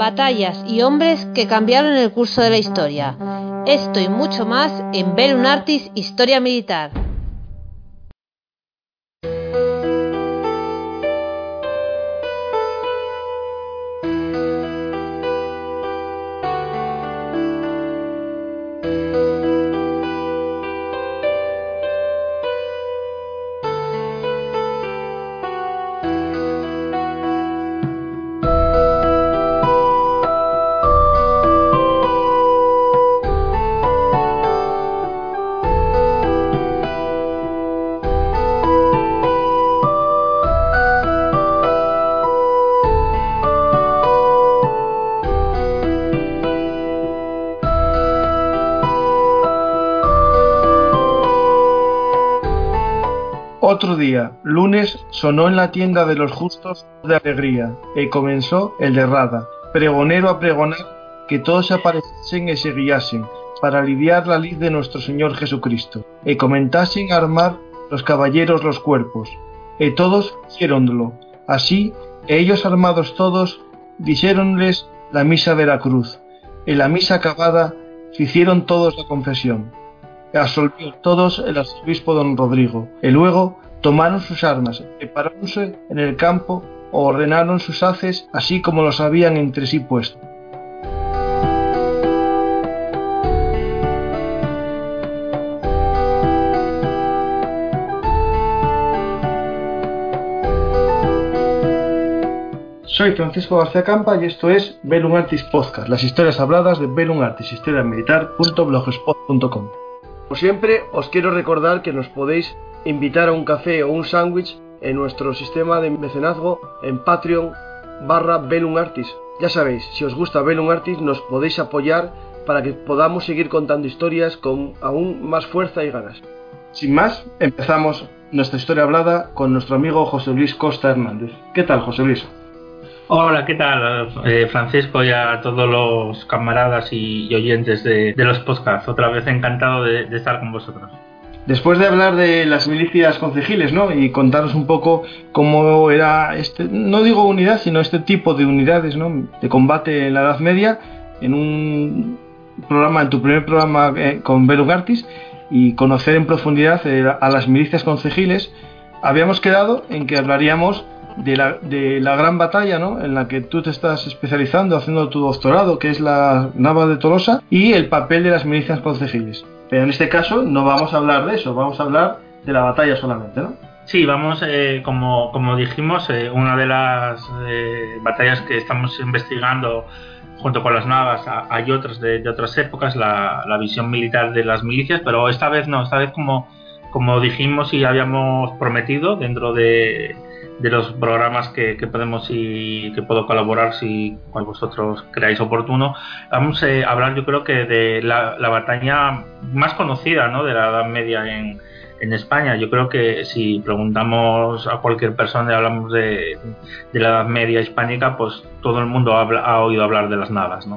batallas y hombres que cambiaron el curso de la historia. Esto y mucho más en Bellum Artis Historia Militar. Lunes, sonó en la tienda de los justos de alegría, y comenzó el de Rada, pregonero a pregonar que todos se apareciesen y se guiasen, para aliviar la lid de nuestro Señor Jesucristo, y comentasen armar los caballeros los cuerpos, y todos hicieronlo. Así, ellos armados todos, dijéronles la misa de la cruz, y la misa acabada, hicieron todos la confesión absolvió todos el arzobispo don Rodrigo, y luego tomaron sus armas, preparáronse en el campo, ordenaron sus haces, así como los habían entre sí puesto. Soy Francisco García Campa y esto es Belum Artis Podcast, las historias habladas de Belum Artis. Como siempre, os quiero recordar que nos podéis invitar a un café o un sándwich en nuestro sistema de mecenazgo en Patreon barra Belum Artis. Ya sabéis, si os gusta Belum Artis nos podéis apoyar para que podamos seguir contando historias con aún más fuerza y ganas. Sin más, empezamos nuestra historia hablada con nuestro amigo José Luis Costa Hernández. ¿Qué tal, José Luis? Hola, ¿qué tal, eh, Francisco y a todos los camaradas y, oyentes de, los podcasts? Otra vez encantado de, estar con vosotros. Después de hablar de las milicias concejiles, ¿no? Y contaros un poco cómo era este, no digo unidad, sino este tipo de unidades, ¿no? De combate en la Edad Media, en un programa, en tu primer programa eh, con Belugartis, y conocer en profundidad eh, a las milicias concejiles, habíamos quedado en que hablaríamos de la, de la gran batalla ¿no? en la que tú te estás especializando, haciendo tu doctorado, que es la Nava de Tolosa, y el papel de las milicias concejiles. Pero en este caso no vamos a hablar de eso, vamos a hablar de la batalla solamente, ¿no? Sí, vamos, eh, como, como dijimos, eh, una de las eh, batallas que estamos investigando junto con las navas, hay otras de, otras épocas, la, la, visión militar de las milicias, pero esta vez no, esta vez como, como dijimos y habíamos prometido dentro de, de los programas que, podemos y que puedo colaborar si vosotros creáis oportuno. Vamos a hablar yo creo que de la, batalla más conocida ¿no? de la Edad Media en, en, España. Yo creo que si preguntamos a cualquier persona y hablamos de, de, la Edad Media hispánica, pues todo el mundo ha, ha oído hablar de las navas. ¿no?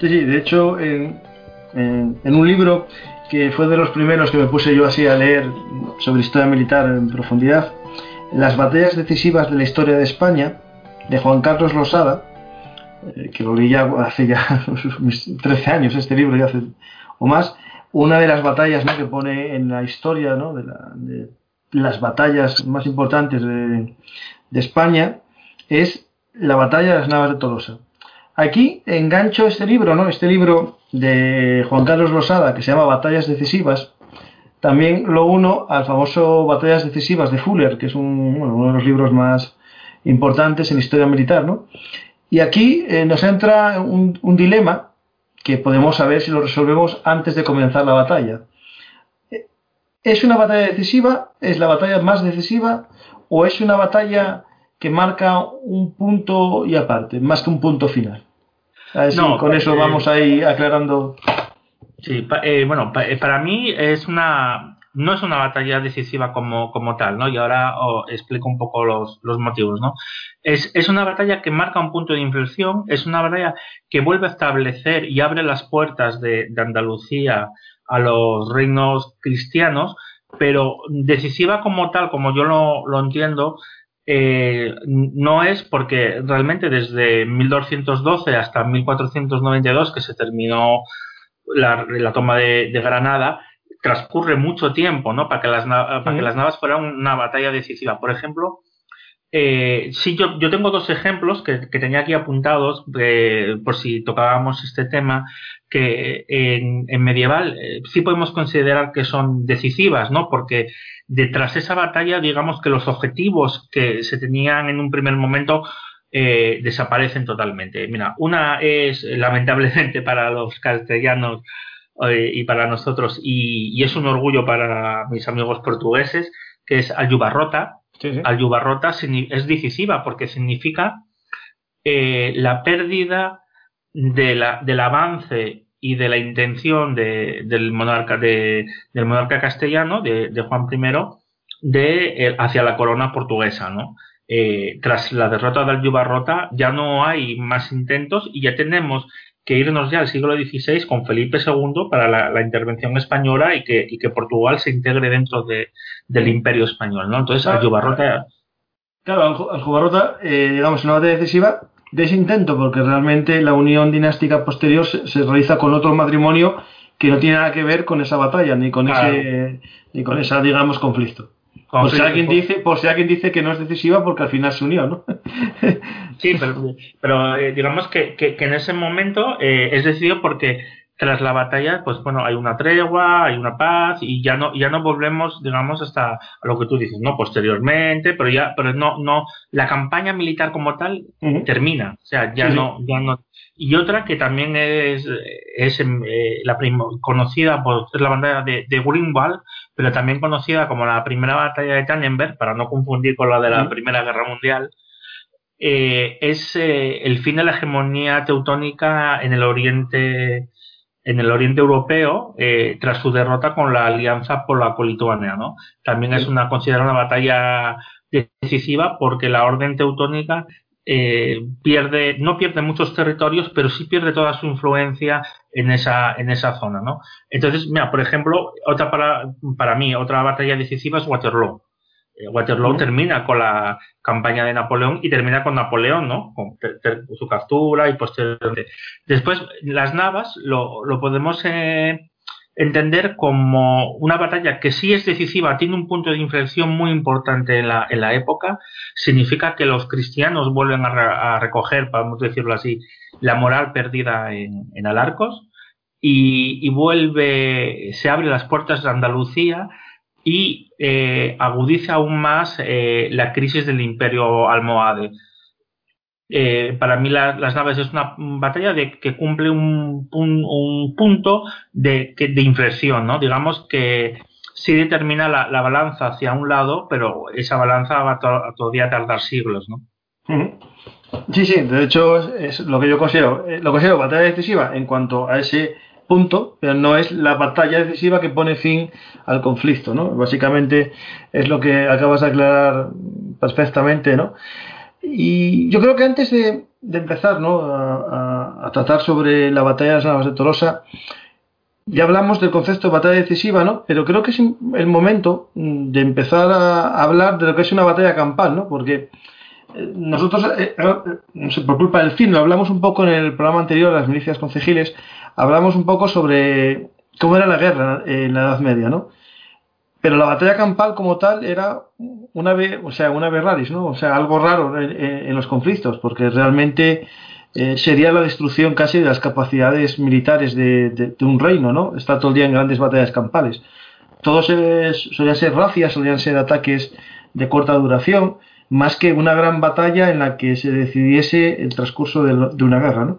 Sí, sí, de hecho en, en, en un libro que fue de los primeros que me puse yo así a leer sobre historia militar en profundidad, las batallas decisivas de la historia de España, de Juan Carlos Losada, eh, que lo leí hace ya 13 años este libro, ya hace, o más, una de las batallas que pone en la historia de, las batallas más importantes de, España es la batalla de las Navas de Tolosa. Aquí engancho este libro, ¿no? Este libro de Juan Carlos Losada que se llama Batallas decisivas, también lo uno al famoso Batallas Decisivas de Fuller, que es uno de los libros más importantes en historia militar. ¿no? Y aquí eh, nos entra un, dilema que podemos saber si lo resolvemos antes de comenzar la batalla. ¿Es una batalla decisiva? ¿Es la batalla más decisiva? ¿O es una batalla que marca un punto y aparte, más que un punto final? con eso vamos ahí aclarando. Sí, eh, bueno, eh, para mí es una no es una batalla decisiva como, como tal, ¿no? Y ahora os explico un poco los, los motivos, ¿no? Es, es, una batalla que marca un punto de inflexión, es una batalla que vuelve a establecer y abre las puertas de, de Andalucía a los reinos cristianos, pero decisiva como tal, como yo lo, lo entiendo, eh, no es porque realmente desde 1212 hasta 1492, que se terminó la, toma de, Granada, transcurre mucho tiempo ¿no? para, que las, para que las navas fueran una batalla decisiva. Por ejemplo, eh, sí, yo, yo tengo dos ejemplos que, tenía aquí apuntados por si tocábamos este tema, que en, en medieval eh, sí podemos considerar que son decisivas, ¿no? Porque detrás de esa batalla, digamos que los objetivos que se tenían en un primer momento eh, desaparecen totalmente. Mira, una es lamentablemente para los castellanos eh, y para nosotros, y, y, es un orgullo para mis amigos portugueses, que es Ayubarrota, al Yubarrota es decisiva porque significa eh, la pérdida de la, del avance y de la intención de, del, monarca, de, del monarca castellano, de, Juan I, de, eh, hacia la corona portuguesa. ¿no? Eh, tras la derrota del Yubarrota ya no hay más intentos y ya tenemos que irnos ya al siglo XVI con Felipe II para la, intervención española y que, y que, Portugal se integre dentro de, del imperio español, ¿no? Entonces, claro, Aljubarrota... Claro, eh, digamos, una batalla decisiva de ese intento, porque realmente la unión dinástica posterior se, realiza con otro matrimonio que no tiene nada que ver con esa batalla, ni con ese, ni con esa, digamos, conflicto. Por si, alguien dice, por si alguien dice que no es decisiva porque al final se unió, ¿no? sí, pero, eh, digamos que, que, en ese momento eh, es decidido porque tras la batalla, pues bueno, hay una tregua, hay una paz y ya no, ya no volvemos, digamos, hasta a lo que tú dices, ¿no? Posteriormente, pero ya, pero no, no, la campaña militar como tal termina, o sea, ya no, ya no. Y otra que también es, es eh, la conocida por es la batalla de, de Greenwald, pero también conocida como la primera batalla de Tannenberg, para no confundir con la de la Primera Guerra Mundial, eh, es eh, el fin de la hegemonía teutónica en el oriente en el oriente europeo eh, tras su derrota con la alianza polaco-lituania. ¿no? También es una considerada una batalla decisiva porque la orden teutónica eh, pierde, no pierde muchos territorios, pero sí pierde toda su influencia en esa, en esa zona, ¿no? Entonces, mira, por ejemplo, otra para, para mí, otra batalla decisiva es Waterloo. Eh, Waterloo termina con la campaña de Napoleón y termina con Napoleón, ¿no? Con su captura y posteriormente. Después, las Navas lo, lo podemos eh, entender como una batalla que sí es decisiva, tiene un punto de inflexión muy importante en la, en la época, significa que los cristianos vuelven a, recoger, podemos decirlo así, la moral perdida en, Alarcos y, vuelve, se abre las puertas de Andalucía y eh, agudiza aún más eh, la crisis del imperio almohade eh, para mí las naves es una batalla de, que cumple un, punto de, de, inflexión, ¿no? Digamos que sí determina la, balanza hacia un lado, pero esa balanza va todavía a tardar siglos, ¿no? Sí, sí, de hecho es, lo que yo considero, eh, lo considero batalla decisiva en cuanto a ese punto, pero no es la batalla decisiva que pone fin al conflicto, ¿no? Básicamente es lo que acabas de aclarar perfectamente, ¿no? Y yo creo que antes de, empezar ¿no? a, tratar sobre la batalla de las Navas de Tolosa, ya hablamos del concepto de batalla decisiva, ¿no? Pero creo que es el momento de empezar a hablar de lo que es una batalla campal, ¿no? Porque eh, nosotros, eh, eh, por culpa del fin, lo hablamos un poco en el programa anterior, las milicias concejiles, hablamos un poco sobre cómo era la guerra en la Edad Media, ¿no? Pero la batalla campal como tal era una vez, o sea, una vez raris, ¿no? O sea, algo raro en, los conflictos, porque realmente eh, sería la destrucción casi de las capacidades militares de, un reino, ¿no? Está todo el día en grandes batallas campales. Todos solían ser racias, solían ser ataques de corta duración, más que una gran batalla en la que se decidiese el transcurso de, de una guerra, ¿no?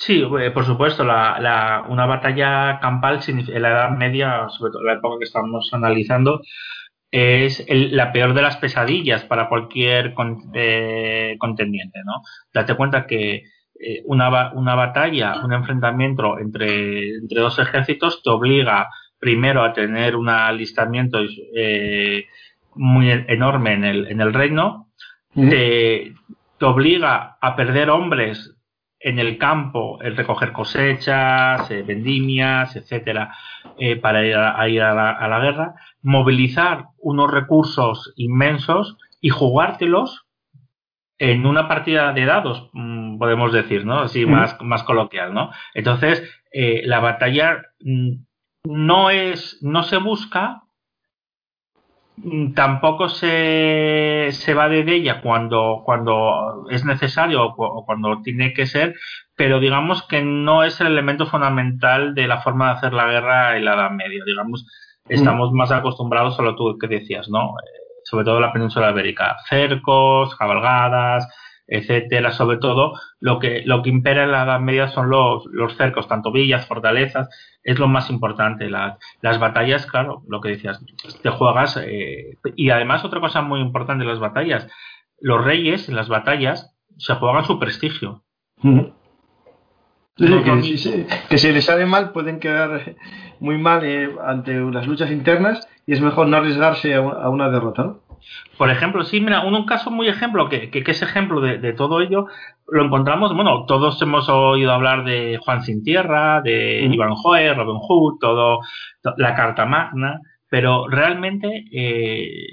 Sí, eh, por supuesto, la, una batalla campal en la Edad Media, sobre todo la época que estamos analizando, es la peor de las pesadillas para cualquier eh, contendiente, ¿no? Date cuenta que eh, una, una, batalla, un enfrentamiento entre, entre, dos ejércitos te obliga primero a tener un alistamiento muy enorme en el, en el reino, te, te obliga a perder hombres en el campo el recoger cosechas, eh, vendimias, etcétera, eh, para ir, a, ir a, la, guerra, movilizar unos recursos inmensos y jugártelos en una partida de dados, mm, podemos decir, ¿no? Así más, más coloquial, ¿no? Entonces, eh, la batalla mm, no es, no se busca, tampoco se, se va de ella cuando, cuando es necesario o, cuando tiene que ser, pero digamos que no es el elemento fundamental de la forma de hacer la guerra en la Edad Media, digamos, estamos más acostumbrados a lo tú que decías, ¿no? sobre todo la península ibérica, cercos, cabalgadas, etcétera, sobre todo lo que lo que impera en la Edad Media son los, los cercos, tanto villas, fortalezas, es lo más importante. las batallas, claro, lo que decías, te juegas eh, y además otra cosa muy importante de las batallas, los reyes en las batallas se juegan su prestigio. que, si les sale mal pueden quedar muy mal eh, ante las luchas internas y es mejor no arriesgarse a, una derrota, ¿no? Por ejemplo, sí, mira, un, caso muy ejemplo, que, que, es ejemplo de, todo ello, lo encontramos, bueno, todos hemos oído hablar de Juan Sin Tierra, de Iván Ivanhoe, Robin Hood, todo, la Carta Magna, pero realmente eh,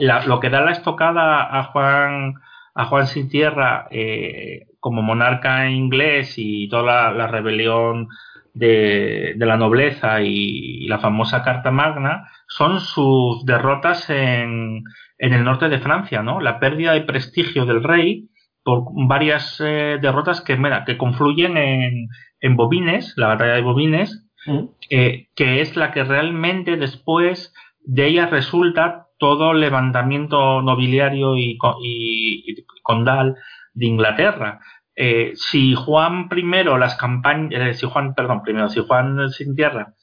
lo que da la estocada a Juan, a Juan Sin Tierra eh, como monarca inglés y toda la, rebelión de, la nobleza y, la famosa Carta Magna son sus derrotas en, el norte de Francia, ¿no? La pérdida de prestigio del rey por varias eh, derrotas que, que confluyen en, en Bobines, la batalla de Bobines, mm. eh, que es la que realmente después de ella resulta todo el levantamiento nobiliario y, y condal de Inglaterra. Eh, si Juan primero las campañas, eh, si Juan, perdón, primero, si Juan sin tierra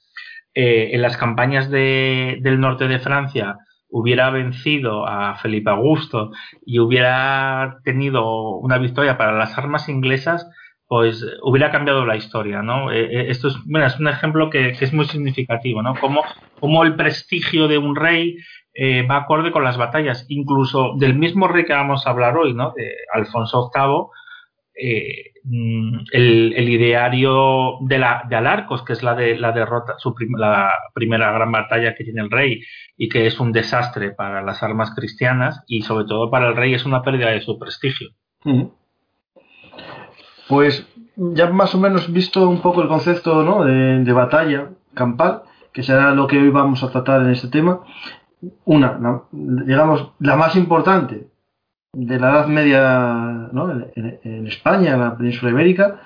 eh, en las campañas de, del norte de Francia hubiera vencido a Felipe Augusto y hubiera tenido una victoria para las armas inglesas, pues hubiera cambiado la historia, ¿no? esto es, bueno, es un ejemplo que, es muy significativo, ¿no? Como, el prestigio de un rey va acorde con las batallas, incluso del mismo rey que vamos a hablar hoy, ¿no? De Alfonso VIII, eh, mm, el, ideario de, la, de Alarcos, que es la de la derrota, su la primera gran batalla que tiene el rey y que es un desastre para las armas cristianas y sobre todo para el rey es una pérdida de su prestigio. Pues ya más o menos visto un poco el concepto ¿no? de, de, batalla campal, que será lo que hoy vamos a tratar en este tema. Una, digamos, la más importante, de la Edad Media en, España, en la península ibérica,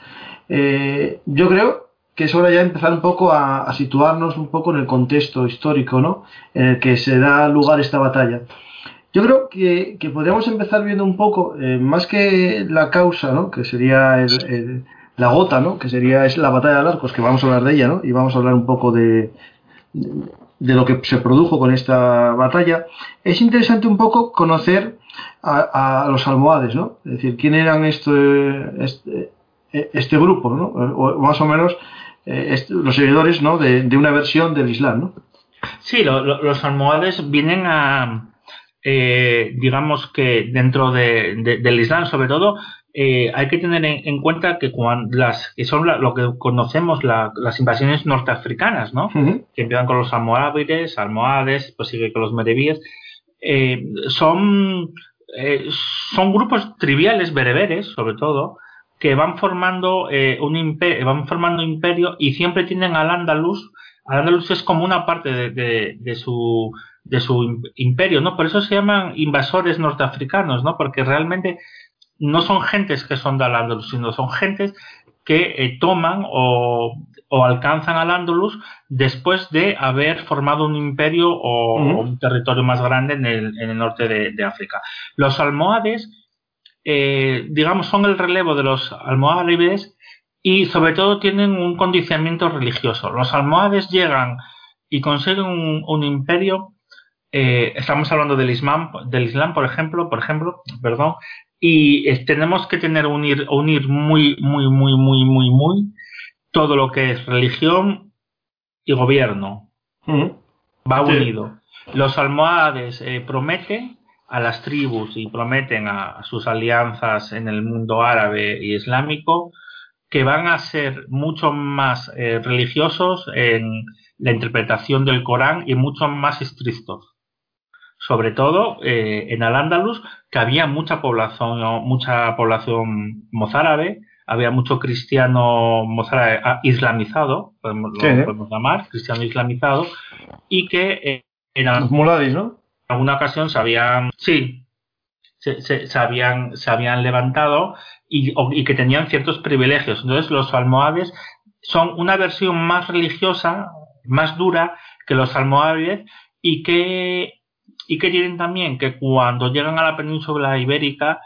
eh, yo creo que es hora ya de empezar un poco a, situarnos un poco en el contexto histórico ¿no? en el que se da lugar esta batalla. Yo creo que, podríamos empezar viendo un poco, eh, más que la causa, ¿no? que sería la gota, ¿no? que sería es la batalla de Arcos, que vamos a hablar de ella, ¿no? y vamos a hablar un poco de, de lo que se produjo con esta batalla, es interesante un poco conocer a, los almohades, ¿no? Es decir, quién eran este, este, este grupo, ¿no? O, más o menos eh, los seguidores, ¿no? De, una versión del Islam, ¿no? Sí, los almohades vienen a, eh, digamos que dentro del Islam, sobre todo, eh, hay que tener en, cuenta que cuando las que son lo que conocemos las invasiones norteafricanas, ¿no? Que empiezan con los almohávides, almohades, pues sigue con los merebíes, son eh, son grupos triviales, bereberes, sobre todo, que van formando eh, un imperio, van formando imperio y siempre tienen al andaluz. Al andaluz es como una parte de, su de su imperio, ¿no? Por eso se llaman invasores norteafricanos, ¿no? Porque realmente no son gentes que son de al-Ándalus, sino son gentes que eh, toman o o alcanzan al Andalus después de haber formado un imperio o, un territorio más grande en el, norte de, África. Los almohades, eh, digamos, son el relevo de los almohávides y sobre todo tienen un condicionamiento religioso. Los almohades llegan y consiguen un, imperio, eh, estamos hablando del Islam, del Islam, por ejemplo, por ejemplo, perdón, y tenemos que tener unir, unir muy, muy, muy, muy, muy, muy todo lo que es religión y gobierno. Va unido. Los almohades eh, prometen a las tribus y prometen a, sus alianzas en el mundo árabe y islámico que van a ser mucho más eh, religiosos en la interpretación del Corán y mucho más estrictos. sobre todo eh, en Al-Ándalus, que había mucha población, mucha población mozárabe, había mucho cristiano ah, islamizado, podemos, lo podemos llamar, cristiano islamizado, y que eh, en, ¿no? alguna ocasión se habían, sí, se, se, habían, se habían levantado y, y, que tenían ciertos privilegios. Entonces los almohades son una versión más religiosa, más dura que los almohávides y que, y que tienen también que cuando llegan a la península ibérica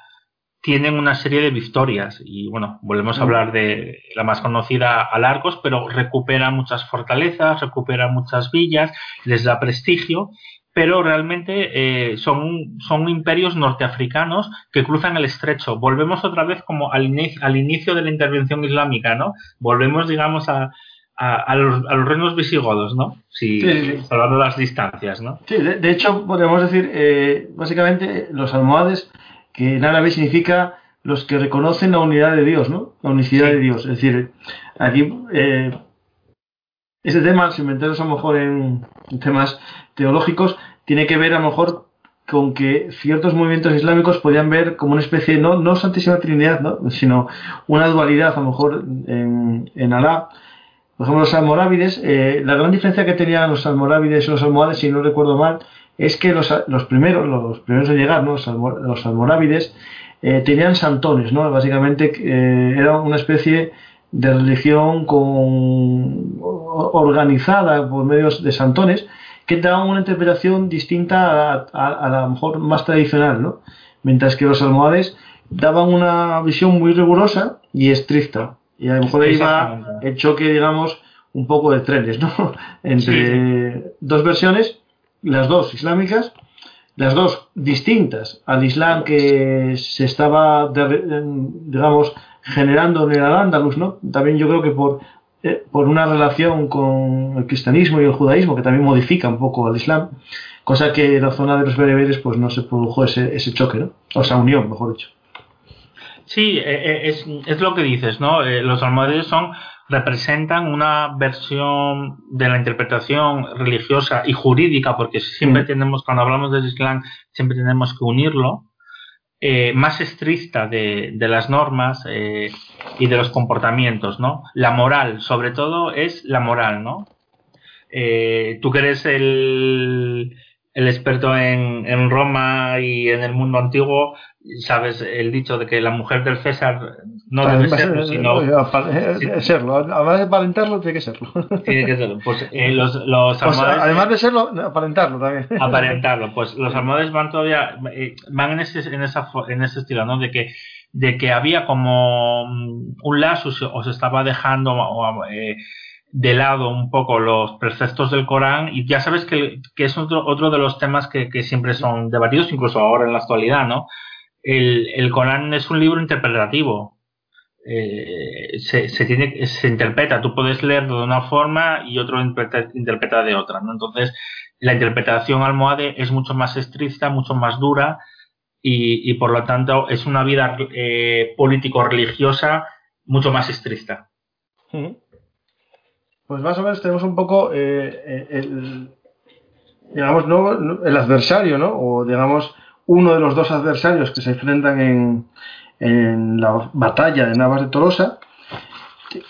tienen una serie de victorias y bueno, volvemos a mm. hablar de la más conocida a Largos, pero recupera muchas fortalezas, recupera muchas villas, les da prestigio, pero realmente eh, son, son imperios norteafricanos que cruzan el estrecho. Volvemos otra vez como al, inicio, al inicio de la intervención islámica, ¿no? Volvemos, digamos, a, a, los, a, los, reinos visigodos, ¿no? Si, salvando las distancias, ¿no? Sí, de, hecho, podemos decir, eh, básicamente, los almohades, que en árabe significa los que reconocen la unidad de Dios, ¿no? La unicidad de Dios. Es decir, aquí, eh, este tema, si metemos a lo mejor en, temas teológicos, tiene que ver a lo mejor con que ciertos movimientos islámicos podían ver como una especie, no, no Santísima Trinidad, ¿no? sino una dualidad a lo mejor en, en Alá, por ejemplo, los almorávides, eh, la gran diferencia que tenían los almorávides y los almohades, si no recuerdo mal, es que los, los primeros, los primeros de llegar, ¿no? los, almorávides, eh, tenían santones, ¿no? Básicamente eh, era una especie de religión con, organizada por medios de santones que daban una interpretación distinta a, a, la mejor más tradicional, ¿no? Mientras que los almohades daban una visión muy rigurosa y estricta. Y a lo mejor ahí va el choque, digamos, un poco de trenes, ¿no? Entre dos versiones, las dos islámicas, las dos distintas al Islam que se estaba, digamos, generando en el Al-Ándalus, ¿no? También yo creo que por, eh, por una relación con el cristianismo y el judaísmo que también modifica un poco al Islam, cosa que en la zona de los bereberes pues no se produjo ese, ese choque, ¿no? O esa unión, mejor dicho. Sí, eh, eh, es, es lo que dices, ¿no? Eh, los almohades son representan una versión de la interpretación religiosa y jurídica, porque siempre tenemos, cuando hablamos del Islam, siempre tenemos que unirlo, más estricta de, de las normas y de los comportamientos, ¿no? La moral, sobre todo, es la moral, ¿no? tú que eres el, el experto en, en Roma y en el mundo antiguo, sabes el dicho de que la mujer del César no debe serlo, sino serlo. Además de aparentarlo, tiene que serlo. Tiene que serlo. Pues eh, los, los pues, además de serlo, aparentarlo también. Aparentarlo. Pues los almohades van todavía eh, van en ese en esa en ese estilo, ¿no? De que de que había como un lazo o se estaba dejando eh, de lado un poco los preceptos del Corán y ya sabes que, que es otro, otro de los temas que, que siempre son debatidos, incluso ahora en la actualidad, ¿no? El, el Corán es un libro interpretativo. Eh, se, se, tiene, se interpreta, tú puedes leerlo de una forma y otro interpreta, de otra. ¿no? Entonces, la interpretación almohade es mucho más estricta, mucho más dura y, y por lo tanto es una vida eh, político-religiosa mucho más estricta. Pues más o menos tenemos un poco eh, el, digamos, ¿no? el adversario, ¿no? O digamos, uno de los dos adversarios que se enfrentan en, en la batalla de Navas de Tolosa,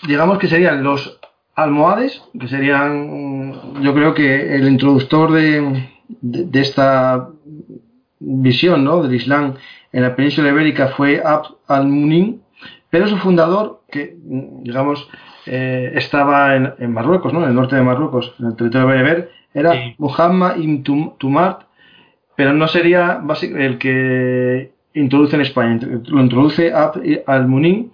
digamos que serían los almohades, que serían, yo creo que el introductor de, de, esta visión ¿no? del Islam en la península ibérica fue Abd al-Munin, pero su fundador, que digamos eh, estaba en, en, Marruecos, ¿no? en el norte de Marruecos, en el territorio bereber, era Muhammad ibn Tumart, pero no sería el que introduce en España, lo introduce al-Munin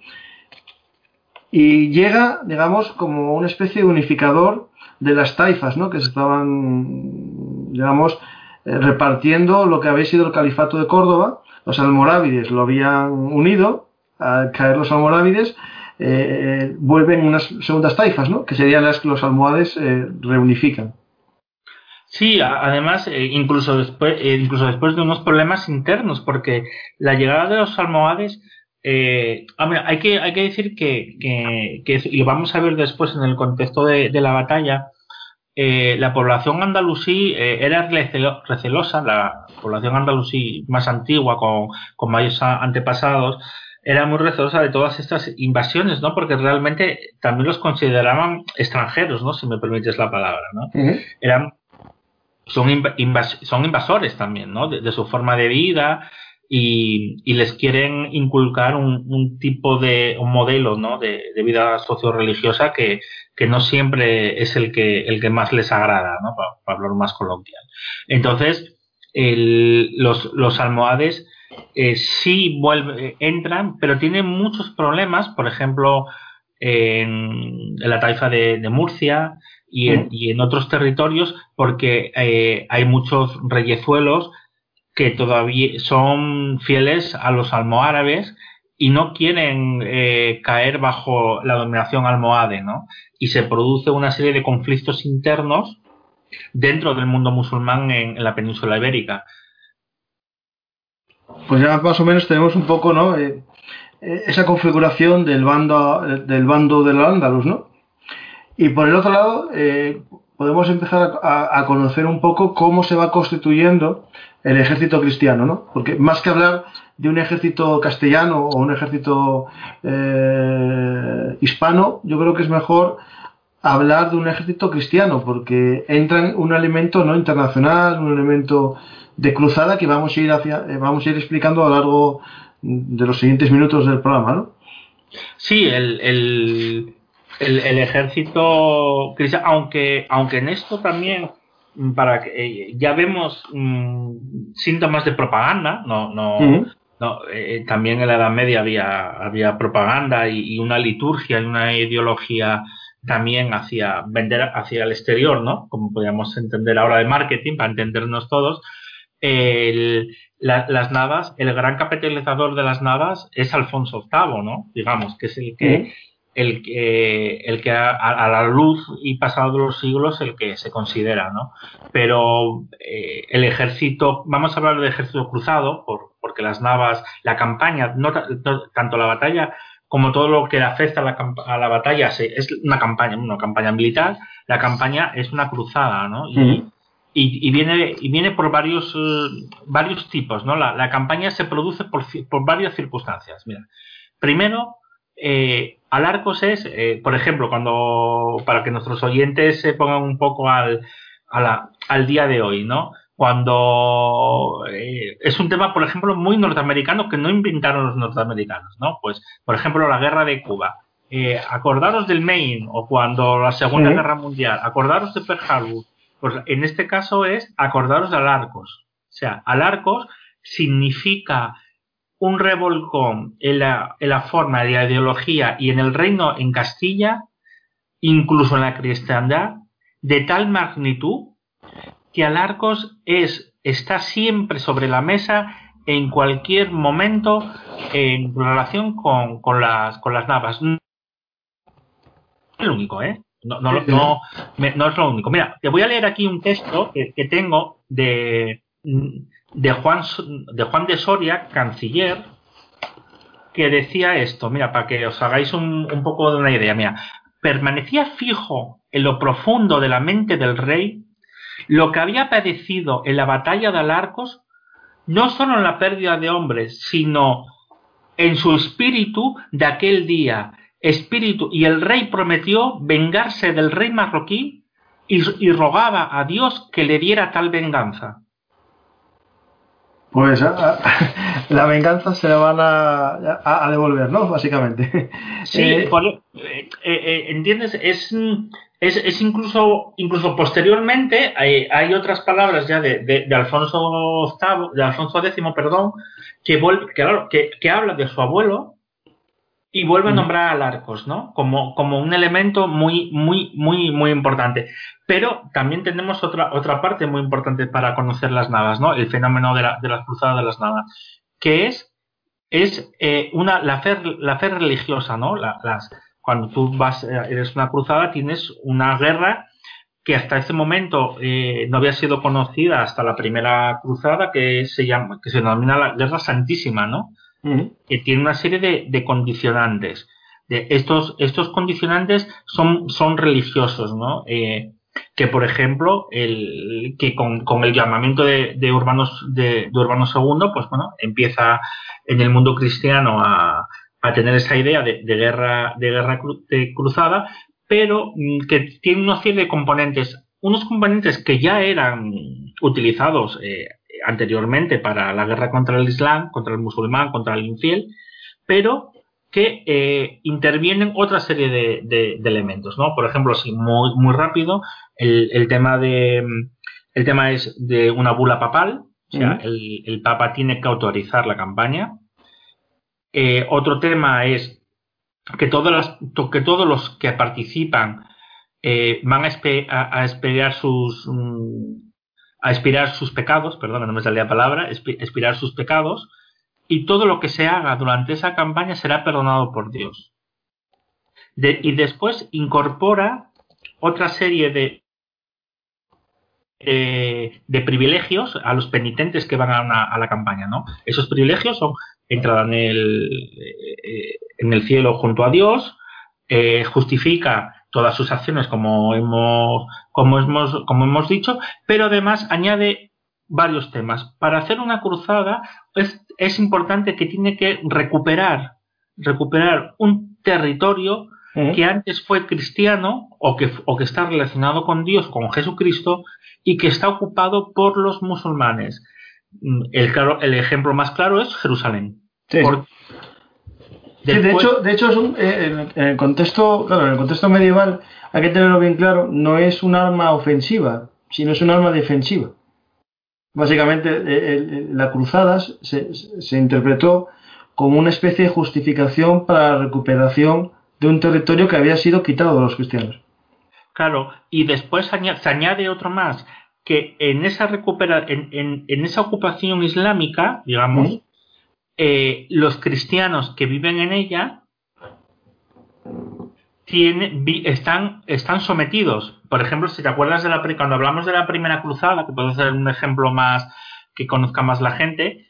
y llega, digamos, como una especie de unificador de las taifas, ¿no? que se estaban, digamos, eh, repartiendo lo que había sido el califato de Córdoba. Los almorávides lo habían unido, al caer los almorávides, eh, vuelven unas segundas taifas, ¿no? que serían las que los almohades eh, reunifican. Sí, además, eh, incluso, después, eh, incluso después de unos problemas internos, porque la llegada de los almohades, eh, hay, que, hay que decir que, que, que, y lo vamos a ver después en el contexto de, de la batalla, eh, la población andalusí era recelosa, la población andalusí más antigua, con, con mayores antepasados, era muy recelosa de todas estas invasiones, ¿no? Porque realmente también los consideraban extranjeros, ¿no? Si me permites la palabra, ¿no? Eran son, son invasores también, ¿no? De, su forma de vida y, les quieren inculcar un, tipo de, un modelo, ¿no? De, vida socio-religiosa que, que, no siempre es el que, el que más les agrada, ¿no? Para, hablar más coloquial. Entonces, los, los almohades eh, sí vuelve, entran, pero tienen muchos problemas, por ejemplo, en, la taifa de Murcia, y en, y en otros territorios porque eh, hay muchos reyezuelos que todavía son fieles a los almohárabes y no quieren eh, caer bajo la dominación almohade, ¿no? Y se produce una serie de conflictos internos dentro del mundo musulmán en, en la península ibérica. Pues ya más o menos tenemos un poco, ¿no? Eh, eh esa configuración del bando del bando del Andalus, ¿no? Y por el otro lado, eh, podemos empezar a, conocer un poco cómo se va constituyendo el ejército cristiano, ¿no? Porque más que hablar de un ejército castellano o un ejército eh, hispano, yo creo que es mejor hablar de un ejército cristiano, porque entra un elemento no internacional, un elemento de cruzada que vamos a ir hacia, eh, vamos a ir explicando a lo largo de los siguientes minutos del programa, ¿no? Sí, el el, el ejército cristiano, aunque, aunque en esto también mm, para que eh, ya vemos mmm, síntomas de propaganda, no, no, uh -huh. no eh, también en la Edad Media había, había propaganda y, y, una liturgia y una ideología también hacia vender hacia el exterior, ¿no? Como podríamos entender ahora de marketing, para entendernos todos. El, la, las navas, el gran capitalizador de las navas es Alfonso VIII, ¿no? Digamos, que es el que, el que, el que a, a, la luz y pasado los siglos el que se considera, ¿no? Pero eh, el ejército, vamos a hablar de ejército cruzado, por, porque las navas, la campaña, no, no, tanto la batalla como todo lo que afecta a la, a la batalla se, es una campaña, una campaña militar, la campaña es una cruzada, ¿no? Y, uh -huh. y, y, viene, y viene por varios, uh, varios tipos, ¿no? La, la campaña se produce por, por varias circunstancias. Mira, primero, eh, Alarcos es, eh, por ejemplo, cuando para que nuestros oyentes se pongan un poco al, a la, al día de hoy, ¿no? Cuando eh, es un tema, por ejemplo, muy norteamericano que no inventaron los norteamericanos, ¿no? Pues, por ejemplo, la guerra de Cuba. Eh, acordaros del Maine o cuando la Segunda sí. Guerra Mundial, acordaros de Pearl Harbor. Pues en este caso es acordaros de Alarcos. O sea, Alarcos significa un revolcón en la, en la forma de la ideología y en el reino en Castilla, incluso en la cristiandad, de tal magnitud que Alarcos es, está siempre sobre la mesa en cualquier momento en relación con, con, las, con las navas. No es lo único, ¿eh? No, no, no, no, es lo único. Mira, te voy a leer aquí un texto que, que tengo de de Juan, de Juan de Soria, canciller, que decía esto, mira, para que os hagáis un, un poco de una idea, mira, permanecía fijo en lo profundo de la mente del rey. Lo que había padecido en la batalla de Alarcos, no solo en la pérdida de hombres, sino en su espíritu de aquel día, espíritu, y el rey prometió vengarse del rey marroquí y, y rogaba a Dios que le diera tal venganza. Pues a, a, la venganza se la van a, a devolver, ¿no? Básicamente. Sí, eh, por, eh, eh, ¿entiendes? Es, es, es, incluso, incluso posteriormente hay, hay otras palabras ya de, de, de, Alfonso VIII, de Alfonso X, perdón, que, vuelve, que, que, que habla de su abuelo, y vuelve a nombrar a Larcos, ¿no? Como, como un elemento muy, muy, muy, muy importante. Pero también tenemos otra, otra parte muy importante para conocer las navas, ¿no? El fenómeno de la, de la cruzada de las navas, que es, es eh, una, la, fe, la fe religiosa, ¿no? La, las, cuando tú vas, eh, eres una cruzada, tienes una guerra que hasta ese momento eh, no había sido conocida hasta la primera cruzada, que se llama, que se denomina la Guerra Santísima, ¿no? Que tiene una serie de, de condicionantes. De estos, estos condicionantes son, son religiosos. Eh, que por ejemplo, el, que con, el llamamiento de, de Urbanos, de, Urbano II, pues bueno, empieza en el mundo cristiano a, a tener esa idea de, guerra, de guerra cruzada, pero mm, que tiene una serie de componentes, unos componentes que ya eran utilizados eh, anteriormente para la guerra contra el Islam, contra el musulmán, contra el infiel, pero que eh, intervienen otra serie de, elementos, ¿no? Por ejemplo, si muy, muy rápido, el, tema de el tema es de una bula papal, o sea, el, Papa tiene que autorizar la campaña. Eh, otro tema es que, todas las, que todos los que participan eh, van a, esperar sus mm, a expirar sus pecados, perdón, no me salía la palabra, expirar sus pecados, y todo lo que se haga durante esa campaña será perdonado por Dios. y después incorpora otra serie de, de privilegios a los penitentes que van a, la campaña. ¿no? Esos privilegios son entrada en el, eh, en el cielo junto a Dios, eh, justifica todas sus acciones como hemos, como, hemos, como hemos dicho, pero además añade varios temas. Para hacer una cruzada es, es importante que tiene que recuperar, recuperar un territorio que antes fue cristiano o que, o que está relacionado con Dios, con Jesucristo, y que está ocupado por los musulmanes. Mm, el, claro, el ejemplo más claro es Jerusalén. De hecho, de hecho es un, eh, en, el contexto, claro, en el contexto medieval, hay que tenerlo bien claro, no es un arma ofensiva, sino es un arma defensiva. Básicamente, eh, la cruzada se, se, interpretó como una especie de justificación para la recuperación de un territorio que había sido quitado de los cristianos. Claro, y después se añade otro más, que en esa, recupera, en, en, esa ocupación islámica, digamos, eh, los cristianos que viven en ella están, están sometidos. Por ejemplo, si te acuerdas de la cuando hablamos de la primera cruzada, que puede ser un ejemplo más que conozca más la gente,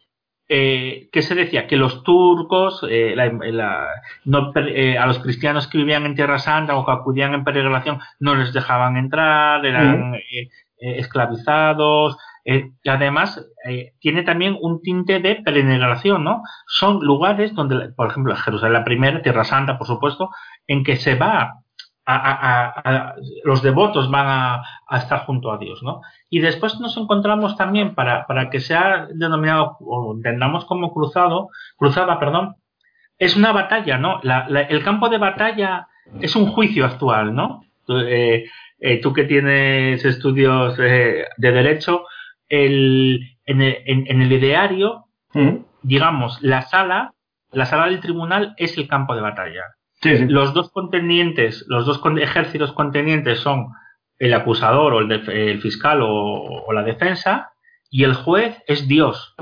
eh, ¿qué se decía? Que los turcos, eh, eh, a los cristianos que vivían en Tierra Santa o que acudían en peregrinación, no les dejaban entrar, eran esclavizados. Y además, tiene también un tinte de peregrinación, ¿no? Son lugares donde, por ejemplo, Jerusalén la primera, Tierra Santa, por supuesto, en que se va a, los devotos van a, estar junto a Dios, ¿no? Y después nos encontramos también para, para que sea denominado o entendamos como cruzado, cruzada, perdón, es una batalla, ¿no? el campo de batalla es un juicio actual, ¿no? Eh, eh, tú que tienes estudios eh, de derecho, el, en, el, en, el ideario, mm. digamos, la sala, la sala del tribunal es el campo de batalla. Los dos contendientes, los dos ejércitos contendientes son el acusador o el, fiscal o, la defensa y el juez es Dios.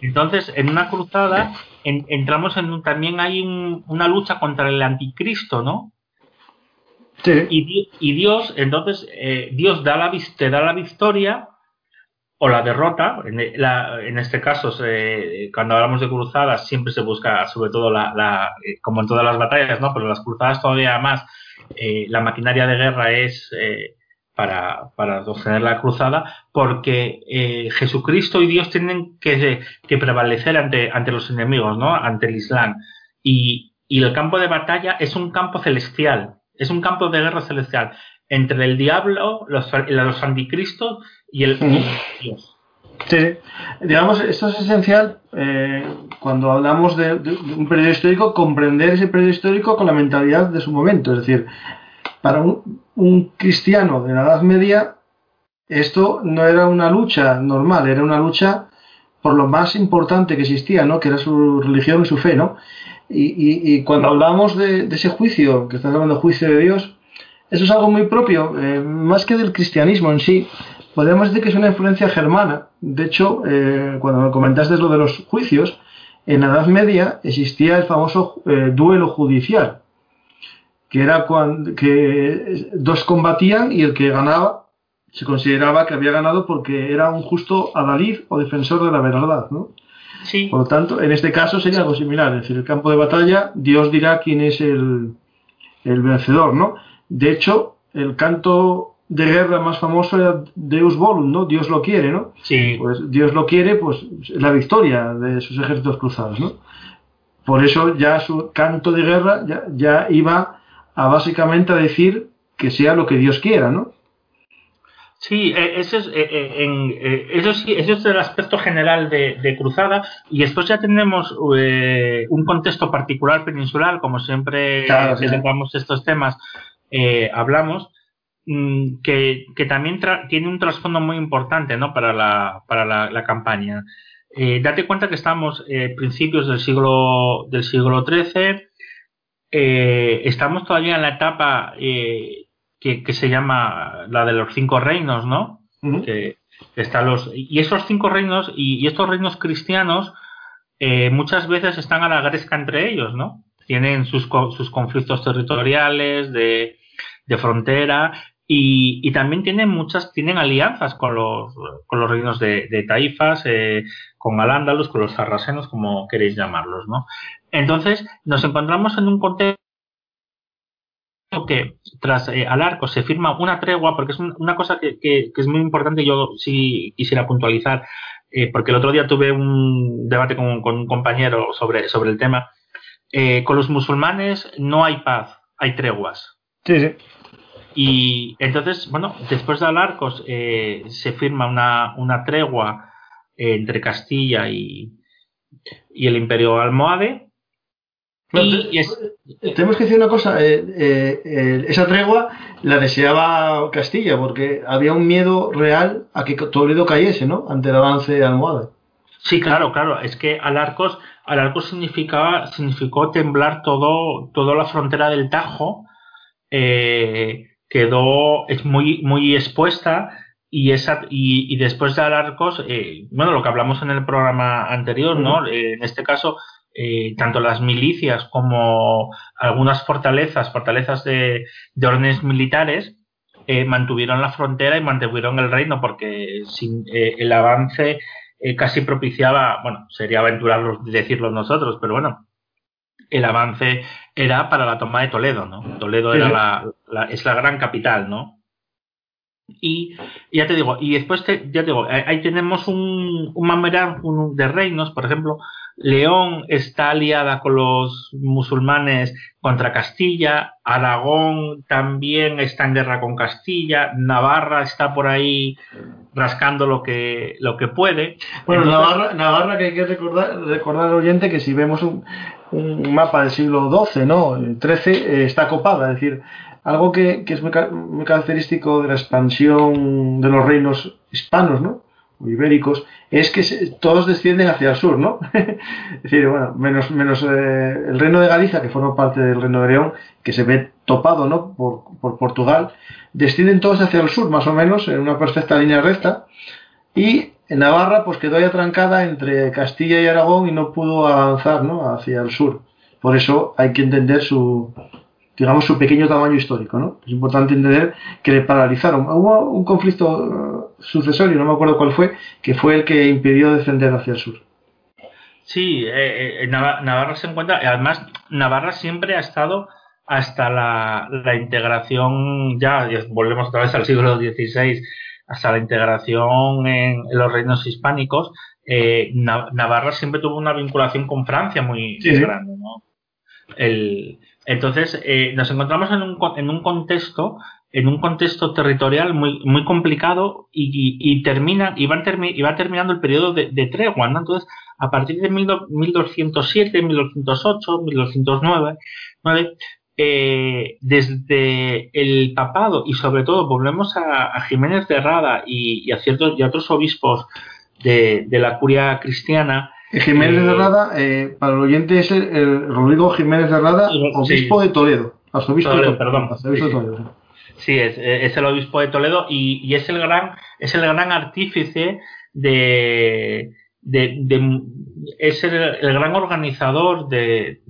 Entonces, en una cruzada entramos en un, también hay una lucha contra el anticristo, ¿no? Y, Dios, entonces, eh, Dios da la, te da la victoria o la derrota. En, este caso, cuando hablamos de cruzadas, siempre se busca, sobre todo, la, eh, como en todas las batallas, ¿no? pero las cruzadas todavía más, eh, la maquinaria de guerra es eh, para, para obtener la cruzada, porque Jesucristo y Dios tienen que, que, prevalecer ante, ante los enemigos, ¿no? ante el Islam. Y, y el campo de batalla es un campo celestial, es un campo de guerra celestial entre el diablo, los, los anticristos y el Dios. Sí, digamos, esto es esencial eh, cuando hablamos de, un periodo histórico, comprender ese periodo histórico con la mentalidad de su momento. Es decir, para un, cristiano de la Edad Media, esto no era una lucha normal, era una lucha por lo más importante que existía, ¿no? que era su religión y su fe. ¿no? Y, cuando hablamos de, de, ese juicio, que estás hablando de juicio de Dios, eso es algo muy propio, eh, más que del cristianismo en sí. Podríamos decir que es una influencia germana. De hecho, eh, cuando me comentaste lo de los juicios, en la Edad Media existía el famoso eh, duelo judicial, que era cuando que dos combatían y el que ganaba se consideraba que había ganado porque era un justo adalid o defensor de la verdad, ¿no? Sí. Por lo tanto, en este caso sería algo similar, es decir, el campo de batalla, Dios dirá quién es el, el vencedor, ¿no? De hecho, el canto de guerra más famoso era Deus Volum, ¿no? Dios lo quiere, ¿no? Sí. Pues Dios lo quiere, pues la victoria de sus ejércitos cruzados, ¿no? Por eso ya su canto de guerra ya, ya iba a básicamente a decir que sea lo que Dios quiera, ¿no? Sí, eh, ese es, eh, eh, en, eso sí, eso es el aspecto general de, Cruzada y después ya tenemos un contexto particular peninsular, como siempre claro, que estos temas, hablamos, mm, que, que también tiene un trasfondo muy importante ¿no? para la, para la, campaña. date cuenta que estamos principios del siglo del siglo XIII, estamos todavía en la etapa que, se llama la de los cinco reinos, ¿no? que, los, y esos cinco reinos y, estos reinos cristianos eh, muchas veces están a la gresca entre ellos, ¿no? Tienen sus, sus conflictos territoriales, de, frontera, y, también tienen muchas, tienen alianzas con los, con los reinos de, Taifas, eh, con Al-Ándalus, con los sarracenos, como queréis llamarlos, ¿no? Entonces, nos encontramos en un contexto que tras eh, al arco se firma una tregua, porque es una cosa que, es muy importante, yo sí quisiera puntualizar, eh, porque el otro día tuve un debate con, un compañero sobre, sobre el tema. Eh, con los musulmanes no hay paz, hay treguas. Sí, sí. Y entonces, bueno, después de Alarcos se firma una, una tregua entre Castilla y, y el Imperio Almohade, tenemos que decir una cosa, eh, eh, eh, esa tregua la deseaba Castilla porque había un miedo real a que Toledo cayese, ¿no? Ante el avance de Almohade. Sí, claro, claro. Es que Alarcos, Alarcos significaba, significó temblar todo, toda la frontera del Tajo. Quedó es muy, muy expuesta y, esa, y, después de Alarcos, bueno, lo que hablamos en el programa anterior, ¿no? en este caso, eh, tanto las milicias como algunas fortalezas, fortalezas de, órdenes militares, eh, mantuvieron la frontera y mantuvieron el reino porque sin, eh, el avance casi propiciaba, bueno, sería aventurarlo decirlo nosotros, pero bueno, el avance era para la toma de Toledo, ¿no? Toledo era la, es la gran capital, ¿no? Y ya te digo, y después te, ya te digo, ahí tenemos un, un de reinos, por ejemplo, León está aliada con los musulmanes contra Castilla, Aragón también está en guerra con Castilla, Navarra está por ahí rascando lo que, lo que puede. Bueno, Navarra, Navarra que hay que recordar, recordar al oyente que si vemos un, mapa del siglo XII, ¿no? El XIII eh, está copada, es decir, algo que, es muy, muy característico de la expansión de los reinos hispanos, ¿no? Ibéricos, es que todos descienden hacia el sur, ¿no? es decir, bueno, menos, menos eh, el reino de Galicia, que forma parte del reino de León, que se ve topado, ¿no? Por, por, Portugal, descienden todos hacia el sur, más o menos, en una perfecta línea recta, y Navarra, pues quedó ahí atrancada entre Castilla y Aragón y no pudo avanzar, ¿no? Hacia el sur. Por eso hay que entender su, digamos, su pequeño tamaño histórico. ¿no? Es importante entender que le paralizaron. Hubo un conflicto uh, sucesorio, no me acuerdo cuál fue, que fue el que impidió descender hacia el sur. Sí, eh, eh Navarra se encuentra, además Navarra siempre ha estado hasta la, integración, ya, volvemos otra vez al siglo XVI, hasta la integración en, los reinos hispánicos, eh, Navarra siempre tuvo una vinculación con Francia muy, grande. ¿no? El, entonces, eh, nos encontramos en un, en un contexto en un contexto territorial muy, muy complicado y, y, termina, y, van y va terminando el periodo de, tregua. ¿no? Entonces, a partir de 1207, 1208, 1209, desde el papado y sobre todo volvemos a, Jiménez de Rada y, a ciertos y a otros obispos de la curia cristiana, Jiménez de Rada, eh, para el oyente es el, Rodrigo Jiménez de Rada, obispo de Toledo. Arzobispo de Toledo, perdón. Toledo. Sí, es, el obispo de Toledo y, es el gran, es el gran artífice de, de, es el, gran organizador de,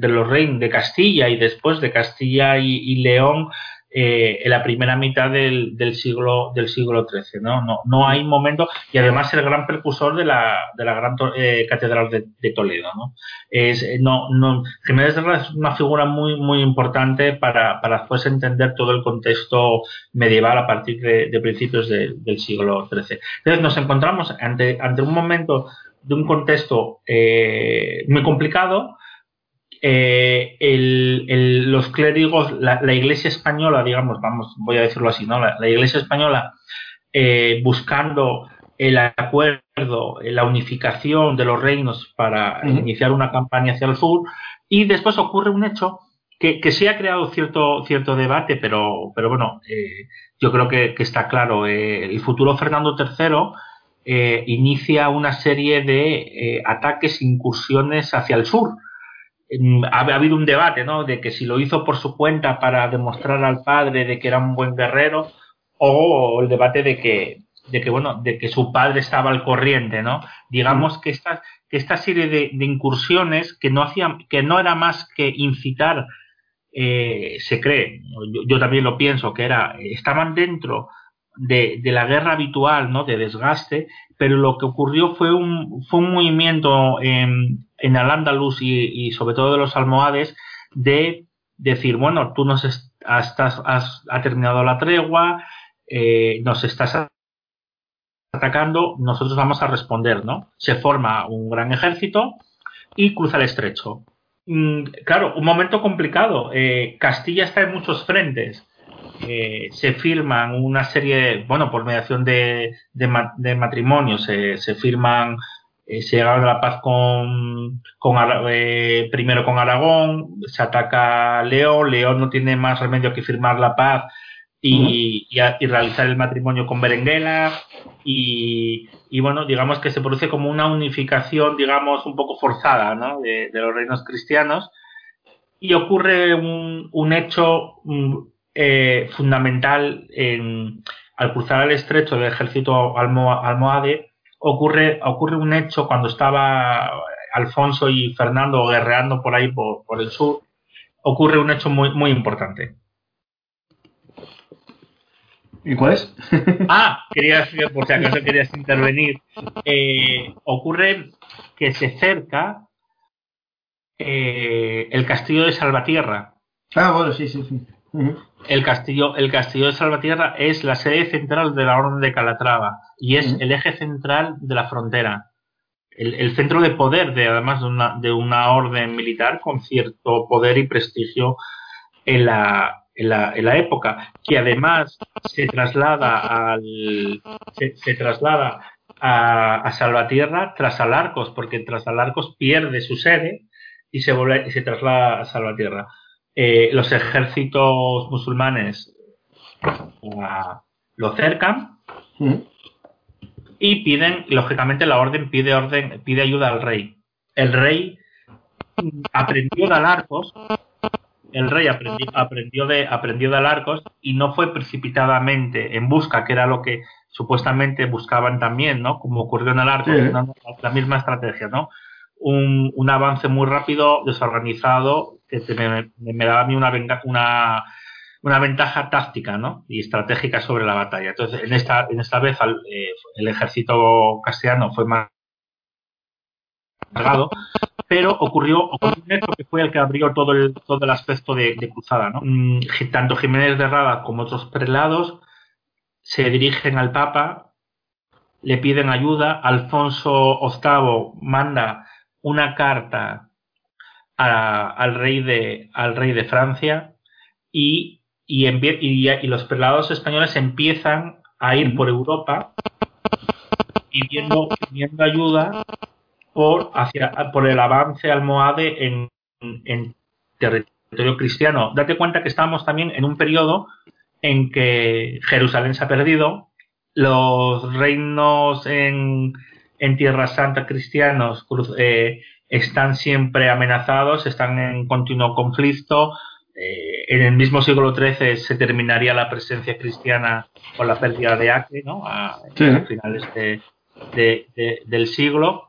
los reinos de Castilla y después de Castilla y, León eh, en la primera mitad del, siglo del siglo XIII. ¿no? No, no hay momento, y además el gran precursor de la, de la gran eh, catedral de, Toledo. ¿no? Es, eh, no, no, Jiménez de es una figura muy, muy importante para, para después entender todo el contexto medieval a partir de, principios del siglo XIII. Entonces nos encontramos ante, ante un momento de un contexto muy complicado, eh, los clérigos, la, Iglesia española, digamos, vamos, voy a decirlo así, ¿no? La, Iglesia española eh, buscando el acuerdo, la unificación de los reinos para iniciar una campaña hacia el sur, y después ocurre un hecho que, que sí ha creado cierto, cierto debate, pero, pero bueno, eh, yo creo que, está claro. el futuro Fernando III inicia una serie de ataques, incursiones hacia el sur ha, habido un debate, ¿no? De que si lo hizo por su cuenta para demostrar al padre de que era un buen guerrero, o el debate de que, de que bueno, de que su padre estaba al corriente, ¿no? Digamos que esta, que esta serie de, incursiones que no hacían, que no era más que incitar, eh, se cree, yo, también lo pienso, que era, estaban dentro de, la guerra habitual, ¿no? De desgaste, pero lo que ocurrió fue un, fue un movimiento en, en el Andaluz y, sobre todo de los almohades de decir, bueno, tú nos has, ha terminado la tregua, eh, nos estás atacando, nosotros vamos a responder, ¿no? Se forma un gran ejército y cruza el estrecho. Mm, claro, un momento complicado. Eh, Castilla está en muchos frentes. Eh, se firman una serie, bueno, por mediación de, de, matrimonios, se firman, eh, se llega a la paz con, con eh, primero con Aragón, se ataca a León, León no tiene más remedio que firmar la paz y, y, realizar el matrimonio con Berenguela y, y, bueno, digamos que se produce como una unificación, digamos, un poco forzada ¿no? de, de los reinos cristianos y ocurre un, un hecho eh, fundamental en, al cruzar el estrecho del ejército almohade, ocurre, ocurre un hecho cuando estaba Alfonso y Fernando guerreando por ahí, por, por el sur, ocurre un hecho muy, muy importante. ¿Y cuál es? ah, querías, por si acaso querías intervenir. Eh, ocurre que se cerca eh, el castillo de Salvatierra. Ah, bueno, sí, sí, sí. El castillo, el castillo de Salvatierra es la sede central de la Orden de Calatrava y es el eje central de la frontera. El, centro de poder, de, además de una, de una orden militar con cierto poder y prestigio en la, en la, en la época, que además se traslada al se, traslada a, a, Salvatierra tras Alarcos, porque tras Alarcos pierde su sede y se vuelve y se traslada a Salvatierra. Eh, los ejércitos musulmanes lo cercan y piden, lógicamente, la orden pide orden, pide ayuda al rey. El rey aprendió de Alarcos, el rey aprendió, de, aprendió de Alarcos y no fue precipitadamente en busca, que era lo que supuestamente buscaban también, ¿no? Como ocurrió en Alarcos, la misma estrategia, ¿no? Un, un avance muy rápido, desorganizado, que me, daba a mí una, una, una ventaja táctica ¿no? y estratégica sobre la batalla. Entonces, en esta, en esta vez eh, el ejército castellano fue más cargado, pero ocurrió, ocurrió hecho que fue el que abrió todo el, todo el aspecto de, cruzada. ¿no? Mm, tanto Jiménez de Rada como otros prelados se dirigen al Papa, le piden ayuda, Alfonso VIII manda una carta al, rey de, al rey de Francia y, y, los prelados españoles empiezan a ir por Europa pidiendo, pidiendo ayuda por, hacia, por el avance almohade en, en territorio cristiano. Date cuenta que estamos también en un periodo en que Jerusalén se ha perdido, los reinos en, en Tierra Santa cristianos eh, están siempre amenazados, están en continuo conflicto. Eh, en el mismo siglo XIII se terminaría la presencia cristiana con la pérdida de Acre, ¿no? A, finales del siglo.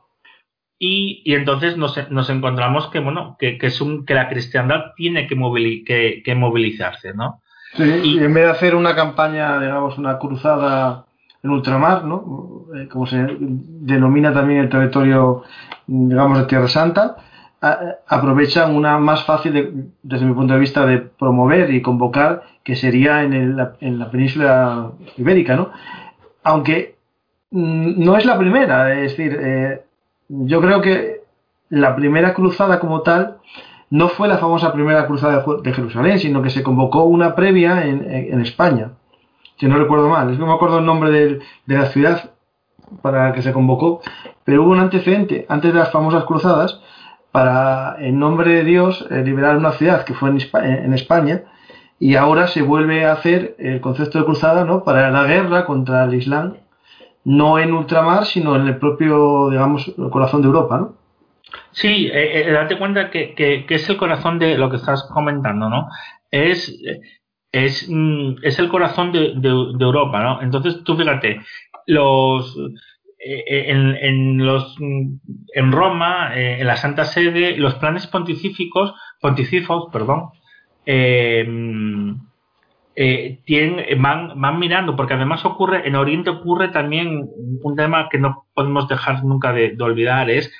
Y, y entonces nos, nos, encontramos que, bueno, que, que, es un, que la cristiandad tiene que, que, que movilizarse, ¿no? y, en vez de hacer una campaña, digamos, una cruzada en ultramar, ¿no? Eh, como se denomina también el territorio, digamos, de Tierra Santa, aprovechan una más fácil, desde mi punto de vista, de promover y convocar, que sería en, en la península ibérica, ¿no? Aunque mm, no es la primera, es decir, eh, yo creo que la primera cruzada como tal no fue la famosa primera cruzada de Jerusalén, sino que se convocó una previa en, España, si no recuerdo mal, que no me acuerdo el nombre de, la ciudad para la que se convocó, pero hubo un antecedente antes de las famosas cruzadas para, en nombre de Dios, eh, liberar una ciudad que fue en España, y ahora se vuelve a hacer el concepto de cruzada ¿no? para la guerra contra el Islam, no en ultramar, sino en el propio, digamos, corazón de Europa, ¿no? Sí, eh, eh, date cuenta que, que, es el corazón de lo que estás comentando, ¿no? Es, es, mm, es el corazón de, de, Europa, ¿no? Entonces, tú fíjate, los, eh, en, en, los, en Roma, en la Santa Sede, los planes ponticíficos, ponticifos, perdón, tienen, van, van mirando, porque además ocurre, en Oriente ocurre también un tema que no podemos dejar nunca de olvidar, es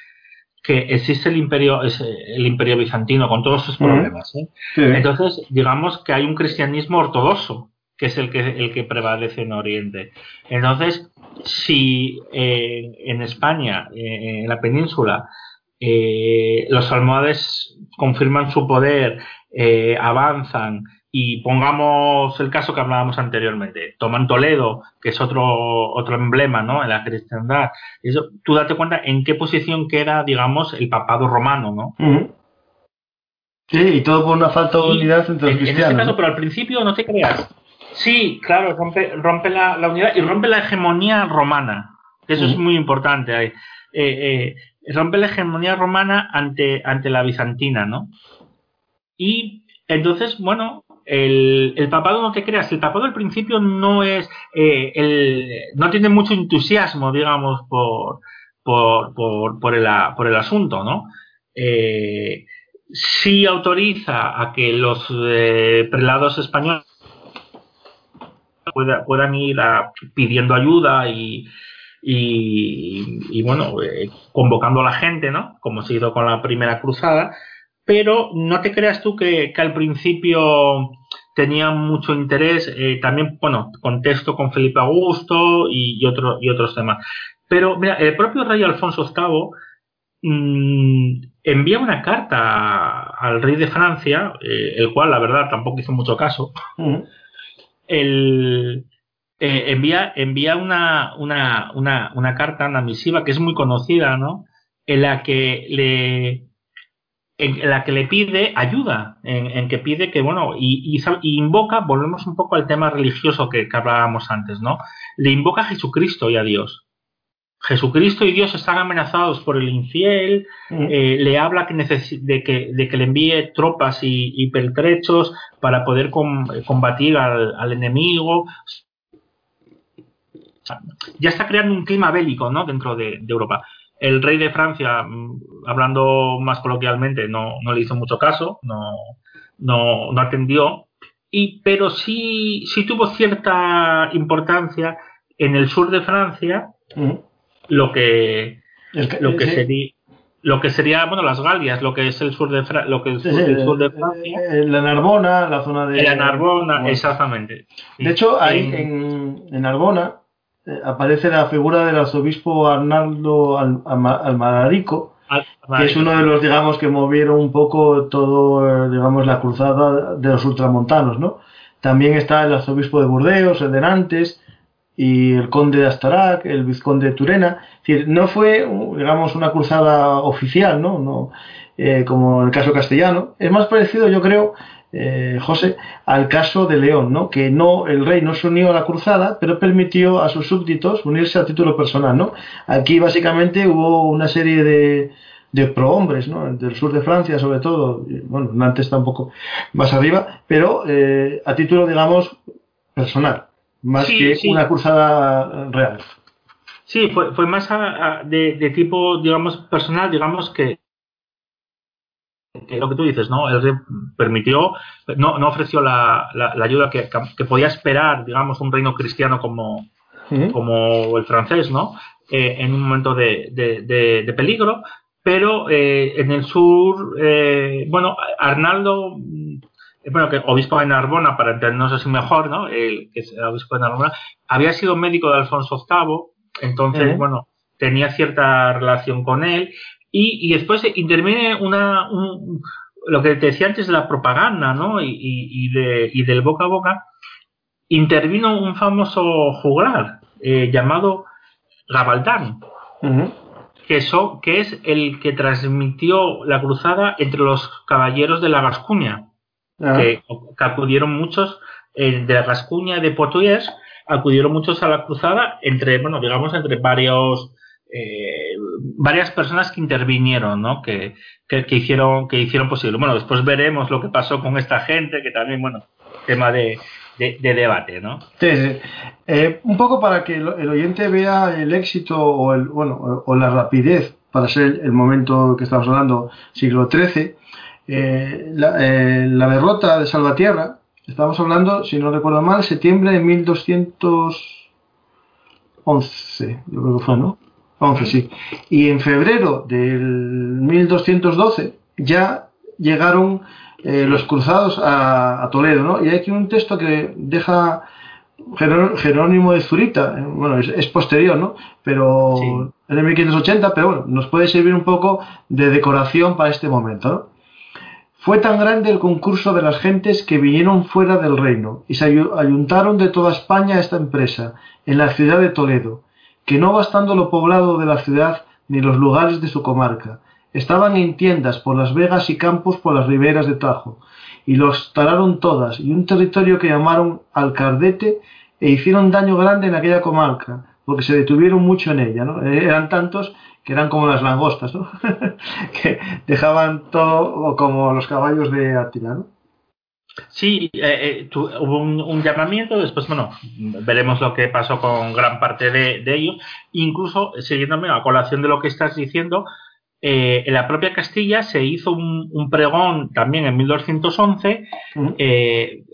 que existe el imperio el imperio bizantino con todos sus problemas ¿eh? entonces digamos que hay un cristianismo ortodoxo que es el que el que prevalece en Oriente. Entonces si eh, en España eh, en la península los almohades confirman su poder avanzan y pongamos el caso que hablábamos anteriormente, toman Toledo, que es otro, otro emblema ¿no? en la cristiandad, eso, tú date cuenta en qué posición queda, digamos, el papado romano, ¿no? Sí, y todo por una falta de unidad entre los cristianos. En ese caso, pero al principio no te creas. Sí, claro, rompe, rompe la, unidad y rompe la hegemonía romana. Eso es muy importante. Eh, eh, rompe la hegemonía romana ante, ante la bizantina, ¿no? Y entonces, bueno, el, papado no te creas, el papado al principio no es, eh, el, no tiene mucho entusiasmo, digamos, por, por, por, por, el, por el asunto, ¿no? Eh, sí autoriza a que los eh, prelados españoles puedan, ir pidiendo ayuda y, y, bueno, convocando a la gente, ¿no? Como se hizo con la primera cruzada, pero no te creas tú que, al principio tenía mucho interés, eh, también, bueno, contexto con Felipe Augusto y, y, y otros temas. Pero mira, el propio rey Alfonso VIII mm, envía una carta al rey de Francia, eh, el cual la verdad tampoco hizo mucho caso. el, eh, envía, envía una, una, una, una carta, una misiva que es muy conocida, ¿no? En la que le, en la que le pide ayuda, en, que pide que, bueno, y, invoca, volvemos un poco al tema religioso que, hablábamos antes, ¿no? Le invoca a Jesucristo y a Dios. Jesucristo y Dios están amenazados por el infiel, eh, le habla que de, que, de que le envíe tropas y, pertrechos para poder combatir al, enemigo. Ya está creando un clima bélico ¿no? dentro de Europa. El rey de Francia, mm, hablando más coloquialmente, no, le hizo mucho caso, no, no, atendió, y, pero sí, sí tuvo cierta importancia en el sur de Francia, lo que, lo que sería lo que sería bueno las Galias lo que es el sur de lo que es el sur, de Francia. la Narbona la zona de la Narbona exactamente. De hecho ahí en, en Narbona aparece la figura del arzobispo Arnaldo Almararico, que es uno de los, digamos, que movieron un poco todo, eh, digamos, la cruzada de los ultramontanos, ¿no? También está el arzobispo de Burdeos, el de Nantes, y el conde de Astarac, el vizconde de Turena. Es decir, no fue, digamos, una cruzada oficial, ¿no? no eh, como en el caso castellano. Es más parecido, yo creo, eh, José, al caso de León, ¿no? que no el rey no se unió a la cruzada, pero permitió a sus súbditos unirse a título personal. ¿no? Aquí básicamente hubo una serie de, de prohombres, ¿no? del sur de Francia sobre todo, bueno, antes tampoco más arriba, pero eh, a título, digamos, personal, más que una cruzada real. Sí, fue, más de, de, tipo, digamos, personal, digamos que que lo que tú dices, ¿no? El rey permitió, no, no ofreció la, la, ayuda que, que, podía esperar, digamos, un reino cristiano como, como el francés, ¿no? Eh, en un momento de, de, de, peligro, pero eh, en el sur, eh, bueno, Arnaldo, bueno, que obispo de Narbona, para entendernos así mejor, ¿no? El, que es el obispo de Narbona, había sido médico de Alfonso VIII, entonces, bueno, tenía cierta relación con él, y, y después interviene una, lo que te decía antes de la propaganda, ¿no? Y, y, de, y del boca a boca, intervino un famoso juglar llamado Gabaldán, que, que es el que transmitió la cruzada entre los caballeros de la Gascuña, ah. que, acudieron muchos eh, de la Gascuña de Poitiers, acudieron muchos a la cruzada entre, bueno, digamos, entre varios eh, varias personas que intervinieron, ¿no? Que, que, hicieron que hicieron posible. Bueno, después veremos lo que pasó con esta gente, que también, bueno, tema de, de, debate, ¿no? Eh, un poco para que el, oyente vea el éxito o, el, bueno, o la rapidez para ser el momento que estamos hablando, siglo XIII, eh, la, derrota de Salvatierra, estamos hablando, si no recuerdo mal, septiembre de 1211, yo creo que fue, ¿no? 11, sí. Y en febrero del 1212 ya llegaron eh, los cruzados a, Toledo, ¿no? Y hay aquí un texto que deja Jerónimo de Zurita, eh, bueno, es, posterior, ¿no? Pero es de 1580, pero bueno, nos puede servir un poco de decoración para este momento, ¿no? Fue tan grande el concurso de las gentes que vinieron fuera del reino y se ayuntaron de toda España a esta empresa, en la ciudad de Toledo, que no bastando lo poblado de la ciudad ni los lugares de su comarca, Estaban en tiendas por las vegas y campos por las riberas de Tajo, y los talaron todas, y un territorio que llamaron Alcardete, e hicieron daño grande en aquella comarca, porque se detuvieron mucho en ella, ¿no? Eh, eran tantos que eran como las langostas, ¿no? que dejaban todo como los caballos de Atila. Sí, eh, eh, hubo un, llamamiento, después, bueno, veremos lo que pasó con gran parte de, de ellos, incluso, siguiéndome a colación de lo que estás diciendo, eh, en la propia Castilla se hizo un, pregón también en 1211, eh,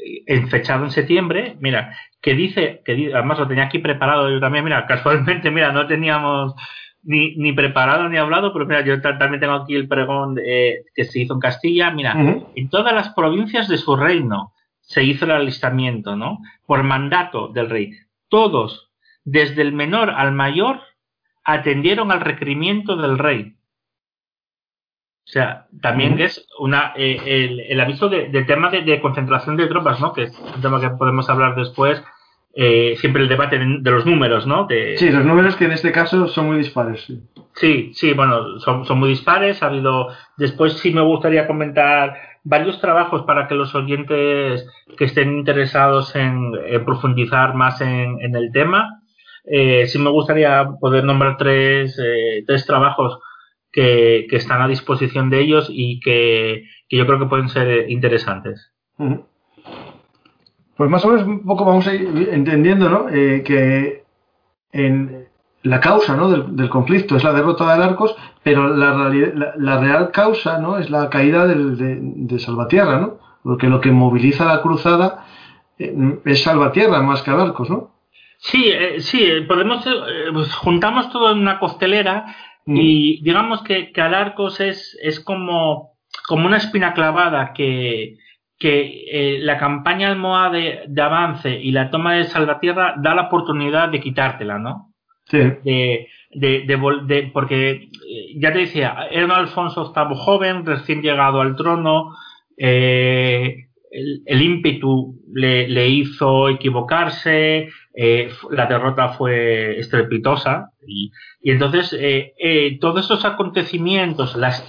fechado en septiembre, mira, que dice, que además lo tenía aquí preparado yo también, mira, casualmente, mira, no teníamos ni, ni preparado ni hablado, pero mira, yo también tengo aquí el pregón eh, que se hizo en Castilla, mira, en todas las provincias de su reino se hizo el alistamiento, ¿no? Por mandato del rey. Todos, desde el menor al mayor, atendieron al requerimiento del rey o sea, también es una eh, el, aviso de, del tema de, concentración de tropas, ¿no? Que es un tema que podemos hablar después. Eh, siempre el debate de, los números, ¿no? sí, los números que en este caso son muy dispares. Sí, sí, bueno, son, son muy dispares. Ha habido. Después sí me gustaría comentar varios trabajos para que los oyentes que estén interesados en, profundizar más en, en el tema. Eh, sí me gustaría poder nombrar tres, eh, tres trabajos que, están a disposición de ellos y que, yo creo que pueden ser interesantes. Pues más o menos un poco vamos a ir entendiendo ¿no? Eh, que en la causa ¿no? del, conflicto es la derrota de Arcos, pero la, la, real causa ¿no? es la caída de, Salvatierra, ¿no? porque lo que moviliza la cruzada eh, es Salvatierra más que Arcos, ¿no? Sí, eh, sí, podemos pues juntamos todo en una costelera Mm. Y digamos que, que Alarcos es, es como, como una espina clavada que, que eh, la campaña almohade de avance y la toma de Salvatierra da la oportunidad de quitártela, ¿no? Sí. De, de, de, porque eh, ya te decía, era un Alfonso VIII joven, recién llegado al trono, eh, el, ímpetu le, le, hizo equivocarse, eh, la derrota fue estrepitosa y, y entonces todos esos acontecimientos, las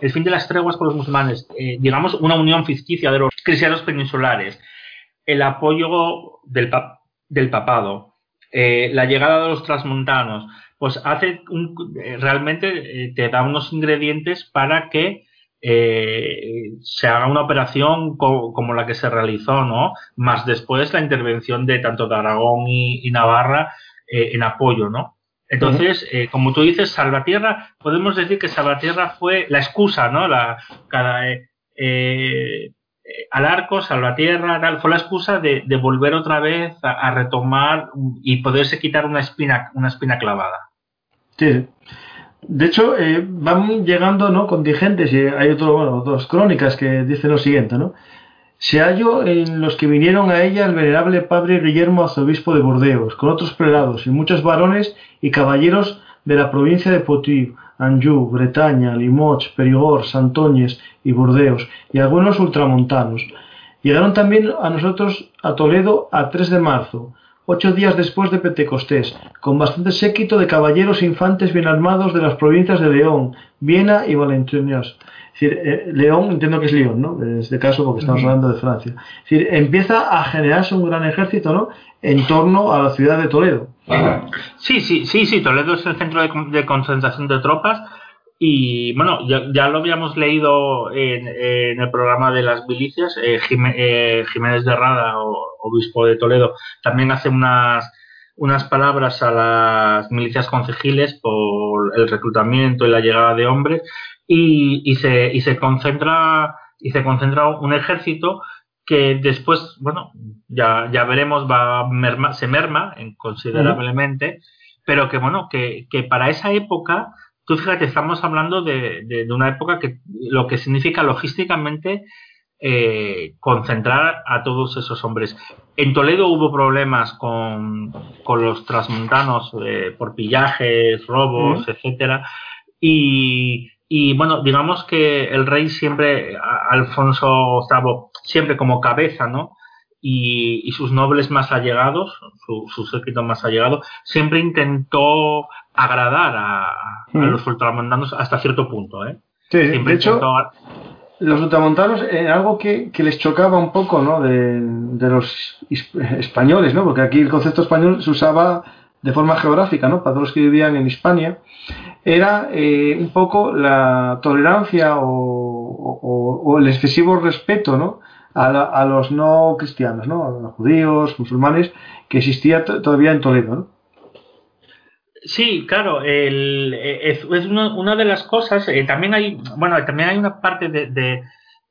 el fin de las treguas con los musulmanes, digamos una unión ficticia de los cristianos peninsulares, el apoyo del, papado, la llegada de los transmontanos, pues hace un, realmente te da unos ingredientes para que eh, se haga una operación como la que se realizó, ¿no? Más después la intervención de tanto de Aragón y, Navarra eh, en apoyo, ¿no? Entonces, eh, como tú dices, Salvatierra, podemos decir que Salvatierra fue la excusa, ¿no? La, cada, eh, eh, al arco, Salvatierra, tal, fue la excusa de, volver otra vez a, retomar y poderse quitar una espina, una espina clavada. Sí. De hecho, van llegando ¿no? contingentes y hay otro, bueno, dos crónicas que dicen lo siguiente, ¿no? Se halló en los que vinieron a ella el venerable padre Guillermo Arzobispo de Burdeos, con otros prelados y muchos varones y caballeros de la provincia de Poitou, Anjou, Bretaña, Limoges, Perigord, Santoñes y Burdeos, y algunos ultramontanos. Llegaron también a nosotros a Toledo a 3 de marzo, ocho días después de Pentecostés, con bastante séquito de caballeros e infantes bien armados de las provincias de León, Viena y Decir, eh, León, entiendo que es León, ¿no? En este caso, porque estamos hablando de Francia. Es decir, empieza a generarse un gran ejército, ¿no? En torno a la ciudad de Toledo. Sí, sí, sí, sí, Toledo es el centro de, concentración de tropas. Y bueno, ya, lo habíamos leído en, el programa de las milicias. Eh, eh, Jiménez de Rada, obispo de Toledo, también hace unas, unas palabras a las milicias concejiles por el reclutamiento y la llegada de hombres y, se, y se concentra y se concentra un ejército que después, bueno, ya, ya veremos, va se merma considerablemente, pero que bueno, que, que, para esa época, tú fíjate, estamos hablando de, de, una época que lo que significa logísticamente eh, concentrar a todos esos hombres. En Toledo hubo problemas con, con los transmontanos eh, por pillajes, robos, etcétera, y y bueno, digamos que el rey siempre, Alfonso VIII, siempre como cabeza, ¿no? Y, sus nobles más allegados, su, su séquito más allegado, siempre intentó agradar a, los ultramontanos hasta cierto punto, ¿eh? Sí, de hecho, los ultramontanos, eh, algo que, que, les chocaba un poco, ¿no? De, de los españoles, ¿no? Porque aquí el concepto español se usaba de forma geográfica, ¿no? Para todos los que vivían en Hispania, era eh, un poco la tolerancia o, el excesivo respeto, ¿no? A, los no cristianos, ¿no? A los judíos, musulmanes, que existía todavía en Toledo, ¿no? Sí, claro, e, es, una, de las cosas, eh, también hay, bueno, también hay una parte de,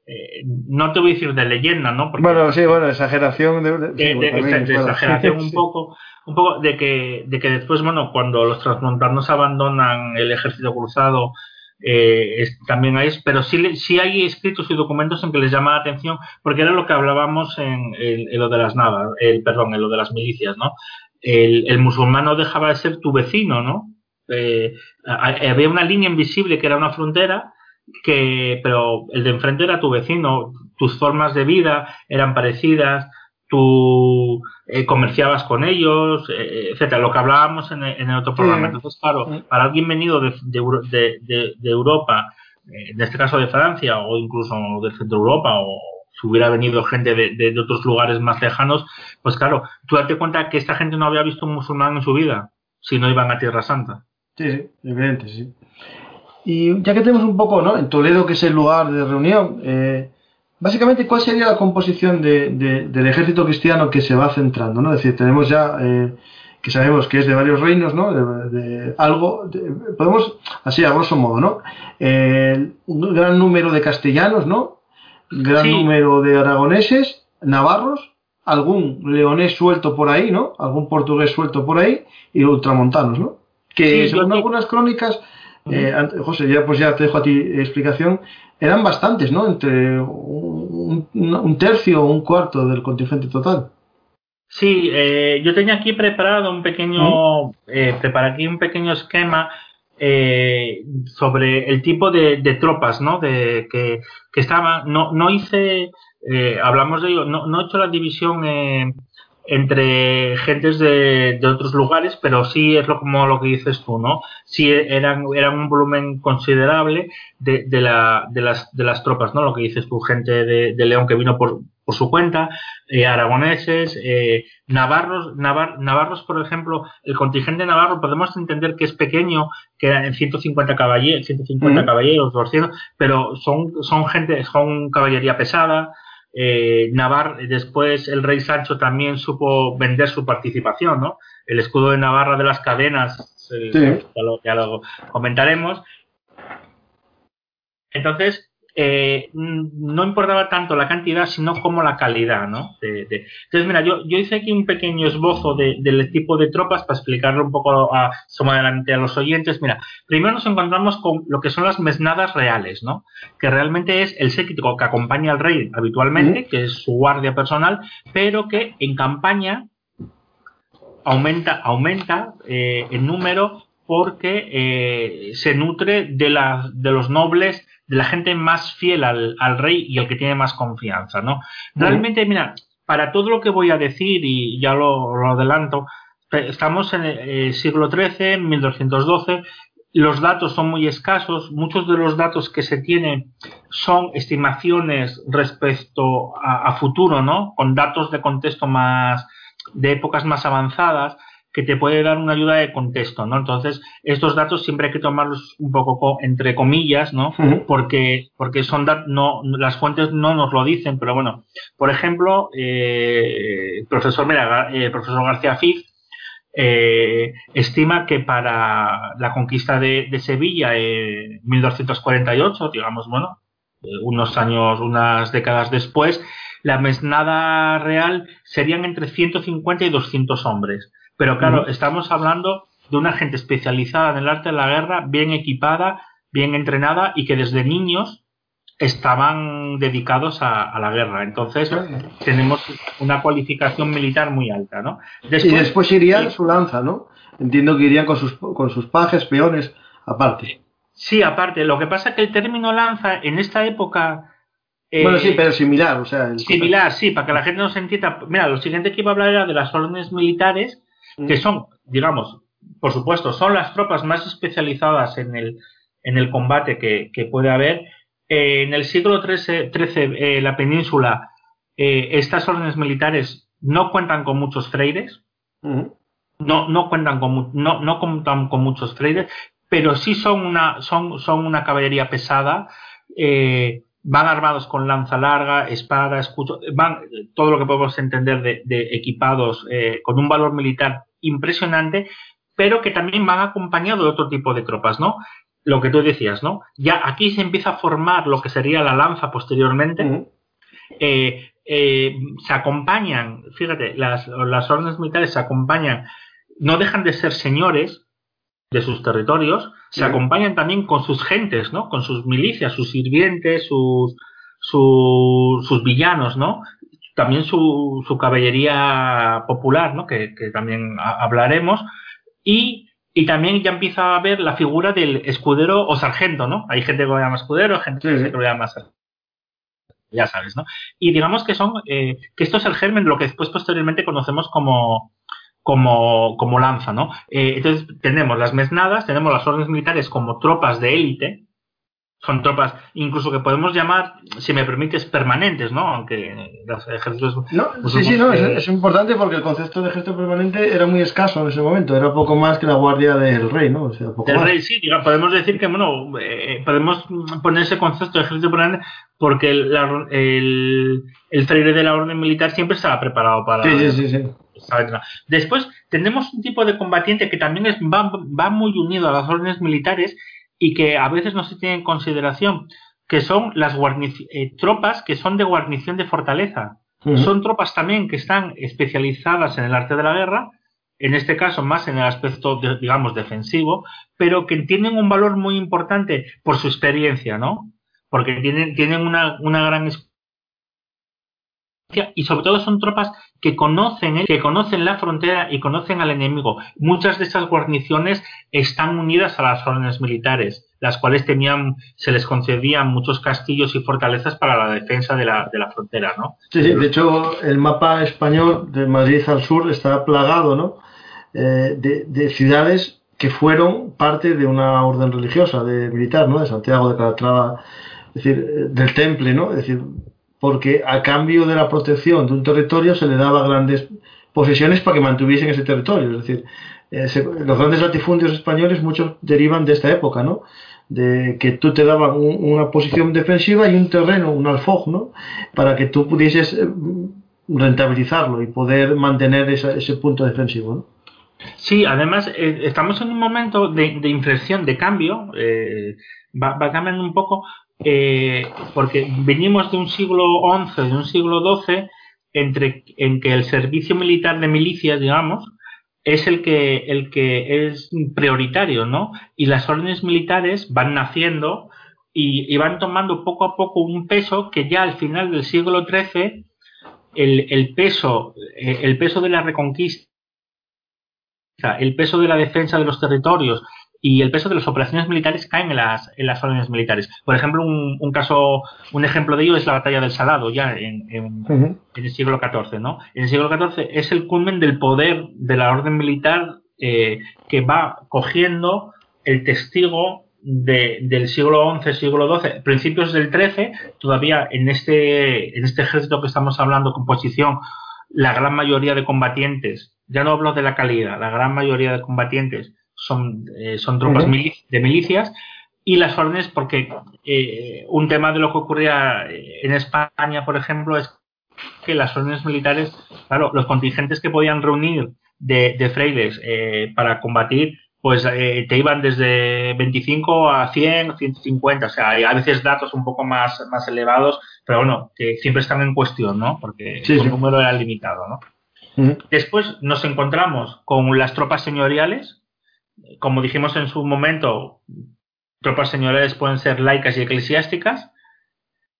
eh, no te voy a decir de leyenda, ¿no? bueno, sí, bueno, exageración de, exageración un poco, un poco de que, de que después, bueno, cuando los transmontanos abandonan el ejército cruzado, eh, también hay, pero sí, sí hay escritos y documentos en que les llama la atención, porque era lo que hablábamos en, lo de las navas, el, perdón, en lo de las milicias, ¿no? El, el musulmán no dejaba de ser tu vecino, ¿no? Eh, había una línea invisible que era una frontera, que, pero el de enfrente era tu vecino, tus formas de vida eran parecidas, tú eh, comerciabas con ellos, eh, etcétera, lo que hablábamos en el, otro programa. Entonces, claro, para alguien venido de, de, de, Europa, eh, en este caso de Francia o incluso del centro de Europa o si hubiera venido gente de, otros lugares más lejanos, pues claro, tú date cuenta que esta gente no había visto un musulmán en su vida si no iban a Tierra Santa. Sí, sí, evidente, sí. Y ya que tenemos un poco, ¿no? En Toledo, que es el lugar de reunión, eh, Básicamente, ¿cuál sería la composición de, del ejército cristiano que se va centrando? ¿no? Es decir, tenemos ya eh, que sabemos que es de varios reinos, ¿no? De, algo, podemos, así a grosso modo, ¿no? Eh, un gran número de castellanos, ¿no? Gran número de aragoneses, navarros, algún leonés suelto por ahí, ¿no? Algún portugués suelto por ahí y ultramontanos, ¿no? Que según algunas crónicas, eh, José, ya pues ya te dejo a ti explicación, eran bastantes, ¿no? Entre un, tercio o un cuarto del contingente total. Sí, eh, yo tenía aquí preparado un pequeño, eh, preparé aquí un pequeño esquema eh, sobre el tipo de, tropas, ¿no? De que, que estaban, no, no hice, hablamos de ello, no, no he hecho la división entre gentes de, de, otros lugares, pero sí es lo como lo que dices tú, ¿no? Sí eran, eran un volumen considerable de, de, la, de, las, de las tropas, ¿no? Lo que dices tú, gente de, de León que vino por, por su cuenta, eh, aragoneses, eh, navarros, navarros, por ejemplo, el contingente navarro podemos entender que es pequeño, que en 150 caballeros, 150 caballeros, 200, pero son, son gente, son caballería pesada, eh, Navarra, después el rey Sancho también supo vender su participación, ¿no? El escudo de Navarra de las cadenas ya lo comentaremos. Entonces, eh, no importaba tanto la cantidad, sino como la calidad, ¿no? entonces, mira, yo, yo, hice aquí un pequeño esbozo del tipo de tropas para explicarlo un poco a, a los oyentes. Mira, primero nos encontramos con lo que son las mesnadas reales, ¿no? Que realmente es el séquito que acompaña al rey habitualmente, que es su guardia personal, pero que en campaña aumenta, aumenta eh, en número porque eh, se nutre de, la, de los nobles de la gente más fiel al, rey y el que tiene más confianza, ¿no? Realmente, mira, para todo lo que voy a decir, y ya lo, adelanto, estamos en el siglo XIII, 1212, los datos son muy escasos, muchos de los datos que se tienen son estimaciones respecto a, a futuro, ¿no? Con datos de contexto más, de épocas más avanzadas, que te puede dar una ayuda de contexto, ¿no? Entonces, estos datos siempre hay que tomarlos un poco entre comillas, ¿no? Porque, porque son no, las fuentes no nos lo dicen, pero bueno, por ejemplo, eh, profesor, mira, eh, profesor García Fix eh, estima que para la conquista de, Sevilla en 1248, digamos, bueno, unos años, unas décadas después, la mesnada real serían entre 150 y 200 hombres. Pero claro, estamos hablando de una gente especializada en el arte de la guerra, bien equipada, bien entrenada y que desde niños estaban dedicados a, la guerra. Entonces, tenemos una cualificación militar muy alta, ¿no? Después, y después irían su lanza, ¿no? Entiendo que irían con sus, con sus pajes, peones, aparte. Sí, aparte. Lo que pasa es que el término lanza en esta época... Eh, bueno, sí, pero similar, o sea... Similar, sí, para que la gente no se entienda. Mira, lo siguiente que iba a hablar era de las órdenes militares, que son, digamos, por supuesto, son las tropas más especializadas en el, en el combate que, puede haber. Eh, en el siglo XIII, eh, la península, eh, estas órdenes militares no cuentan con muchos freires, no, no, cuentan con, no, no cuentan con muchos freires, pero sí son una, son, son una caballería pesada, van armados con lanza larga, espada, escudo, van todo lo que podemos entender de, equipados eh, con un valor militar impresionante, pero que también van acompañados de otro tipo de tropas, ¿no? Lo que tú decías, ¿no? Ya aquí se empieza a formar lo que sería la lanza posteriormente. Eh, eh, se acompañan, fíjate, las, las órdenes militares se acompañan, no dejan de ser señores, de sus territorios, se acompañan también con sus gentes, ¿no? Con sus milicias, sus sirvientes, sus, sus, villanos, ¿no? También su, su caballería popular, ¿no? Que, también hablaremos. Y, y, también ya empieza a ver la figura del escudero o sargento, ¿no? Hay gente que lo llama escudero, gente que lo llama sargento ya sabes, ¿no? Y digamos que son, eh, que esto es el germen de lo que después posteriormente conocemos como, como, como lanza, ¿no? Eh, entonces tenemos las mesnadas, tenemos las órdenes militares como tropas de élite, son tropas incluso que podemos llamar, si me permites, permanentes, ¿no? Aunque los ejércitos... No, sí, sí, no, es, importante porque el concepto de ejército permanente era muy escaso en ese momento, era poco más que la guardia del rey, ¿no? O sea, del rey, sí, podemos decir que, bueno, eh, podemos poner ese concepto de ejército permanente porque el, el, el freire de la orden militar siempre estaba preparado para... Sí, sí, sí. Después tenemos un tipo de combatiente que también es, va, muy unido a las órdenes militares y que a veces no se tiene en consideración, que son las eh, tropas que son de guarnición de fortaleza. Son tropas también que están especializadas en el arte de la guerra, en este caso más en el aspecto, digamos, defensivo, pero que tienen un valor muy importante por su experiencia, ¿no? Porque tienen, tienen una, una gran y sobre todo son tropas que conocen, que conocen la frontera y conocen al enemigo. Muchas de estas guarniciones están unidas a las órdenes militares, las cuales tenían, se les concedían muchos castillos y fortalezas para la defensa de la, de la frontera, ¿no? Sí, sí, de hecho el mapa español de Madrid al sur está plagado, ¿no? Eh, de, de, ciudades que fueron parte de una orden religiosa, de militar, ¿no? De Santiago de Calatrava, es decir, eh, del Temple, ¿no? Es decir, porque a cambio de la protección de un territorio se le daba grandes posesiones para que mantuviesen ese territorio. Es decir, eh, los grandes latifundios españoles muchos derivan de esta época, ¿no? De que tú te daban una posición defensiva y un terreno, un alfoj, ¿no? Para que tú pudieses eh, rentabilizarlo y poder mantener ese punto defensivo, ¿no? Sí, además eh, estamos en un momento de, inflexión, de cambio, va, cambiando un poco, eh, porque venimos de un siglo XI, de un siglo XII, entre, en que el servicio militar de milicias, digamos, es el que, el que es prioritario, ¿no? Y las órdenes militares van naciendo y, van tomando poco a poco un peso que ya al final del siglo XIII el, el, peso, eh, el peso de la reconquista, el peso de la defensa de los territorios y el peso de las operaciones militares caen en las, en las órdenes militares. Por ejemplo, un, un, caso, un ejemplo de ello es la batalla del Salado, ya en, en, uh -huh. en, el siglo XIV, ¿no? En el siglo XIV es el culmen del poder de la orden militar eh, que va cogiendo el testigo de, del siglo XI, siglo XII, principios del XIII, todavía en este, en este ejército que estamos hablando, composición, la gran mayoría de combatientes, ya no hablo de la calidad, la gran mayoría de combatientes son, eh, son tropas uh -huh. de milicias y las órdenes, porque eh, un tema de lo que ocurría en España, por ejemplo, es que las órdenes militares, claro, los contingentes que podían reunir de, de frailes eh, para combatir pues eh, te iban desde 25 a 100, 150, o sea, hay a veces datos un poco más, más elevados, pero bueno, que siempre están en cuestión, ¿no? Porque sí, el sí. número era limitado, ¿no? Uh -huh. Después nos encontramos con las tropas señoriales, como dijimos en su momento, tropas señoriales pueden ser laicas y eclesiásticas,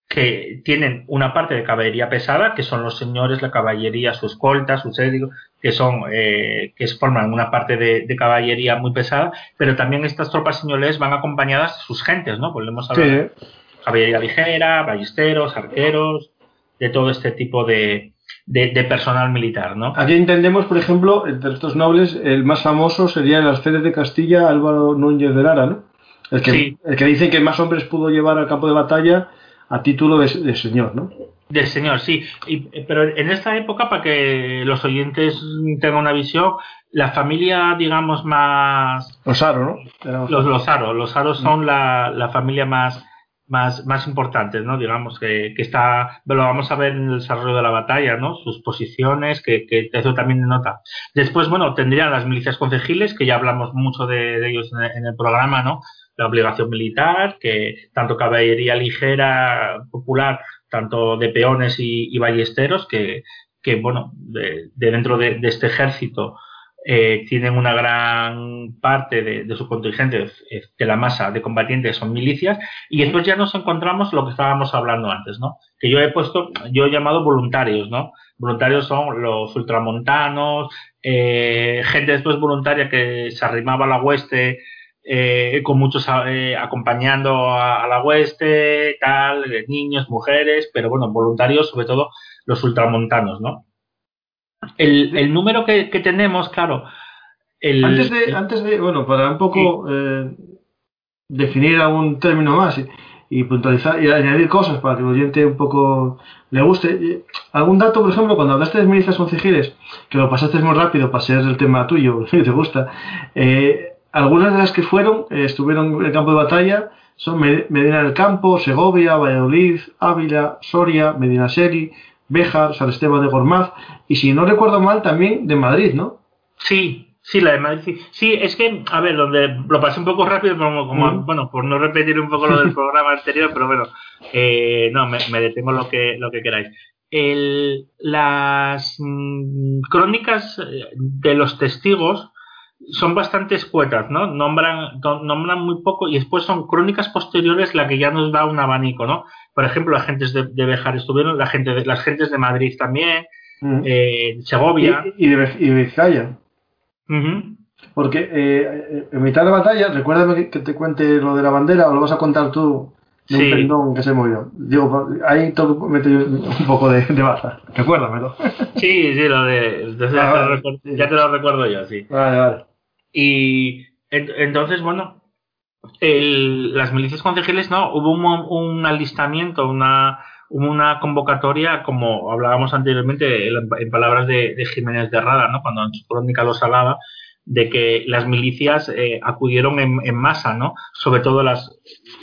que tienen una parte de caballería pesada, que son los señores, la caballería, su escolta, sus édicos, que son eh, que forman una parte de, de, caballería muy pesada, pero también estas tropas señores van acompañadas de sus gentes, ¿no? Volvemos a ver sí. caballería ligera, ballesteros, arqueros, de todo este tipo de, de, de, personal militar, ¿no? Aquí entendemos, por ejemplo, entre estos nobles, el más famoso sería en las Fedes de Castilla Álvaro Núñez de Lara, ¿no? El que, sí. el que dice que más hombres pudo llevar al campo de batalla a título de, de señor, ¿no? Del señor, sí. Y, pero en esta época, para que los oyentes tengan una visión, la familia, digamos, más... Los Aro, ¿no? Los, los Aro. Los Aro son la, la familia más, más, más importante, ¿no? Digamos, que, que está... Lo vamos a ver en el desarrollo de la batalla, ¿no? Sus posiciones, que, que eso también denota. Después, bueno, tendrían las milicias concejiles, que ya hablamos mucho de, ellos en el, programa, ¿no? la obligación militar, que tanto caballería ligera popular, tanto de peones y, y ballesteros, que, que bueno, de, de dentro de, de, este ejército eh, tienen una gran parte de, de, su contingente, de la masa de combatientes son milicias, y después ya nos encontramos lo que estábamos hablando antes, ¿no? Que yo he puesto, yo he llamado voluntarios, ¿no? Voluntarios son los ultramontanos, eh, gente después voluntaria que se arrimaba a la hueste eh, con muchos eh, acompañando a, a, la hueste, tal, niños, mujeres, pero bueno, voluntarios, sobre todo los ultramontanos, ¿no? El, el número que, que, tenemos, claro. El, antes, de, el, antes de, bueno, para un poco sí. eh, definir algún término más y, y, puntualizar y añadir cosas para que el oyente un poco le guste. Algún dato, por ejemplo, cuando hablaste de milicias concejales, que lo pasaste muy rápido para ser el tema tuyo, si te gusta, eh, algunas de las que fueron, eh, estuvieron en el campo de batalla, son Medina del Campo, Segovia, Valladolid, Ávila, Soria, Medina Seri, Béjar, San Esteban de Gormaz, y si no recuerdo mal, también de Madrid, ¿no? Sí, sí, la de Madrid. Sí, sí es que, a ver, donde lo pasé un poco rápido, como, como mm. bueno, por no repetir un poco lo del programa anterior, pero bueno, eh, no, me, me, detengo lo que, lo que queráis. El, las mmm, crónicas eh, de los testigos, son bastante escuetas, ¿no? Nombran, nombran muy poco y después son crónicas posteriores la que ya nos da un abanico, ¿no? Por ejemplo, las gentes de, de Bejar estuvieron, la gente de, las gentes de Madrid también, uh -huh. eh, Segovia. Y, y, de, y de Vizcaya. Uh -huh. Porque eh, en mitad de batalla, recuérdame que te cuente lo de la bandera o lo vas a contar tú de sí. un pendón que se movió. Digo, ahí tengo que meter un poco de, de baza. Recuérdamelo. Sí, sí, lo de. Entonces ah, ya, vale. te lo ya, te lo recuerdo yo, sí. Vale, vale. Y en, entonces, bueno, las milicias concejiles, no, hubo un, alistamiento, una, una convocatoria, como hablábamos anteriormente, en, en palabras de, de, Jiménez de Rada, ¿no? cuando en su crónica los hablaba, de que las milicias eh, acudieron en, en, masa, ¿no? sobre todo las,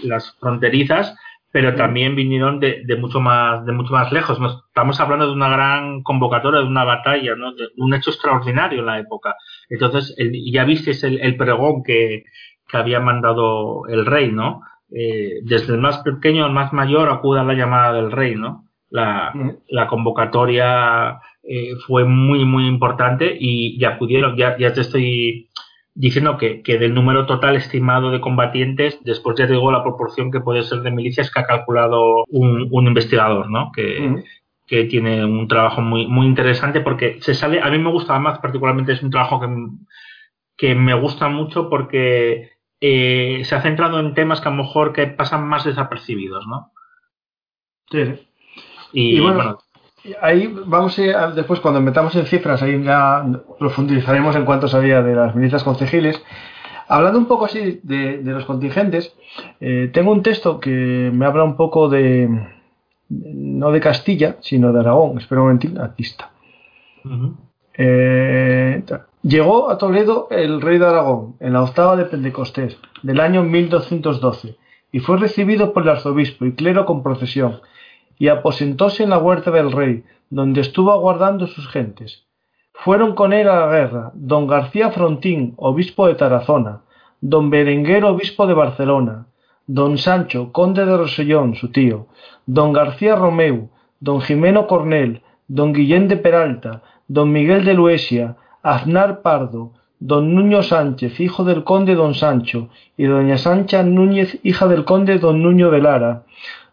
las fronterizas, pero también vinieron de, mucho más de mucho más lejos. estamos hablando de una gran convocatoria, de una batalla, ¿no? de un hecho extraordinario en la época. Entonces, ya viste el, el pregón que, que, había mandado el rey, ¿no? Eh, desde el más pequeño al más mayor acuda la llamada del rey, ¿no? La, la convocatoria eh, fue muy, muy importante y, ya acudieron, ya, ya te estoy diciendo que, que, del número total estimado de combatientes, después ya te digo la proporción que puede ser de milicias que ha calculado un, un investigador, ¿no? Que, que, tiene un trabajo muy, muy interesante porque se sale, a mí me gusta más particularmente, es un trabajo que, que me gusta mucho porque eh, se ha centrado en temas que a lo mejor que pasan más desapercibidos, ¿no? Sí. Y, bueno ahí vamos a, después cuando metamos en cifras, ahí ya profundizaremos en cuánto sabía de las milicias concejiles. Hablando un poco así de, los contingentes, eh, tengo un texto que me habla un poco de, no de Castilla, sino de Aragón. Espera un momentito, aquí está. Eh, llegó a Toledo el rey de Aragón en la octava de Pentecostés del año 1212 y fue recibido por el arzobispo y clero con procesión y aposentóse en la huerta del rey, donde estuvo aguardando sus gentes. Fueron con él a la guerra don García Frontín, obispo de Tarazona, don Berenguer, obispo de Barcelona, don Sancho, conde de Rosellón, su tío, don García Romeu, don Jimeno Cornel, don Guillén de Peralta, don Miguel de Luesia, Aznar Pardo, don Nuño Sánchez, hijo del conde don Sancho, y doña Sancha Núñez, hija del conde don Nuño de Lara,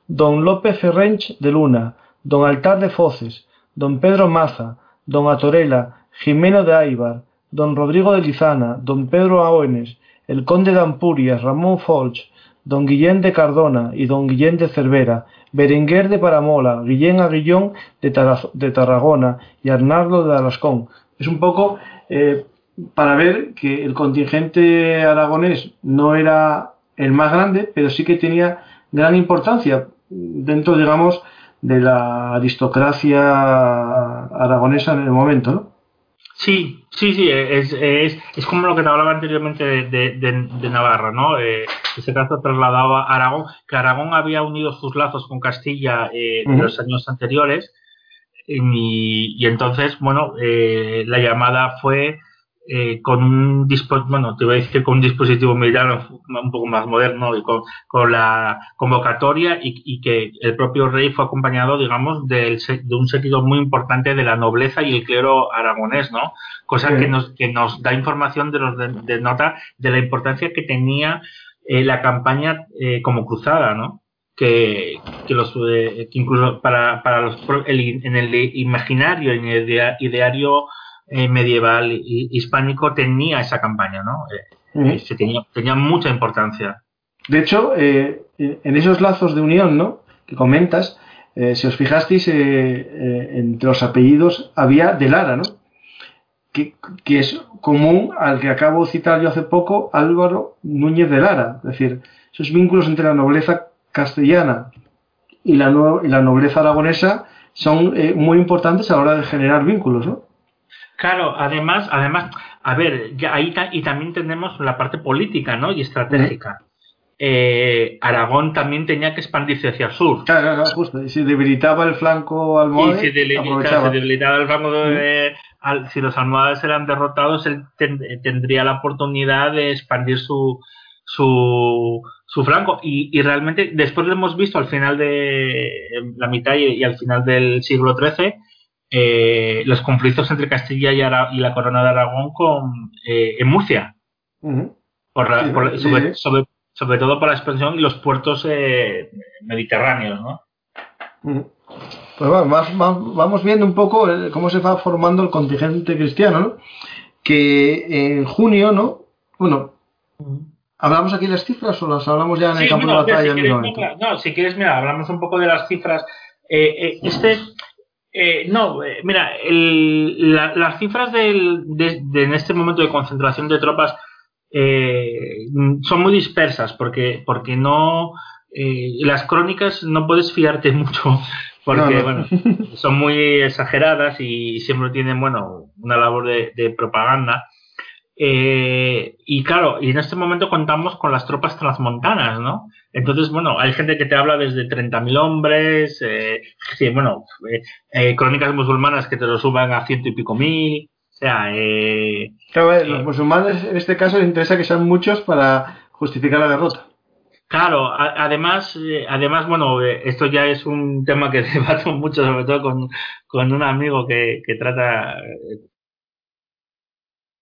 don Lope Ferrench de Luna, don Altar de Foces, don Pedro Maza, don Atorela, Jimeno de Aibar, don Rodrigo de Lizana, don Pedro Aones, el conde de Ampurias, Ramón Folch, don Guillén de Cardona y don Guillén de Cervera, Berenguer de Paramola, Guillén Aguillón de, de Tarragona y Arnaldo de Alascón. Es un poco eh, para ver que el contingente aragonés no era el más grande, pero sí que tenía gran importancia dentro, digamos, de la aristocracia aragonesa en el momento, ¿no? Sí, sí, sí, es, es, es como lo que te hablaba anteriormente de, de, Navarra, ¿no? Eh, ese caso trasladaba a Aragón, que Aragón había unido sus lazos con Castilla eh, en los años anteriores, y, y entonces, bueno, eh, la llamada fue eh, con un bueno, te voy a decir con un dispositivo militar un poco más moderno y con, con la convocatoria y, que el propio rey fue acompañado, digamos, de, de un sentido muy importante de la nobleza y el clero aragonés, ¿no? Cosa que, nos, que nos da información de los de, nota de la importancia que tenía eh, la campaña eh, como cruzada, ¿no? Que, que, los, que incluso para, para los, en el imaginario, en el ideario medieval hispánico tenía esa campaña, ¿no? Eh, eh, se tenía, tenía mucha importancia. De hecho, en esos lazos de unión, ¿no? Que comentas, si os fijasteis, entre los apellidos había de Lara, ¿no? Que, que, es común al que acabo de citar yo hace poco, Álvaro Núñez de Lara. Es decir, esos vínculos entre la nobleza castellana y la, y la nobleza aragonesa son muy importantes a la hora de generar vínculos, ¿no? Claro, además, además, a ver, ya ahí y también tenemos la parte política, ¿no? Y estratégica. Eh, Aragón también tenía que expandirse hacia el sur. Claro, claro, justo. Y si debilitaba el flanco almohade, y si, debilitaba el flanco de, si los almohades eran derrotados, él tendría la oportunidad de expandir su, su, su flanco. Y, y, realmente, después lo hemos visto al final de la mitad y al final del siglo XIII, eh, los conflictos entre Castilla y, la corona de Aragón con, eh, en Murcia. sobre, todo por la expansión y los puertos eh, mediterráneos, ¿no? Pues vamos, viendo un poco cómo se va formando el contingente cristiano, ¿no? Que en junio, ¿no? Bueno, ¿hablamos aquí las cifras o las hablamos ya en el campo de batalla? no, si quieres, mira, hablamos un poco de las cifras. este eh, no, eh, mira, las cifras del, de, en este momento de concentración de tropas eh, son muy dispersas porque, porque no. las crónicas no puedes fiarte mucho porque Bueno, son muy exageradas y siempre tienen bueno una labor de, propaganda. Eh, y claro, y en este momento contamos con las tropas transmontanas, ¿no? Entonces, bueno, hay gente que te habla desde 30.000 hombres, eh, sí, bueno, eh, eh, crónicas musulmanas que te lo suban a ciento y pico mil, o sea... Eh, claro, los musulmanes en este caso les interesa que sean muchos para justificar la derrota. Claro, a- además, además, bueno, esto ya es un tema que debato mucho, sobre todo con, con un amigo que, que trata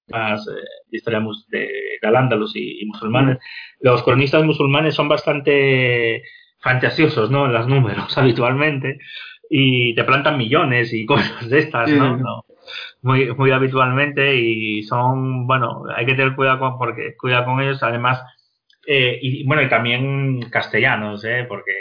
más eh, de historia de, al-Ándalus y, y musulmanes. Los cronistas musulmanes son bastante fantasiosos, ¿no? En los números habitualmente y te plantan millones y cosas de estas, ¿no? sí. No, Muy, muy habitualmente y son, bueno, hay que tener cuidado con, porque cuidado con ellos, además eh, y bueno, y también castellanos, ¿eh? porque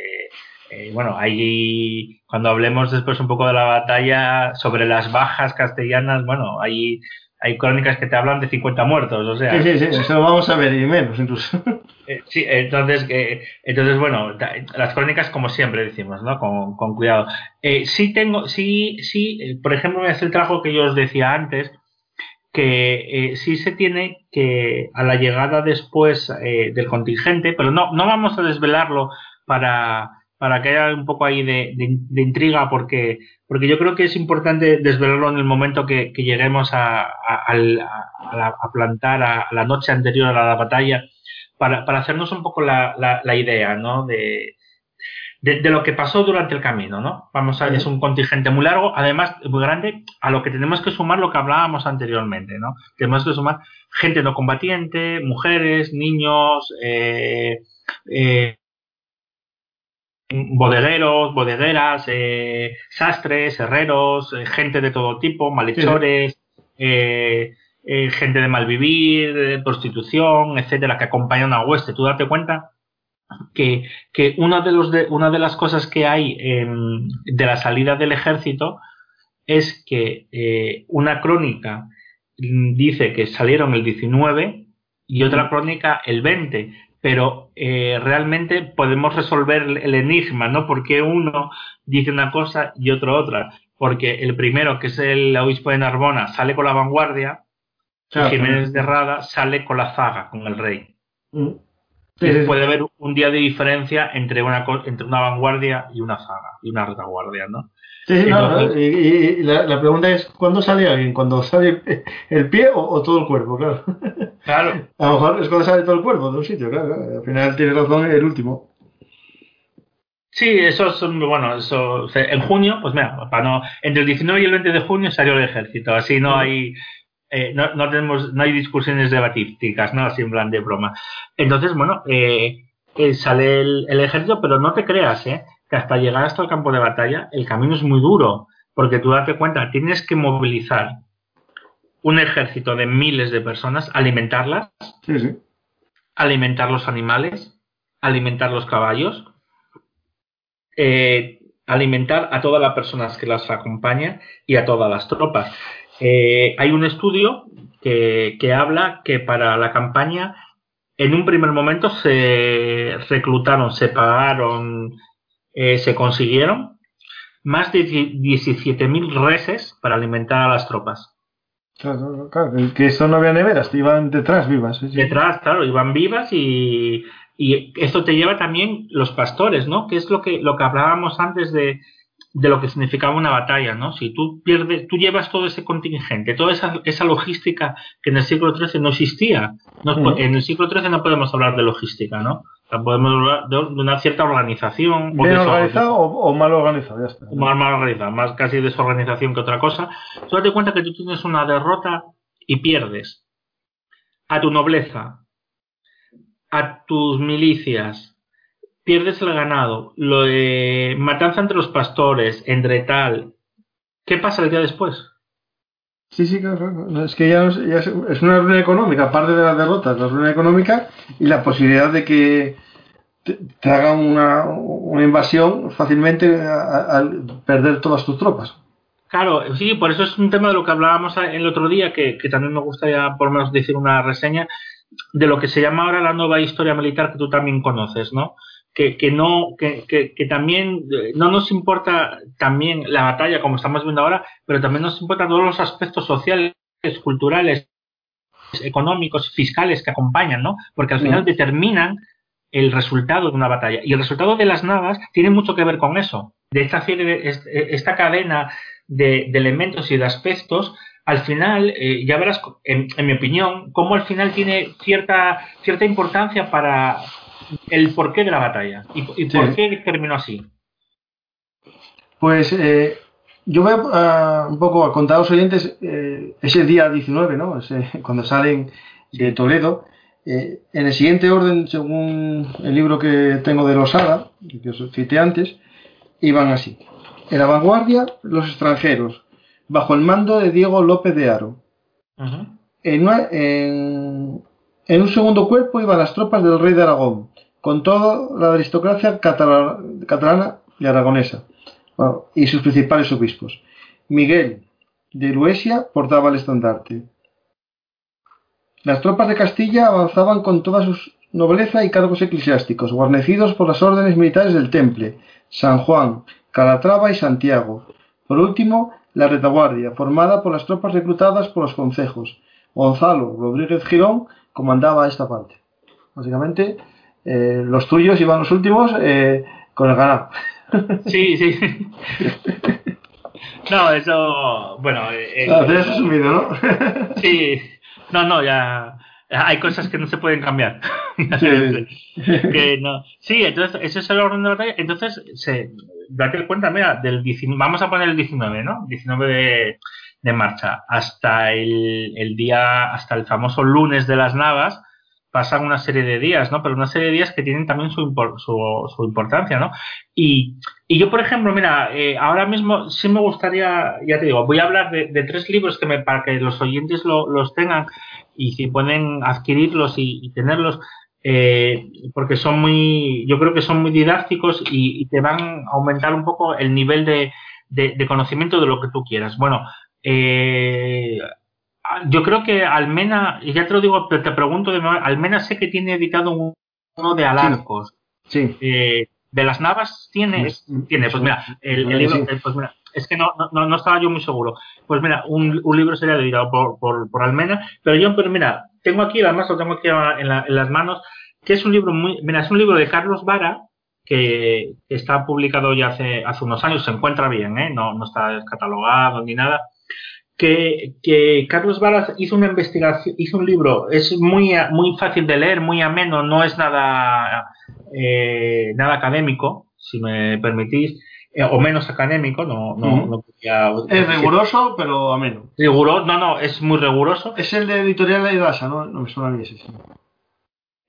eh, bueno, ahí cuando hablemos después un poco de la batalla sobre las bajas castellanas, bueno, hay, hay crónicas que te hablan de 50 muertos, o sea, Sí, sí, sí, eso lo vamos a ver y menos incluso. eh, sí, entonces, eh, entonces bueno, las crónicas como siempre decimos, ¿no? Con, con cuidado. Eh, sí tengo, sí, sí, eh, por ejemplo, es el trabajo que yo os decía antes, que sí se tiene que a la llegada después del contingente, pero no, no vamos a desvelarlo para, para que haya un poco ahí de, de- de intriga, porque, porque yo creo que es importante desvelarlo en el momento que, que lleguemos a, a- al- a- a la- a plantar a, la noche anterior a la batalla, para, para hacernos un poco la, la, la idea, ¿no? De, de, de lo que pasó durante el camino, ¿no? Vamos a, es un contingente muy largo, además muy grande, a lo que tenemos que sumar lo que hablábamos anteriormente, ¿no? Tenemos que sumar gente no combatiente, mujeres, niños, eh, eh, bodegueros, bodegueras, eh, sastres, herreros, eh, gente de todo tipo, malhechores, eh, eh, gente de malvivir, prostitución, etcétera, que acompañan a Hueste. Tú date cuenta que, que una, de los de, una de las cosas que hay em, de la salida del ejército es que eh, una crónica dice que salieron el 19 y otra crónica el 20, pero eh, realmente podemos resolver el, enigma, ¿no? Porque uno dice una cosa y otro otra. Porque el primero, que es el obispo de Narbona, sale con la vanguardia, Claro. y Jiménez de Rada sale con la zaga, con el rey. Mm. Sí. Puede haber un día de diferencia entre una, entre una vanguardia y una zaga, y una retaguardia, ¿no? Sí, sí, no, y, la, la pregunta es, ¿cuándo sale alguien? ¿Cuando sale el pie o, o todo el cuerpo? Claro. Claro, A lo mejor es cuando sale todo el cuerpo de un sitio, claro. claro. Al final tiene razón el último. Sí, eso es, bueno, eso, en junio, pues mira, para no, entre el 19 y el 20 de junio salió el ejército, así no hay, eh, no, no tenemos, no hay discusiones debatísticas, ¿no? Así en plan de broma. Entonces, bueno, eh, eh, sale el, el ejército, pero no te creas, ¿eh? Que hasta llegar hasta el campo de batalla, el camino es muy duro, porque tú date cuenta, tienes que movilizar un ejército de miles de personas, alimentarlas, Sí, sí. alimentar los animales, alimentar los caballos, eh, alimentar a todas las personas que las acompañan y a todas las tropas. Eh, hay un estudio que, que habla que para la campaña en un primer momento se reclutaron, se pagaron, eh, se consiguieron más de 17.000 reses para alimentar a las tropas. Claro, claro, que eso no había neveras, iban detrás vivas. sí, sí. Detrás, claro, iban vivas y, y esto te lleva también los pastores, ¿no? Que es lo que, lo que hablábamos antes de, de lo que significaba una batalla, ¿no? Si tú pierdes, tú llevas todo ese contingente, toda esa, esa logística que en el siglo XIII no existía. No. En el siglo XIII no podemos hablar de logística, ¿no? O sea, podemos hablar de, una cierta organización. o ¿Bien de- organizado o, o mal organizado? Ya está. mal organizada, más casi desorganización que otra cosa. Tú date cuenta que tú tienes una derrota y pierdes a tu nobleza, a tus milicias, pierdes el ganado, lo de matanza entre los pastores, entre tal. ¿Qué pasa el día después? Sí, sí, claro, Es que ya, ya es- una ruina económica, aparte de las derrotas, la ruina económica y la posibilidad de que te, te hagan una, una invasión fácilmente al perder todas tus tropas. Claro, sí, por eso es un tema de lo que hablábamos el otro día, que, que también me gustaría por lo menos decir una reseña de lo que se llama ahora la nueva historia militar que tú también conoces, ¿no? Que, que no, que, que, que también eh, no nos importa también la batalla como estamos viendo ahora, pero también nos importa todos los aspectos sociales, culturales, económicos, fiscales que acompañan, ¿no? Porque al final determinan el resultado de una batalla. Y el resultado de las navas tiene mucho que ver con eso. De esta, esta cadena de, elementos y de aspectos, al final, eh, ya verás, en, mi opinión, cómo al final tiene cierta, cierta importancia para el porqué de la batalla y, por qué terminó así. Pues eh, yo voy a, un poco a contar a los oyentes eh, ese día 19, ¿no? cuando salen de Toledo. en el siguiente orden, según el libro que tengo de Losada, que os cité antes, iban así. En la vanguardia, los extranjeros, bajo el mando de Diego López de Aro. en, un segundo cuerpo iban las tropas del rey de Aragón, con toda la aristocracia catalana y aragonesa, y sus principales obispos. Miguel de Luesia portaba el estandarte. Las tropas de Castilla avanzaban con toda su nobleza y cargos eclesiásticos, guarnecidos por las órdenes militares del Temple, San Juan, Calatrava y Santiago. Por último, la retaguardia, formada por las tropas reclutadas por los concejos. Gonzalo Rodríguez Girón comandaba esta parte. Básicamente, eh, los tuyos iban los últimos eh, con el ganado. Sí, sí. No, eso, bueno... Eh, ah, has asumido, ¿no? Sí, no, no, ya hay cosas que no se pueden cambiar. Sí, entonces ese es el orden de batalla. Entonces, se, date cuenta, mira, del vamos a poner el 19, ¿no? 19 de, de marcha hasta el, el, día, hasta el famoso lunes de las Navas, pasan una serie de días, ¿no? Pero una serie de días que tienen también su, su, su importancia, ¿no? Y, y, yo, por ejemplo, mira, eh, ahora mismo sí me gustaría, ya te digo, voy a hablar de, de tres libros que me, para que los oyentes lo, los tengan y si pueden adquirirlos y tenerlos. Eh, porque son muy, yo creo que son muy didácticos y, te van a aumentar un poco el nivel de, de, conocimiento de lo que tú quieras. Bueno, eh, yo creo que Almena, y ya te lo digo, te pregunto de nuevo, Almena sé que tiene editado uno de Alarcos. Sí. Eh, de las Navas tiene, tiene, pues mira, el, libro, pues mira, es que no, no, no, estaba yo muy seguro. Pues mira, un, un libro sería editado por, por, por, Almena, pero yo, pero mira, tengo aquí, además lo tengo aquí en, en las manos, que es un libro muy, mira, es un libro de Carlos Vara, que está publicado ya hace, hace unos años, se encuentra bien, ¿eh? no, no está catalogado ni nada, que, que, Carlos Vara hizo una investigación, hizo un libro, es muy, muy fácil de leer, muy ameno, no es nada, eh, nada académico, si me permitís, eh, o menos académico, no, no, no Es riguroso, pero ameno. Riguroso, no, no, es muy riguroso. Es el de Editorial La Idasa, ¿no? No me suena bien ese. Sí.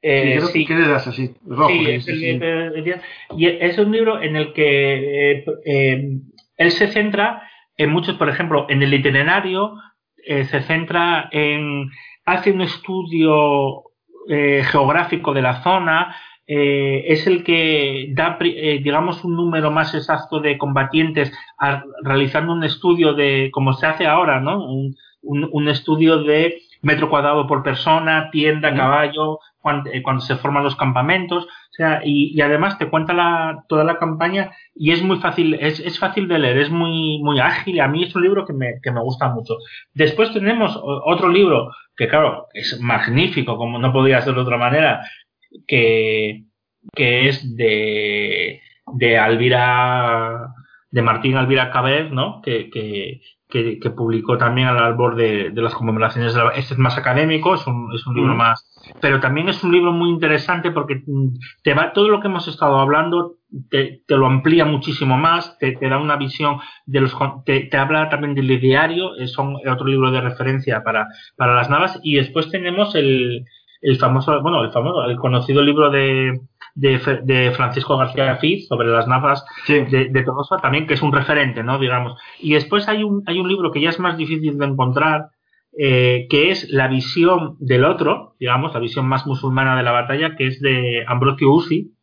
Eh, sí. Rojo, sí, es el, y es un libro en el que eh, él se centra en muchos, por ejemplo, en el itinerario, eh, se centra en, hace un estudio eh, geográfico de la zona, eh, es el que da, digamos, un número más exacto de combatientes a, realizando un estudio de, como se hace ahora, ¿no? Un, un, un estudio de metro cuadrado por persona, tienda, caballo, cuando, se forman los campamentos, sea, y, además te cuenta la, toda la campaña y es muy fácil, es, es, fácil de leer, es muy, muy ágil, a mí es un libro que me, que me gusta mucho. Después tenemos otro libro que claro, es magnífico, como no podía ser de otra manera, que, que es de, de Alvira, de Martín Alvira Caber, ¿no? Que, que, que, que, publicó también al albor de, de las conmemoraciones. Este es más académico, es un, es un libro más, pero también es un libro muy interesante porque te va, todo lo que hemos estado hablando te, te lo amplía muchísimo más, te, te, da una visión de los, te, te habla también del diario, es otro libro de referencia para, para las navas, y después tenemos el, el famoso, bueno, el famoso, el conocido libro de, de, de Francisco García Fiz sobre las navas de, de Tolosa también, que es un referente, ¿no? Digamos. Y después hay un, hay un libro que ya es más difícil de encontrar, eh, que es la visión del otro, digamos, la visión más musulmana de la batalla, que es de Ambrosio Usi,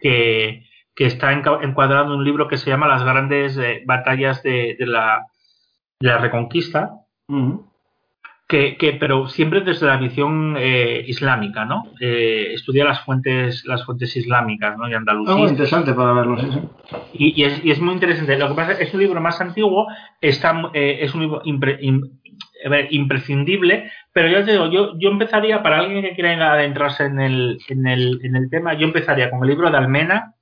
que, que está encuadrado en un libro que se llama Las grandes eh, batallas de, de, la, de la Reconquista que, que, pero siempre desde la visión eh, islámica, ¿no? Eh, estudia las fuentes, las fuentes islámicas, ¿no? Y Andalucía. muy interesante para verlo, sí, Y, y, es, y, es, muy interesante. Lo que pasa es que es un libro más antiguo, está, eh, es un libro impre, im, imprescindible, pero yo te digo, yo, yo empezaría, para alguien que quiera adentrarse en el, en el, en el tema, yo empezaría con el libro de Almena,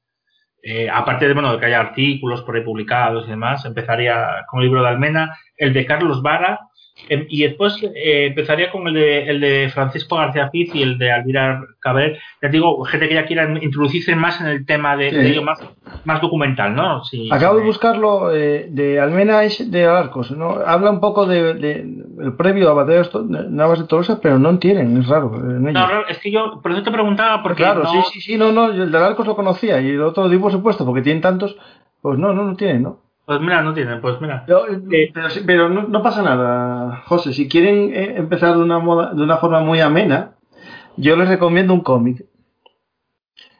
eh, aparte de, bueno, de que haya artículos por ahí publicados y demás, empezaría con el libro de Almena, el de Carlos Vara, y después eh, empezaría con el de, el de Francisco García Piz y el de Alvira Caber. Ya digo, gente que ya quiera introducirse más en el tema de, ello, más, más documental, ¿no? Acabo de buscarlo, eh, de Almena es de Arcos, ¿no? Habla un poco de, el previo a Batalla de Navas de Tolosa, pero no entienden, es raro. No, es que yo, por eso te preguntaba, porque. Claro, sí, sí, sí, no, no, el de Arcos lo conocía y el otro lo por supuesto, porque tienen tantos, pues no, no, no tienen, ¿no? Pues mira, no tienen, pues mira. Eh, pero, no, pasa nada, José. Si quieren eh, empezar de una, moda, de una forma muy amena, yo les recomiendo un cómic.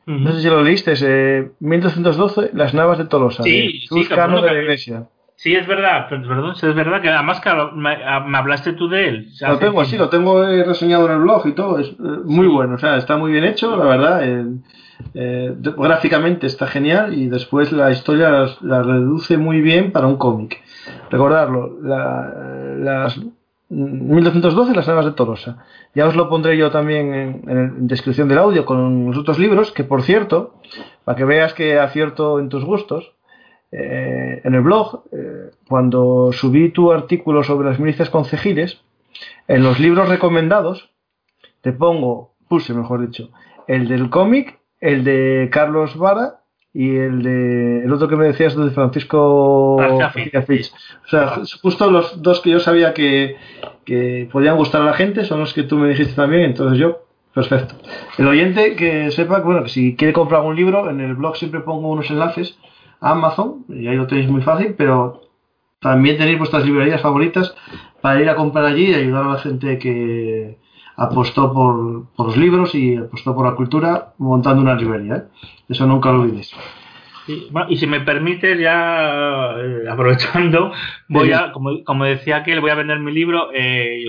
No sé si lo leíste, eh, 1212, Las Navas de Tolosa, sí, sí, de la Iglesia. Sí, es verdad, perdón, es verdad que además que me, hablaste tú de él. lo tengo, sí, lo tengo reseñado en el blog y todo, es muy bueno, o sea, está muy bien hecho, la verdad. Eh, gráficamente está genial y después la historia la, reduce muy bien para un cómic. Recordarlo, las 1212 las sagas de Torosa. Ya os lo pondré yo también en, descripción del audio con los otros libros, que por cierto, para que veas que acierto en tus gustos, eh, en el blog, eh, cuando subí tu artículo sobre las milicias concejiles, en los libros recomendados, te pongo, puse mejor dicho, el del cómic el de Carlos Vara y el de el otro que me decías de Francisco Fitch. O sea, justo los dos que yo sabía que, que, podían gustar a la gente son los que tú me dijiste también, entonces yo, perfecto. El oyente que sepa que, bueno, que si quiere comprar un libro, en el blog siempre pongo unos enlaces a Amazon, y ahí lo tenéis muy fácil, pero también tenéis vuestras librerías favoritas para ir a comprar allí y ayudar a la gente que, apostó por, por, los libros y apostó por la cultura montando una librería. ¿eh? Eso nunca lo olvides. y si me permites, ya eh, aprovechando, voy a, como, como, decía aquel, voy a vender mi libro. Eh,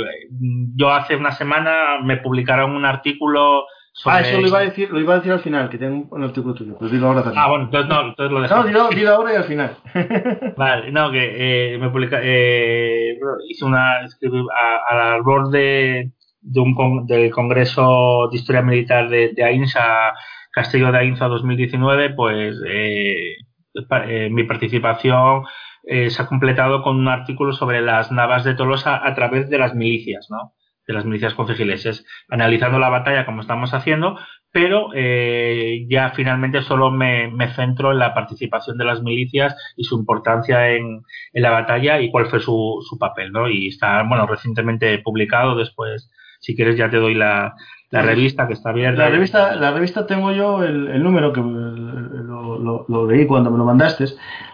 yo hace una semana me publicaron un artículo sobre... Ah, eso lo iba a decir, lo iba a decir al final, que tengo un artículo tuyo, pero dilo ahora también. Ah, bueno, entonces no, entonces lo dejo. No, dilo, ahora y al final. vale, no, que me publica, hice una, escribí a, a la borde de un, del Congreso de Historia Militar de, de AINSA, Castillo de AINSA 2019, pues eh, eh, mi participación eh, se ha completado con un artículo sobre las navas de Tolosa a través de las milicias, ¿no? de las milicias concejileses, analizando la batalla como estamos haciendo, pero eh, ya finalmente solo me, me, centro en la participación de las milicias y su importancia en, en la batalla y cuál fue su, su papel, ¿no? Y está, bueno, recientemente publicado después si quieres ya te doy la, la revista que está abierta. La revista, la revista tengo yo el, número que lo, lo, leí cuando me lo mandaste,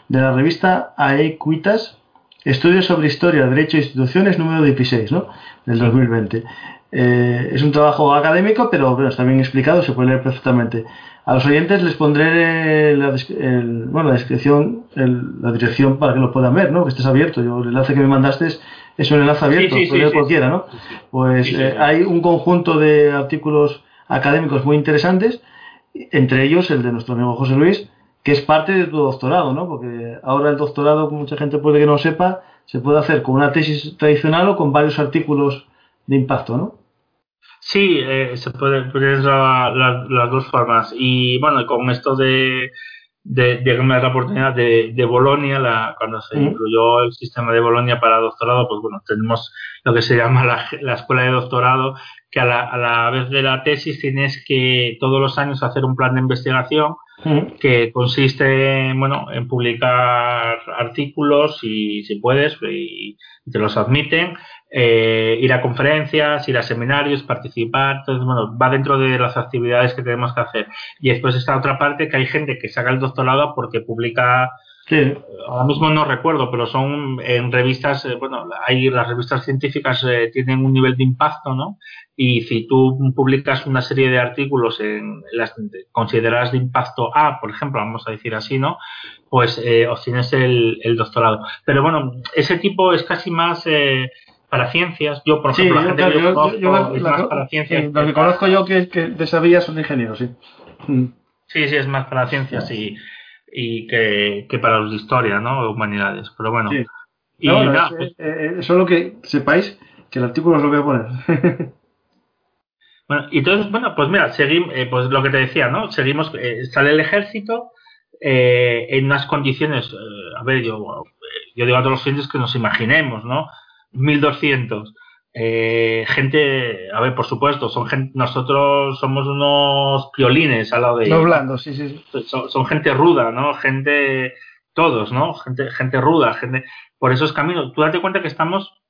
de la revista AEQUITAS, Estudios sobre Historia, Derecho e Instituciones, número 16, ¿no? Del 2020. Eh, es un trabajo académico, pero bueno, está bien explicado, se puede leer perfectamente. A los oyentes les pondré la, bueno, la descripción, la dirección para que lo puedan ver, ¿no? Que estés abierto. Yo, el enlace que me mandaste es un enlace abierto, puede cualquiera, ¿no? Pues eh, hay un conjunto de artículos académicos muy interesantes, entre ellos el de nuestro amigo José Luis, que es parte de tu doctorado, ¿no? Porque ahora el doctorado, como mucha gente puede que no sepa, se puede hacer con una tesis tradicional o con varios artículos de impacto, ¿no? Sí, eh, se puede, puede las dos formas. Y bueno, con esto de de, de la oportunidad de, de Bolonia, la, cuando se incluyó el sistema de Bolonia para doctorado, pues bueno, tenemos lo que se llama la, la escuela de doctorado, que a la, a la, vez de la tesis tienes que todos los años hacer un plan de investigación que consiste bueno, en publicar artículos y si puedes y te los admiten eh, ir a conferencias, ir a seminarios, participar, entonces bueno, va dentro de las actividades que tenemos que hacer. Y después está otra parte que hay gente que saca el doctorado porque publica Ahora mismo no recuerdo, pero son en revistas, eh, bueno, hay las revistas científicas eh, tienen un nivel de impacto, ¿no? Y si tú publicas una serie de artículos en las consideradas de impacto A, por ejemplo, vamos a decir así, ¿no? Pues obtienes el, el, doctorado. Pero bueno, ese tipo es casi más para ciencias. Yo, por ejemplo, la gente que yo, conozco es más para ciencias. Los que conozco yo que, que de esa son ingenieros, sí. Mm. Sí, sí, es más para ciencias y, y que, que, para los de historia, ¿no? Humanidades. Pero bueno. Y nada, pues solo que sepáis que el artículo os lo voy a poner. bueno, y entonces, bueno, pues mira, seguimos, pues lo que te decía, ¿no? Seguimos, sale el ejército en unas condiciones, a ver, yo, yo digo a todos los clientes que nos imaginemos, ¿no? 1200 eh, gente, a ver, por supuesto, son gente, nosotros somos unos piolines al lado de ellos. blandos, sí, sí. Son, gente ruda, ¿no? Gente, todos, ¿no? Gente, gente ruda, gente. Por esos caminos. Tú date cuenta que estamos,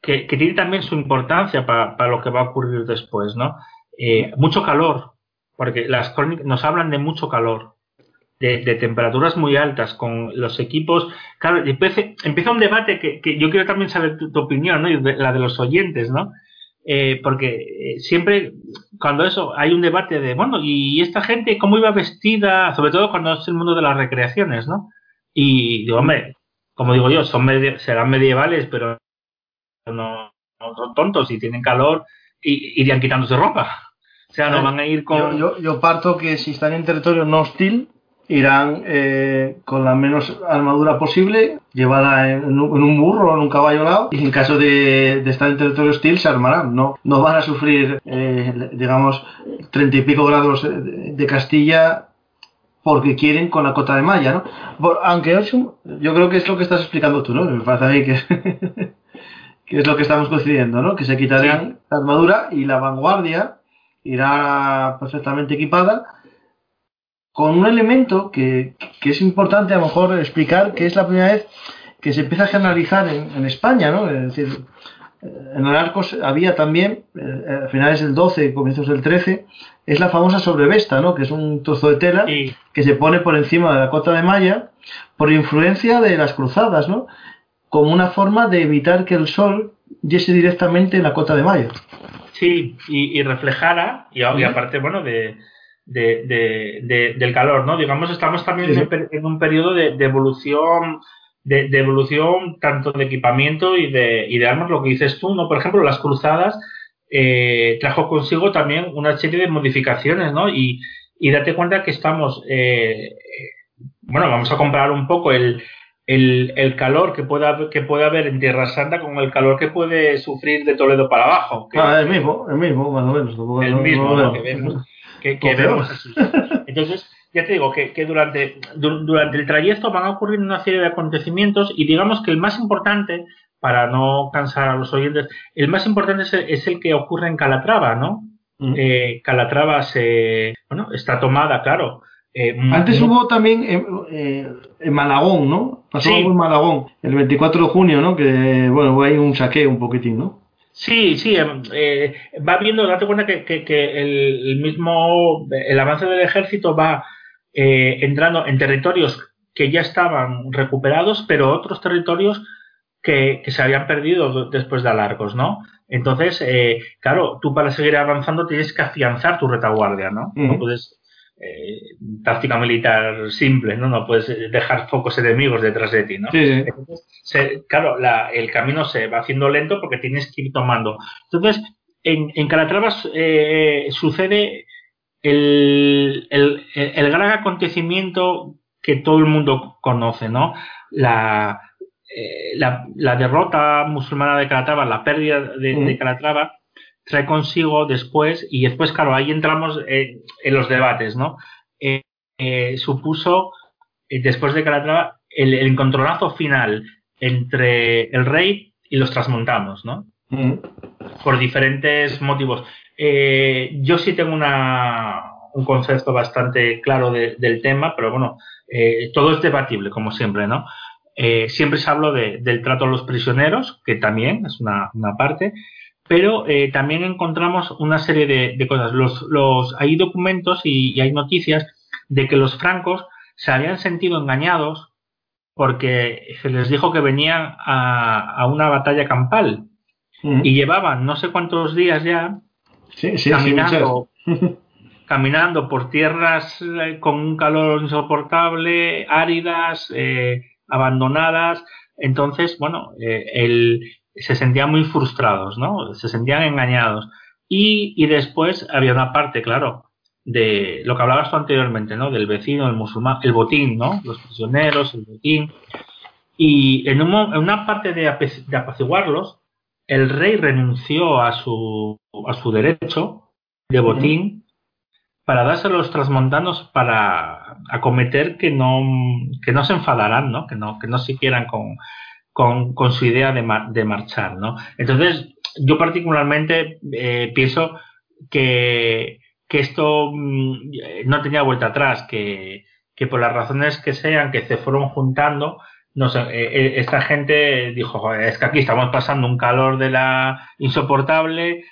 que, que tiene también su importancia para, lo que va a ocurrir después, ¿no? Eh, mucho calor, porque las crónicas nos hablan de mucho calor de, temperaturas muy altas con los equipos. Claro, empieza, un debate que, yo quiero también saber tu, opinión, ¿no? Y la de los oyentes, ¿no? Eh, porque eh, siempre cuando eso hay un debate de, bueno, ¿y esta gente cómo iba vestida? Sobre todo cuando es el mundo de las recreaciones, ¿no? Y digo, hombre, como digo yo, son serán medievales, pero no, son tontos y tienen calor y irían quitándose ropa. O sea, no van a ir con... Yo, yo, parto que si están en territorio no hostil, irán eh, con la menos armadura posible, llevada en, un burro o en un caballo lado, y en caso de, estar en territorio hostil se armarán. No, no van a sufrir, eh, digamos, treinta y pico grados de, Castilla porque quieren con la cota de malla, ¿no? aunque yo creo que es lo que estás explicando tú, ¿no? Me parece a mí que, que es lo que estamos coincidiendo, ¿no? Que se quitarán la armadura y la vanguardia irá perfectamente equipada con un elemento que, es importante a lo mejor explicar, que es la primera vez que se empieza a generalizar en, España, ¿no? Es decir, en el Arcos había también, eh, a finales del 12, comienzos del 13, es la famosa sobrevesta, ¿no? Que es un trozo de tela que se pone por encima de la cota de malla por influencia de las cruzadas, ¿no? Como una forma de evitar que el sol diese directamente en la cota de malla. Sí, y, reflejara, y aparte, bueno, de, de, del calor, ¿no? Digamos, estamos también en un periodo de, evolución, de, evolución tanto de equipamiento y de, y de armas, lo que dices tú, ¿no? Por ejemplo, las cruzadas eh, trajo consigo también una serie de modificaciones, ¿no? Y, y date cuenta que estamos, eh, bueno, vamos a comparar un poco el, el, calor que pueda que puede haber en Tierra Santa con el calor que puede sufrir de Toledo para abajo. ah, el mismo, el mismo, más o menos. El mismo, que vemos que, vemos así. Entonces, ya te digo que, durante, durante el trayecto van a ocurrir una serie de acontecimientos y digamos que el más importante, para no cansar a los oyentes, el más importante es el, que ocurre en Calatrava, ¿no? Mm. Eh, Calatrava se, bueno, está tomada, claro. Eh, Antes hubo también en, eh, en, Malagón, ¿no? Pasó en Malagón, el 24 de junio, ¿no? Que, bueno, hay un saqueo un poquitín, ¿no? Sí, sí, em, eh, va viendo, date cuenta que, que, el, mismo, el avance del ejército va eh, entrando en territorios que ya estaban recuperados, pero otros territorios que, que se habían perdido después de alargos, ¿no? Entonces, eh, claro, tú para seguir avanzando tienes que afianzar tu retaguardia, ¿no? No puedes eh, táctica militar simple, ¿no? No puedes dejar focos enemigos detrás de ti, ¿no? claro, el camino se va haciendo lento porque tienes que ir tomando. Entonces, en, en Calatrava eh, sucede el, gran acontecimiento que todo el mundo conoce, ¿no? La, eh, la, derrota musulmana de Calatrava, la pérdida de Calatrava, trae consigo después, y después, claro, ahí entramos en, los debates, ¿no? Eh, eh, supuso, eh, después de Calatrava, el, el, encontronazo final entre el rey y los transmontanos, ¿no? Mm. Por diferentes motivos. yo sí tengo una, un concepto bastante claro del tema, pero bueno, todo es debatible, como siempre, ¿no? siempre se habla de, del trato a los prisioneros, que también es una, una parte, pero eh, también encontramos una serie de, cosas. Los, los, hay documentos y, hay noticias de que los francos se habían sentido engañados porque se les dijo que venían a, una batalla campal mm. y llevaban no sé cuántos días ya caminando, caminando por tierras eh, con un calor insoportable, áridas, eh, abandonadas. Entonces, bueno, el, se sentían muy frustrados, ¿no? Se sentían engañados. Y, y, después había una parte, claro, de lo que hablabas tú anteriormente, ¿no? Del vecino, el musulmán, el botín, ¿no? Los prisioneros, el botín. Y en, una parte de, apaciguarlos, el rey renunció a su, a su derecho de botín para dárselo a los transmontanos para acometer que no, que no se enfadarán, ¿no? Que no, que no se quieran con, con, con su idea de, de, marchar, ¿no? Entonces, yo particularmente eh, pienso que, que esto mm, no tenía vuelta atrás, que, que por las razones que sean, que se fueron juntando, no sé, eh, eh, esta gente dijo, es que aquí estamos pasando un calor de la insoportable,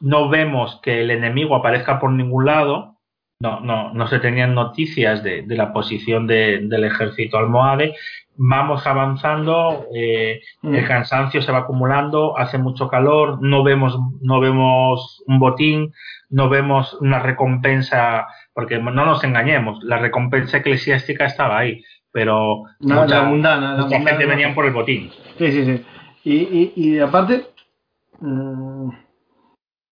no vemos que el enemigo aparezca por ningún lado, no, no, no se tenían noticias de, de la posición de, del ejército almohade, vamos avanzando, eh, mm. el cansancio se va acumulando, hace mucho calor, no vemos, no vemos un botín, no vemos una recompensa, porque no nos engañemos, la recompensa eclesiástica estaba ahí, pero no, mucha, la mundana, la gente venían por el botín. Sí, sí, sí. Y, y, y aparte, mmm,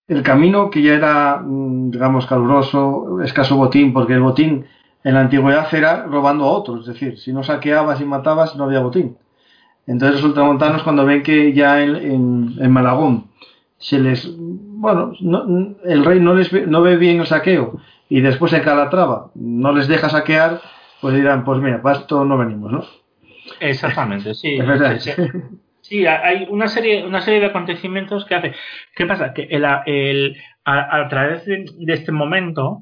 el camino que ya era, mm, digamos, caluroso, escaso botín, porque el botín en la antigüedad era robando a otros, es decir, si no saqueabas y matabas no había botín. Entonces los ultramontanos cuando ven que ya en, en, Malagón se les, bueno, el rey no, les ve, no ve bien el saqueo y después en Calatrava no les deja saquear, pues dirán, pues mira, para esto no venimos, ¿no? Exactamente, sí. Sí, hay una serie, una serie de acontecimientos que hace. ¿Qué pasa? Que el, el, a, través de, este momento,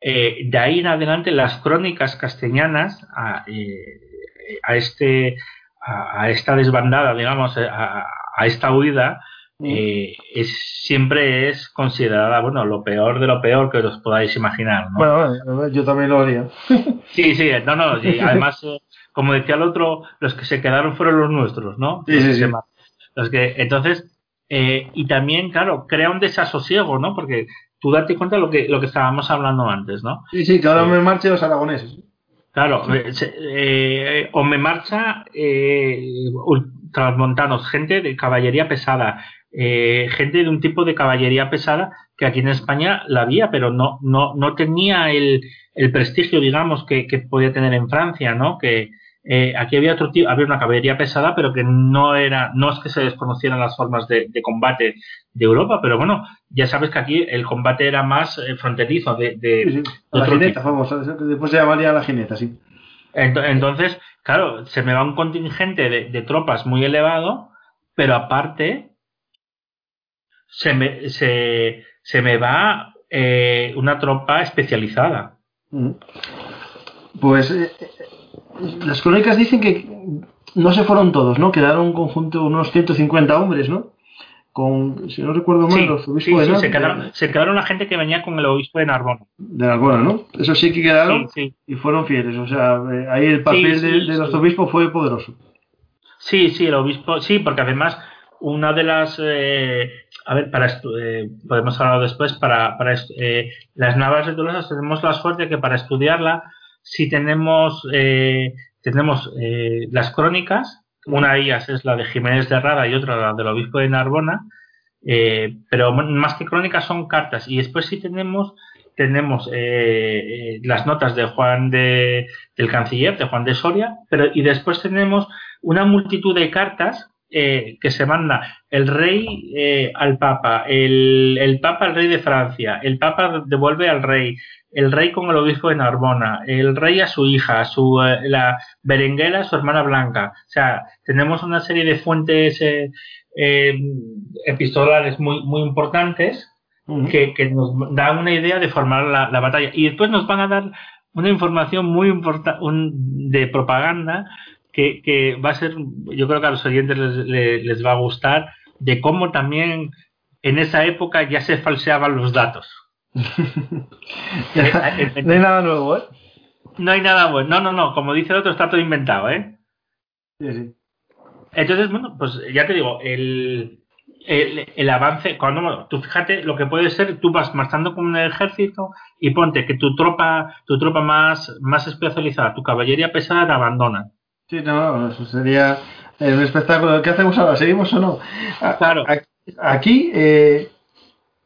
eh, de ahí en adelante, las crónicas castellanas a, eh, a este, a, esta desbandada, digamos, a, esta huida, eh, es, siempre es considerada, bueno, lo peor de lo peor que os podáis imaginar. ¿no? Bueno, yo también lo haría. sí, sí, no, no, y además como decía el otro, los que se quedaron fueron los nuestros, ¿no? Sí, sí, sí. Los que, entonces, eh, y también, claro, crea un desasosiego, ¿no? Porque tú date cuenta de lo que, lo que estábamos hablando antes, ¿no? Sí, sí, que ahora me marcha los aragoneses. Claro, eh, eh, o me marcha eh, transmontanos, gente de caballería pesada, eh, gente de un tipo de caballería pesada que aquí en España la había, pero no, no, no tenía el, el prestigio, digamos, que, que podía tener en Francia, ¿no? Que, eh, aquí había otro tipo, había una caballería pesada, pero que no era, no es que se desconocieran las formas de, combate de Europa, pero bueno, ya sabes que aquí el combate era más eh, fronterizo de, de, la jineta, vamos, después se llamaría la jineta, sí. Entonces, claro, se me va un contingente de, tropas muy elevado, pero aparte se me, se, se me va eh, una tropa especializada. Pues las crónicas dicen que no se fueron todos, ¿no? Quedaron un conjunto unos 150 hombres, ¿no? Con, si no recuerdo mal, los obispos de Narbona. Se quedaron, se quedaron la gente que venía con el obispo de Narbona. De Narbona, ¿no? Eso sí que quedaron y fueron fieles. O sea, eh, ahí el papel de, los obispos fue poderoso. Sí, sí, el obispo, sí, porque además una de las eh, a ver para eh, podemos hablar después para, para eh, las navas de Tolosa tenemos la suerte que para estudiarla si tenemos, eh, tenemos eh, las crónicas, una de ellas es la de Jiménez de Rada y otra la del obispo de Narbona, eh, pero más que crónicas son cartas. Y después si tenemos, tenemos las notas de Juan de, del canciller, de Juan de Soria, pero y después tenemos una multitud de cartas que se manda el rey al papa, el, el, papa al rey de Francia, el papa devuelve al rey, el rey con el obispo de Narbona, el rey a su hija, su, eh, la Berenguela a su hermana Blanca. O sea, tenemos una serie de fuentes eh, eh, epistolares muy, muy importantes que, que, nos dan una idea de formar la, la, batalla. Y después nos van a dar una información muy importante de propaganda que, que, va a ser, yo creo que a los oyentes les, les va a gustar, de cómo también en esa época ya se falseaban los datos. no hay nada nuevo, ¿eh? No hay nada bueno. No, no, no. Como dice el otro, está todo inventado, ¿eh? Sí, sí. Entonces, bueno, pues ya te digo, el, el, el, avance, cuando tú fíjate lo que puede ser, tú vas marchando con un ejército y ponte que tu tropa, tu tropa más, más especializada, tu caballería pesada te abandona. Sí, no, eso sería un espectáculo. ¿Qué hacemos ahora? ¿Seguimos o no? Claro. Aquí, eh,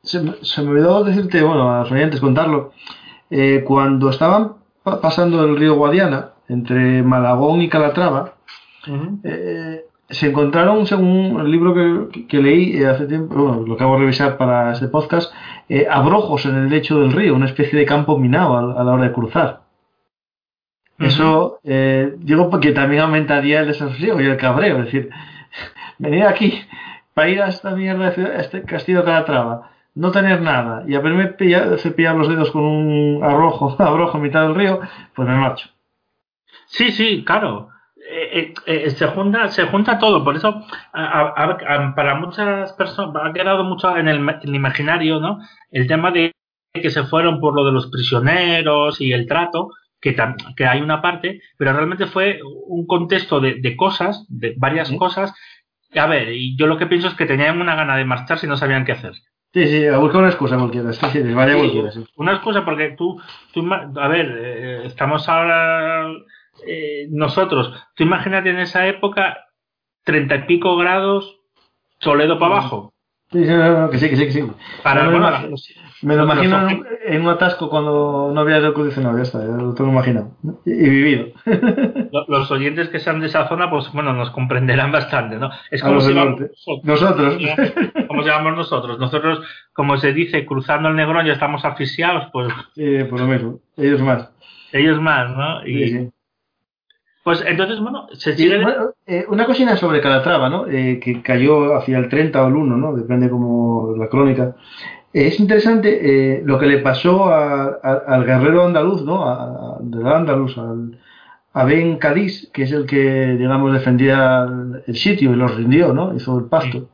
se, me olvidó decirte, bueno, a los oyentes contarlo. Eh, cuando estaban pasando el río Guadiana, entre Malagón y Calatrava, eh, se encontraron, según el libro que, leí hace tiempo, bueno, lo acabo de revisar para este podcast, abrojos en el lecho del río, una especie de campo minado a, la hora de cruzar. Eso, digo, porque también aumentaría el desasosiego y el cabreo. Es decir, venir aquí para ir a esta mierda, a este castillo de Calatrava, no tener nada y haberme cepillado los dedos con un arrojo, abrojo en mitad del río, pues me marcho. Sí, sí, claro. Eh, eh, eh, se junta se junta todo por eso para muchas personas ha quedado mucho en el, imaginario no el tema de que se fueron por lo de los prisioneros y el trato que, que hay una parte pero realmente fue un contexto de, cosas de varias cosas a ver y yo lo que pienso es que tenían una gana de marchar si no sabían qué hacer Sí, sí, a buscar una excusa cualquiera. Sí, sí, vaya cualquiera, sí. Una excusa porque tú, tú a ver, eh, estamos ahora eh, nosotros, tú imagínate en esa época, treinta y pico grados, Toledo para abajo. Sí, sí, que sí, que sí, que sí. Para, bueno, lo, me lo imagino en, un atasco cuando no había aire acondicionado, ya está, ya lo tengo imaginado. Y, vivido. Los oyentes que sean de esa zona, pues bueno, nos comprenderán bastante, ¿no? Es como si nosotros. nosotros. Como llamamos nosotros. Nosotros, como se dice, cruzando el Negrón ya estamos asfixiados, pues. Sí, por lo mismo. Ellos más. Ellos más, ¿no? Y, sí, sí. Pues entonces, bueno, se sigue... Eh, una cocina sobre Calatrava, ¿no? Eh, que cayó hacia el 30 o el 1, ¿no? Depende como la crónica. Eh, es interesante lo que le pasó al guerrero andaluz, ¿no? A, del andaluz, al, a Ben Cádiz, que es el que, digamos, defendía el, sitio y los rindió, ¿no? Hizo el pasto.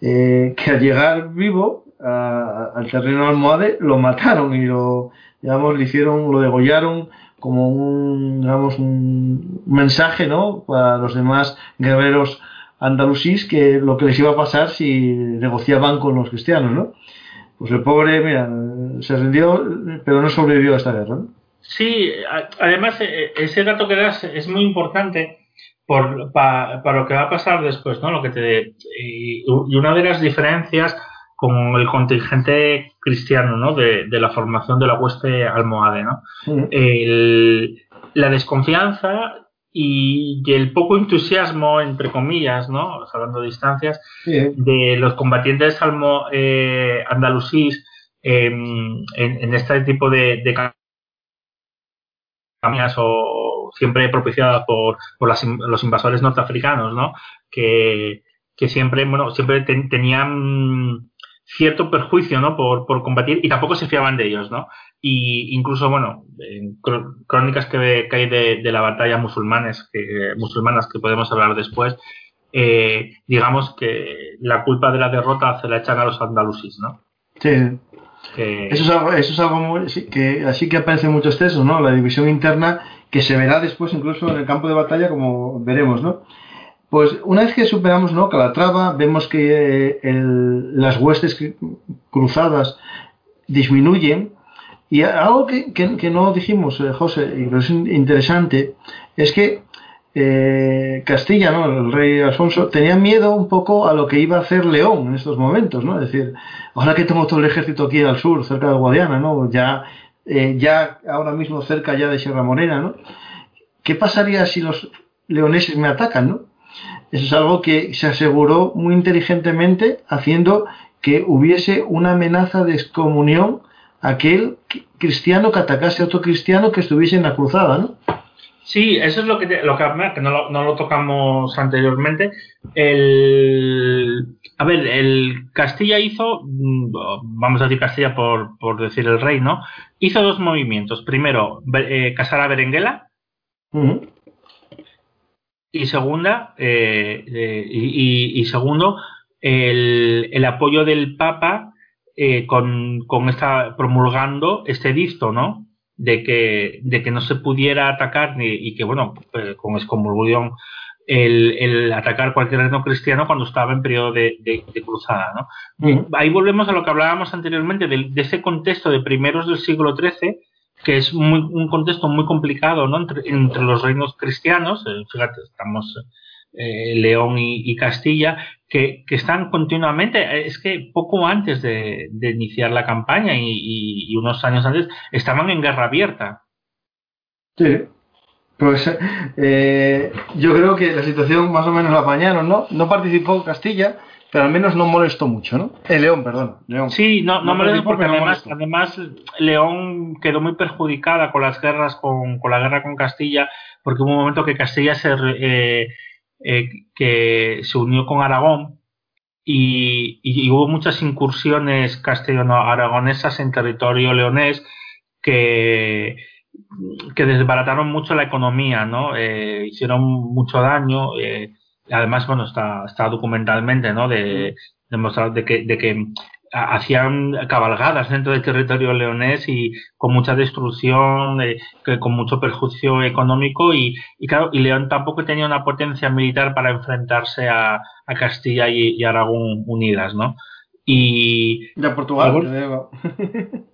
que al llegar vivo al terreno almohade lo mataron y lo, digamos, le hicieron, lo degollaron como un, digamos, un mensaje ¿no? para los demás guerreros andalusíes que lo que les iba a pasar si negociaban con los cristianos. ¿no? Pues el pobre, mira, se rindió, pero no sobrevivió a esta guerra. Sí, además e, ese dato que das es muy importante por, para, para lo que va a pasar después, ¿no? Lo que te, y una de las diferencias con el contingente cristiano ¿no? de, la formación de la hueste almohade. ¿no? la desconfianza y, el poco entusiasmo, entre comillas, ¿no? hablando de distancias, de los combatientes almo, eh, andalusíes em, en, este tipo de, de campañas o siempre propiciadas por, por los invasores norteafricanos, ¿no? que, que siempre, bueno, siempre tenían cierto perjuicio ¿no? por, por combatir y tampoco se fiaban de ellos. ¿no? Y incluso, bueno, en crónicas que, hay de, la batalla musulmanes, que, musulmanas que podemos hablar después, eh, digamos que la culpa de la derrota se la echan a los andalusíes, ¿no? Sí. Eso, es algo, eso es algo muy, que así que aparece mucho exceso, ¿no? La división interna que se verá después incluso en el campo de batalla como veremos, ¿no? Pues una vez que superamos ¿no? Calatrava, vemos que eh, las huestes cruzadas disminuyen. Y algo que, no dijimos, eh, José, y que es interesante, es que eh, Castilla, ¿no? el rey Alfonso, tenía miedo un poco a lo que iba a hacer León en estos momentos. ¿no? Es decir, ahora que tengo todo el ejército aquí al sur, cerca de Guadiana, ¿no? ya, ya ahora mismo cerca ya de Sierra Morena, ¿no? ¿qué pasaría si los leoneses me atacan? ¿no? Eso es algo que se aseguró muy inteligentemente haciendo que hubiese una amenaza de excomunión a aquel cristiano que atacase a otro cristiano que estuviese en la cruzada, ¿no? Sí, eso es lo que, lo que, no, lo, no, lo, tocamos anteriormente. El, a ver, el Castilla hizo, mm, vamos a decir Castilla por, por decir el rey, ¿no? Hizo dos movimientos. Primero, eh, casar a Berenguela, y segunda eh, eh, y, segundo el, el, apoyo del Papa eh, con, con esta promulgando este edicto no de que de que no se pudiera atacar ni, y que bueno con excomulgación el, el, atacar cualquier reino cristiano cuando estaba en periodo de, de, cruzada ¿no? ahí volvemos a lo que hablábamos anteriormente de, de ese contexto de primeros del siglo XIII que es muy, un contexto muy complicado ¿no? entre, entre los reinos cristianos, eh, fíjate, estamos eh, León y, Castilla, que, están continuamente, es que poco antes de, de iniciar la campaña y, y, unos años antes, estaban en guerra abierta. Sí, Pues eh, yo creo que la situación más o menos la apañaron, ¿no? No participó Castilla, pero al menos no molestó mucho, ¿no? El eh, León, perdón. León. Sí, no, no, molestó porque además, además León quedó muy perjudicada con las guerras, con, con, la guerra con Castilla, porque hubo un momento que Castilla se, eh, eh, que se unió con Aragón y, y, hubo muchas incursiones castellano-aragonesas en territorio leonés que que desbarataron mucho la economía, ¿no? Eh, hicieron mucho daño. Eh, además, bueno, está, está documentalmente, ¿no? De demostrar de que, de que hacían cabalgadas dentro del territorio leonés y con mucha destrucción, eh, que con mucho perjuicio económico y, y, claro, y León tampoco tenía una potencia militar para enfrentarse a, a Castilla y, Aragón unidas, ¿no? Y... De Portugal.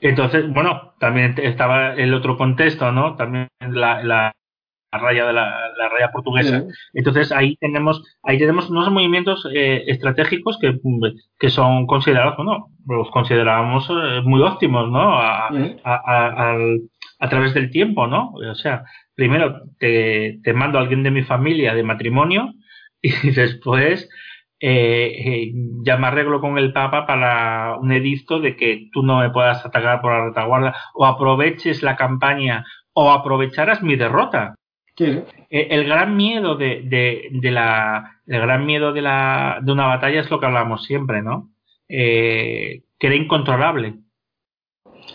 Entonces, bueno, también estaba el otro contexto, ¿no? También la, la, raya de la, la raya portuguesa. Entonces ahí tenemos ahí tenemos unos movimientos eh, estratégicos que, que, son considerados, bueno, los consideramos eh, muy óptimos, ¿no? A, a, a, través del tiempo, ¿no? O sea, primero te, te mando a alguien de mi familia de matrimonio y después eh, eh, ya me arreglo con el Papa para un edicto de que tú no me puedas atacar por la retaguardia o aproveches la campaña o aprovecharás mi derrota. Eh, el, gran miedo de, de, la el gran miedo de la de una batalla es lo que hablamos siempre, ¿no? Eh, que era incontrolable.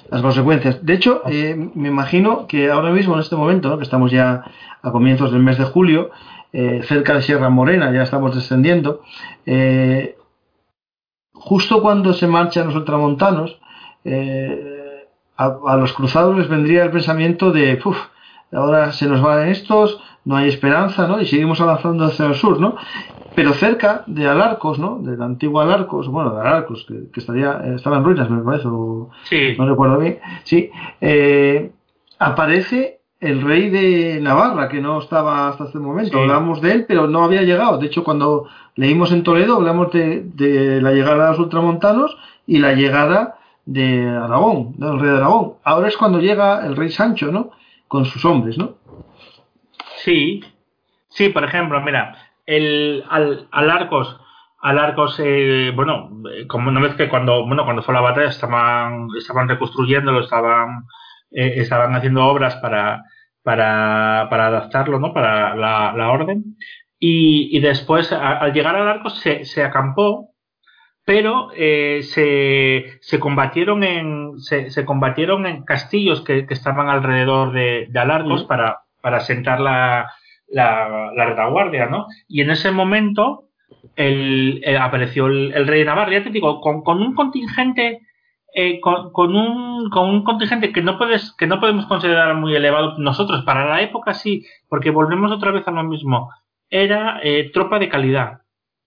Las consecuencias. De hecho, me imagino que ahora mismo, en este momento, que estamos ya a comienzos del mes de julio, eh, cerca de Sierra Morena, ya estamos descendiendo. Eh, justo cuando se marchan los ultramontanos, eh, a, los cruzados les vendría el pensamiento de, Puf, ahora se nos van estos, no hay esperanza, ¿no? Y seguimos avanzando hacia el sur, ¿no? Pero cerca de Alarcos, ¿no? Del antiguo Alarcos, bueno, de Alarcos, que, estaría, estaba en ruinas, me parece, no recuerdo bien, sí, aparece el rey de Navarra, que no estaba hasta este momento. Hablamos de él, pero no había llegado. De hecho, cuando leímos en Toledo, hablamos de, la llegada de los ultramontanos y la llegada de Aragón, del rey de Aragón. Ahora es cuando llega el rey Sancho, ¿no? Con sus hombres, ¿no? Sí, sí, por ejemplo, mira, el al, Arcos, al Arcos, eh, bueno, eh, como una vez que cuando, bueno, cuando fue la batalla estaban, estaban reconstruyéndolo, estaban eh, estaban haciendo obras para, para, para adaptarlo, ¿no? Para la, la orden. Y, y después, al llegar al arco, se, se acampó, pero eh, se, se, combatieron en, se, se, combatieron en castillos que, que estaban alrededor de, de para, para sentar la, la, la, retaguardia, ¿no? Y en ese momento el, apareció el, el, rey de Navarra, ya te digo, con, con un contingente eh, con, con, un, con un contingente que no puedes que no podemos considerar muy elevado nosotros. Para la época sí porque volvemos otra vez a lo mismo. Era eh, tropa de calidad.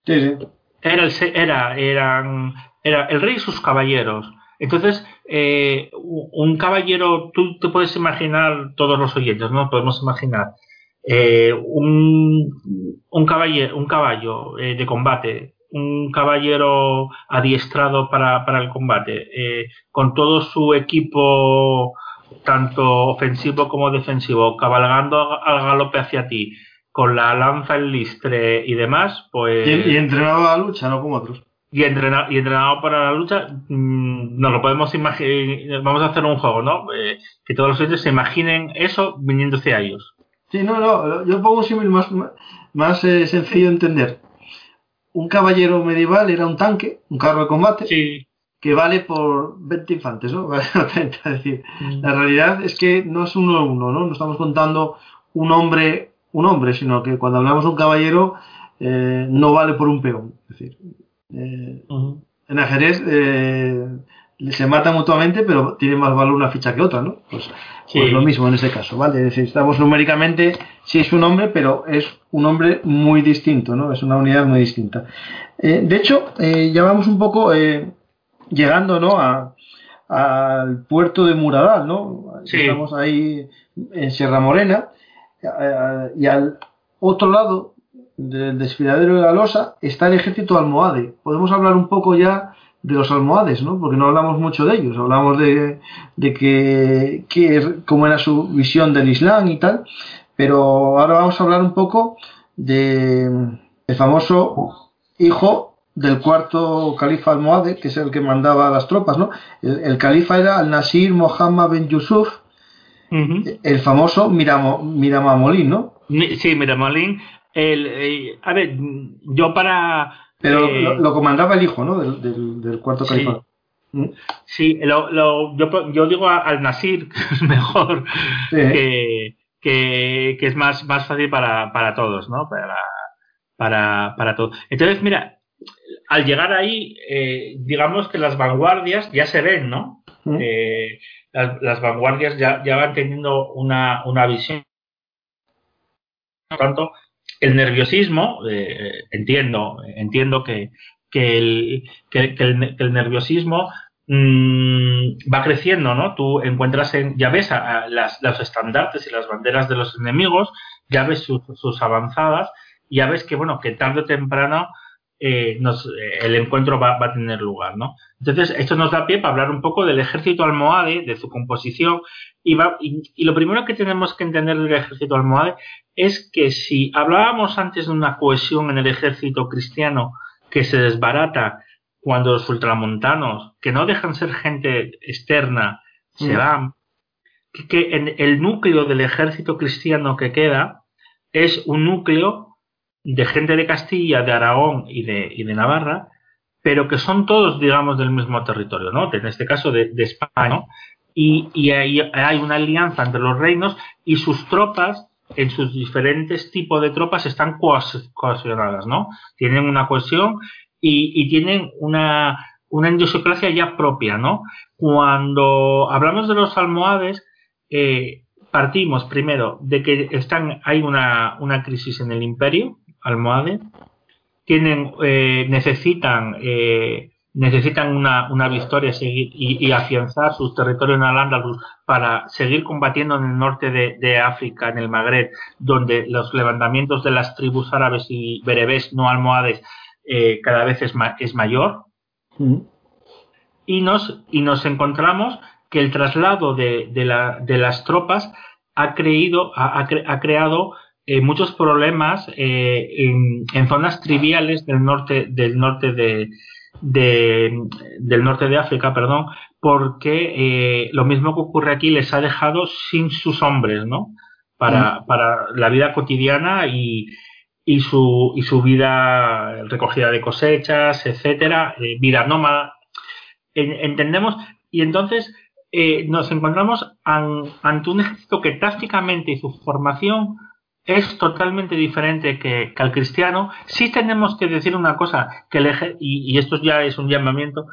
Sí, sí. Era el era eran era el rey y sus caballeros. Entonces eh, un caballero tú te puedes imaginar todos los oyentes no podemos imaginar eh, un, un caballero un caballo eh, de combate un caballero adiestrado para, el combate, con todo su equipo, tanto ofensivo como defensivo, cabalgando al galope hacia ti, con la lanza, el listre y demás, pues... Y, entrenado a la lucha, no como otros. Y entrenado, y entrenado para la lucha, mmm, nos lo podemos imaginar, vamos a hacer un juego, ¿no? Eh, que todos los oyentes se imaginen eso viniendo hacia ellos. Sí, no, no, yo pongo un símil más, más eh, sencillo de entender un caballero medieval era un tanque, un carro de combate, que vale por 20 infantes, ¿no? es decir, mm. la realidad es que no es uno a uno, ¿no? No estamos contando un hombre, un hombre, sino que cuando hablamos de un caballero eh, no vale por un peón. Es decir, eh, en ajedrez eh, se matan mutuamente, pero tiene más valor una ficha que otra, ¿no? Pues, pues lo mismo en ese caso, ¿vale? Es decir, estamos numéricamente, sí es un hombre, pero es un hombre muy distinto, ¿no? Es una unidad muy distinta. De hecho, ya vamos un poco llegando, ¿no? A, al puerto de Muradal, ¿no? Estamos ahí en Sierra Morena y al otro lado del desfiladero de la Losa está el ejército almohade. Podemos hablar un poco ya de los almohades, ¿no? Porque no hablamos mucho de ellos, hablamos de, de que, que, cómo era su visión del Islam y tal, pero ahora vamos a hablar un poco de el famoso hijo del cuarto califa almohade, que es el que mandaba a las tropas, ¿no? El, califa era al-Nasir Mohammed ben Yusuf, el famoso Miramo, Miramamolín, ¿no? Sí, Miramolín. El, a ver, yo para... Pero eh, lo, comandaba el hijo, ¿no? Del, del, cuarto califa. Sí, lo, lo, yo, yo, digo al Nasir, que es mejor, que, que, que, es más, más fácil para, para todos, ¿no? Para, para, para todos. Entonces, mira, al llegar ahí, eh, digamos que las vanguardias ya se ven, ¿no? Eh, las, vanguardias ya, ya, van teniendo una, una visión. Por tanto, el nerviosismo, eh, entiendo, entiendo que, que, el, que, el, nerviosismo mm, va creciendo, ¿no? Tú encuentras en, ya ves a, las, los estandartes y las banderas de los enemigos, ya ves sus, sus avanzadas, ya ves que, bueno, que tarde o temprano eh, eh, el encuentro va, a tener lugar, ¿no? Entonces, esto nos da pie para hablar un poco del ejército almohade, de su composición, y, y, lo primero que tenemos que entender del ejército almohade es que si hablábamos antes de una cohesión en el ejército cristiano que se desbarata cuando los ultramontanos, que no dejan ser gente externa, se van, que en el núcleo del ejército cristiano que queda es un núcleo de gente de Castilla, de Aragón y de, y de Navarra, pero que son todos, digamos, del mismo territorio, ¿no? En este caso de, España, ¿no? Y, y hay, hay, una alianza entre los reinos y sus tropas, en sus diferentes tipos de tropas, están cohesionadas, ¿no? Tienen una cohesión y, y tienen una, una ya propia, ¿no? Cuando hablamos de los almohades, eh, partimos primero de que están, hay una, una crisis en el imperio, almohade, tienen, eh, necesitan, eh, necesitan una, una victoria y, y, afianzar sus territorios en Al-Ándalus para seguir combatiendo en el norte de, de, África, en el Magreb, donde los levantamientos de las tribus árabes y berebés no almohades eh, cada vez es, ma es mayor. Mm. Y, nos, y nos encontramos que el traslado de, de, la, de las tropas ha, creído, ha, ha creado eh, muchos problemas eh, en, zonas triviales del norte del norte de, del norte de África, perdón, porque eh, lo mismo que ocurre aquí les ha dejado sin sus hombres, ¿no? Para, mm. para la vida cotidiana y, y su y su vida recogida de cosechas, etcétera, vida nómada. entendemos y entonces nos encontramos ante un ejército que tácticamente y su formación es totalmente diferente que, al cristiano. Sí tenemos que decir una cosa, que el y, esto ya es un llamamiento,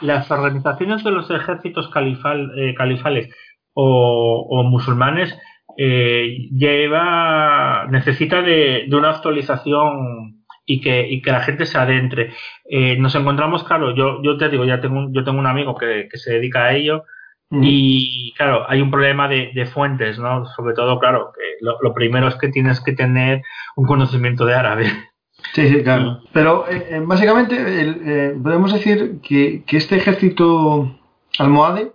las organizaciones de los ejércitos califal, eh, califales o, musulmanes eh, lleva necesita de, una actualización y que, y que la gente se adentre. Eh, nos encontramos, claro, yo, yo te digo, ya tengo, yo tengo un amigo que, que se dedica a ello y claro, hay un problema de, fuentes, ¿no? Sobre todo, claro, que lo, primero es que tienes que tener un conocimiento de árabe. Sí, sí, claro. Pero eh, eh, básicamente eh, podemos decir que, este ejército almohade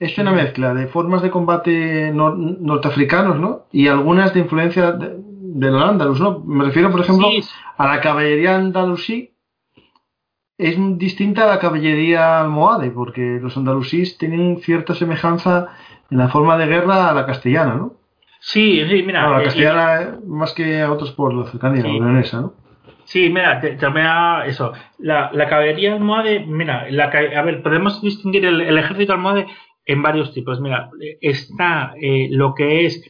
es una mezcla de formas de combate norteafricanos, ¿no? Y algunas de influencia de, los andalus, ¿no? Me refiero, por ejemplo, a la caballería andalusí es distinta a la caballería almohade, porque los andalusíes tienen cierta semejanza en la forma de guerra a la castellana, ¿no? Sí, sí, mira. la eh, castellana más que a otros por la cercanía, sí. la ¿no? Sí, mira, también eso. La, caballería almohade, mira, la, a ver, podemos distinguir el, ejército almohade en varios tipos. Mira, está eh, lo que es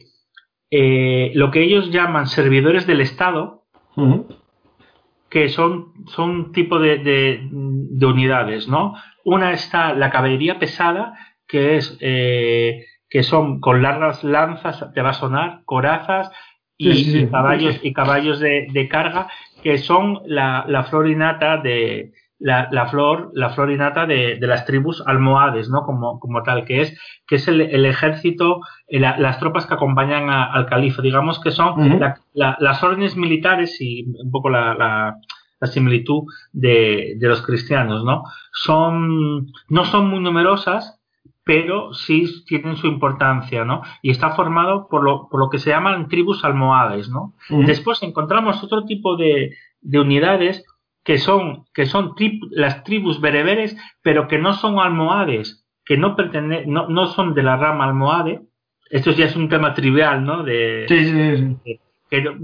eh, lo que ellos llaman servidores del Estado, que son, son tipo de, de, unidades, ¿no? Una está la caballería pesada, que es eh, que son con largas lanzas, te va a sonar, corazas y, caballos y caballos de, de, carga, que son la, la florinata de, la, la, flor, la florinata de, de, las tribus almohades, ¿no? Como, como tal, que es, que es el, el ejército, eh, las tropas que acompañan al califa, digamos que son las órdenes militares y un poco la, similitud de, de, los cristianos, ¿no? Son, no son muy numerosas, pero sí tienen su importancia, ¿no? Y está formado por lo, por lo que se llaman tribus almohades, ¿no? Después encontramos otro tipo de, de unidades que son, que son las tribus bereberes, pero que no son almohades, que no, pretenden, no, no son de la rama almohade. Esto ya es un tema trivial, ¿no? De, sí, sí, sí. Que,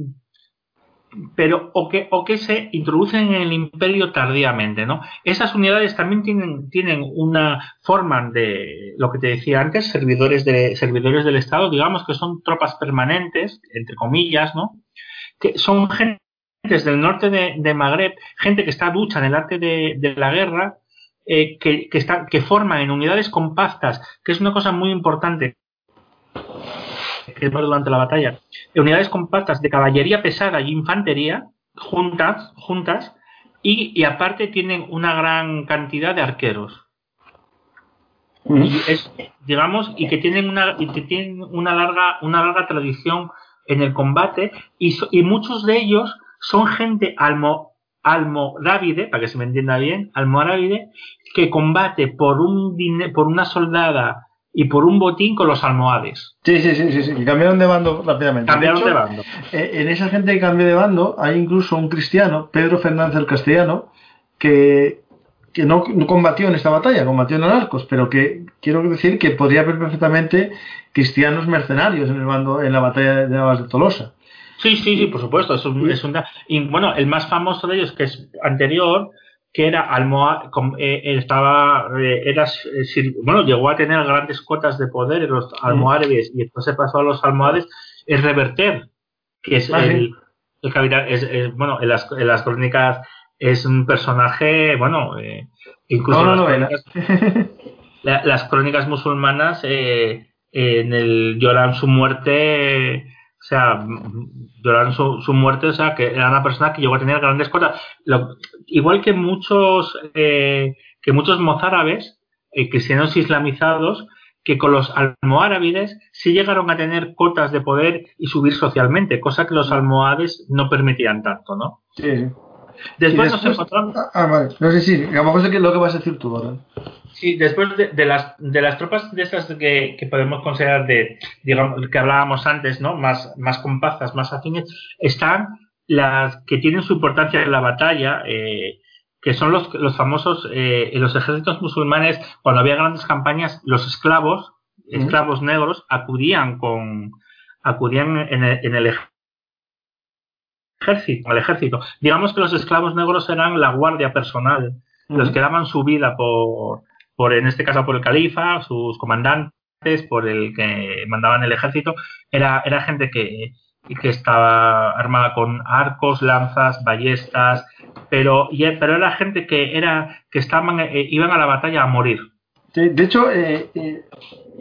pero o que, o que se introducen en el imperio tardíamente, ¿no? Esas unidades también tienen, tienen una forma de lo que te decía antes, servidores de servidores del Estado, digamos que son tropas permanentes, entre comillas, ¿no? Que son gente del norte de, de, Magreb, gente que está ducha en el arte de, de la guerra, eh, que, que, está, que forman en unidades compactas, que es una cosa muy importante que durante la batalla, unidades compactas de caballería pesada y infantería juntas, juntas y, y aparte tienen una gran cantidad de arqueros. Y es, digamos, y que tienen una, y que tienen una larga, una larga tradición en el combate y, so, y muchos de ellos son gente almo, almorávide, para que se me entienda bien, almorávide, que combate por un por una soldada y por un botín con los almohades. Sí, sí, sí, sí, sí. Y cambiaron de bando rápidamente. Cambiaron de, hecho, de bando. Eh, en esa gente que cambió de bando hay incluso un cristiano, Pedro Fernández el Castellano, que, que no, no, combatió en esta batalla, combatió en Alarcos, pero que quiero decir que podría haber perfectamente cristianos mercenarios en el bando en la batalla de Navas de Tolosa. Sí, sí, sí, por supuesto. Es un, es un, y bueno, el más famoso de ellos, que es anterior, que era almohad, eh, estaba, eh, era, eh, bueno, llegó a tener grandes cotas de poder en los almohades y se pasó a los almohades, es Reverter, que es Ah, el, el capitán, es, es, bueno, en las, en las crónicas es un personaje, bueno, eh, incluso No, no, las, crónicas, la- las crónicas musulmanas eh, en el lloran su muerte, o sea, lloraron su, su muerte, o sea, que era una persona que llegó a tener grandes cotas. Lo- igual que muchos, eh, que muchos mozárabes, eh, cristianos islamizados, que con los almohárabides sí llegaron a tener cotas de poder y subir socialmente, cosa que los almohades no permitían tanto, ¿no? Sí, Después, Y nos encontramos. Ah, ah, vale. No sé si, a lo mejor que lo que vas a decir tú, ¿verdad? Sí, después de, de las de las tropas de esas que, que podemos considerar de, digamos, que hablábamos antes, ¿no? Más, más compactas, más afines, están las que tienen su importancia en la batalla, eh, que son los, los famosos, eh, en los ejércitos musulmanes, cuando había grandes campañas, los esclavos, esclavos negros, acudían con, acudían en el, en el ejército, al ejército. Digamos que los esclavos negros eran la guardia personal, los que daban su vida por, por, en este caso, por el califa, sus comandantes, por el que mandaban el ejército, era, era gente que, que estaba armada con arcos, lanzas, ballestas, pero, y, pero era gente que era que estaban eh, iban a la batalla a morir. De hecho, eh, eh,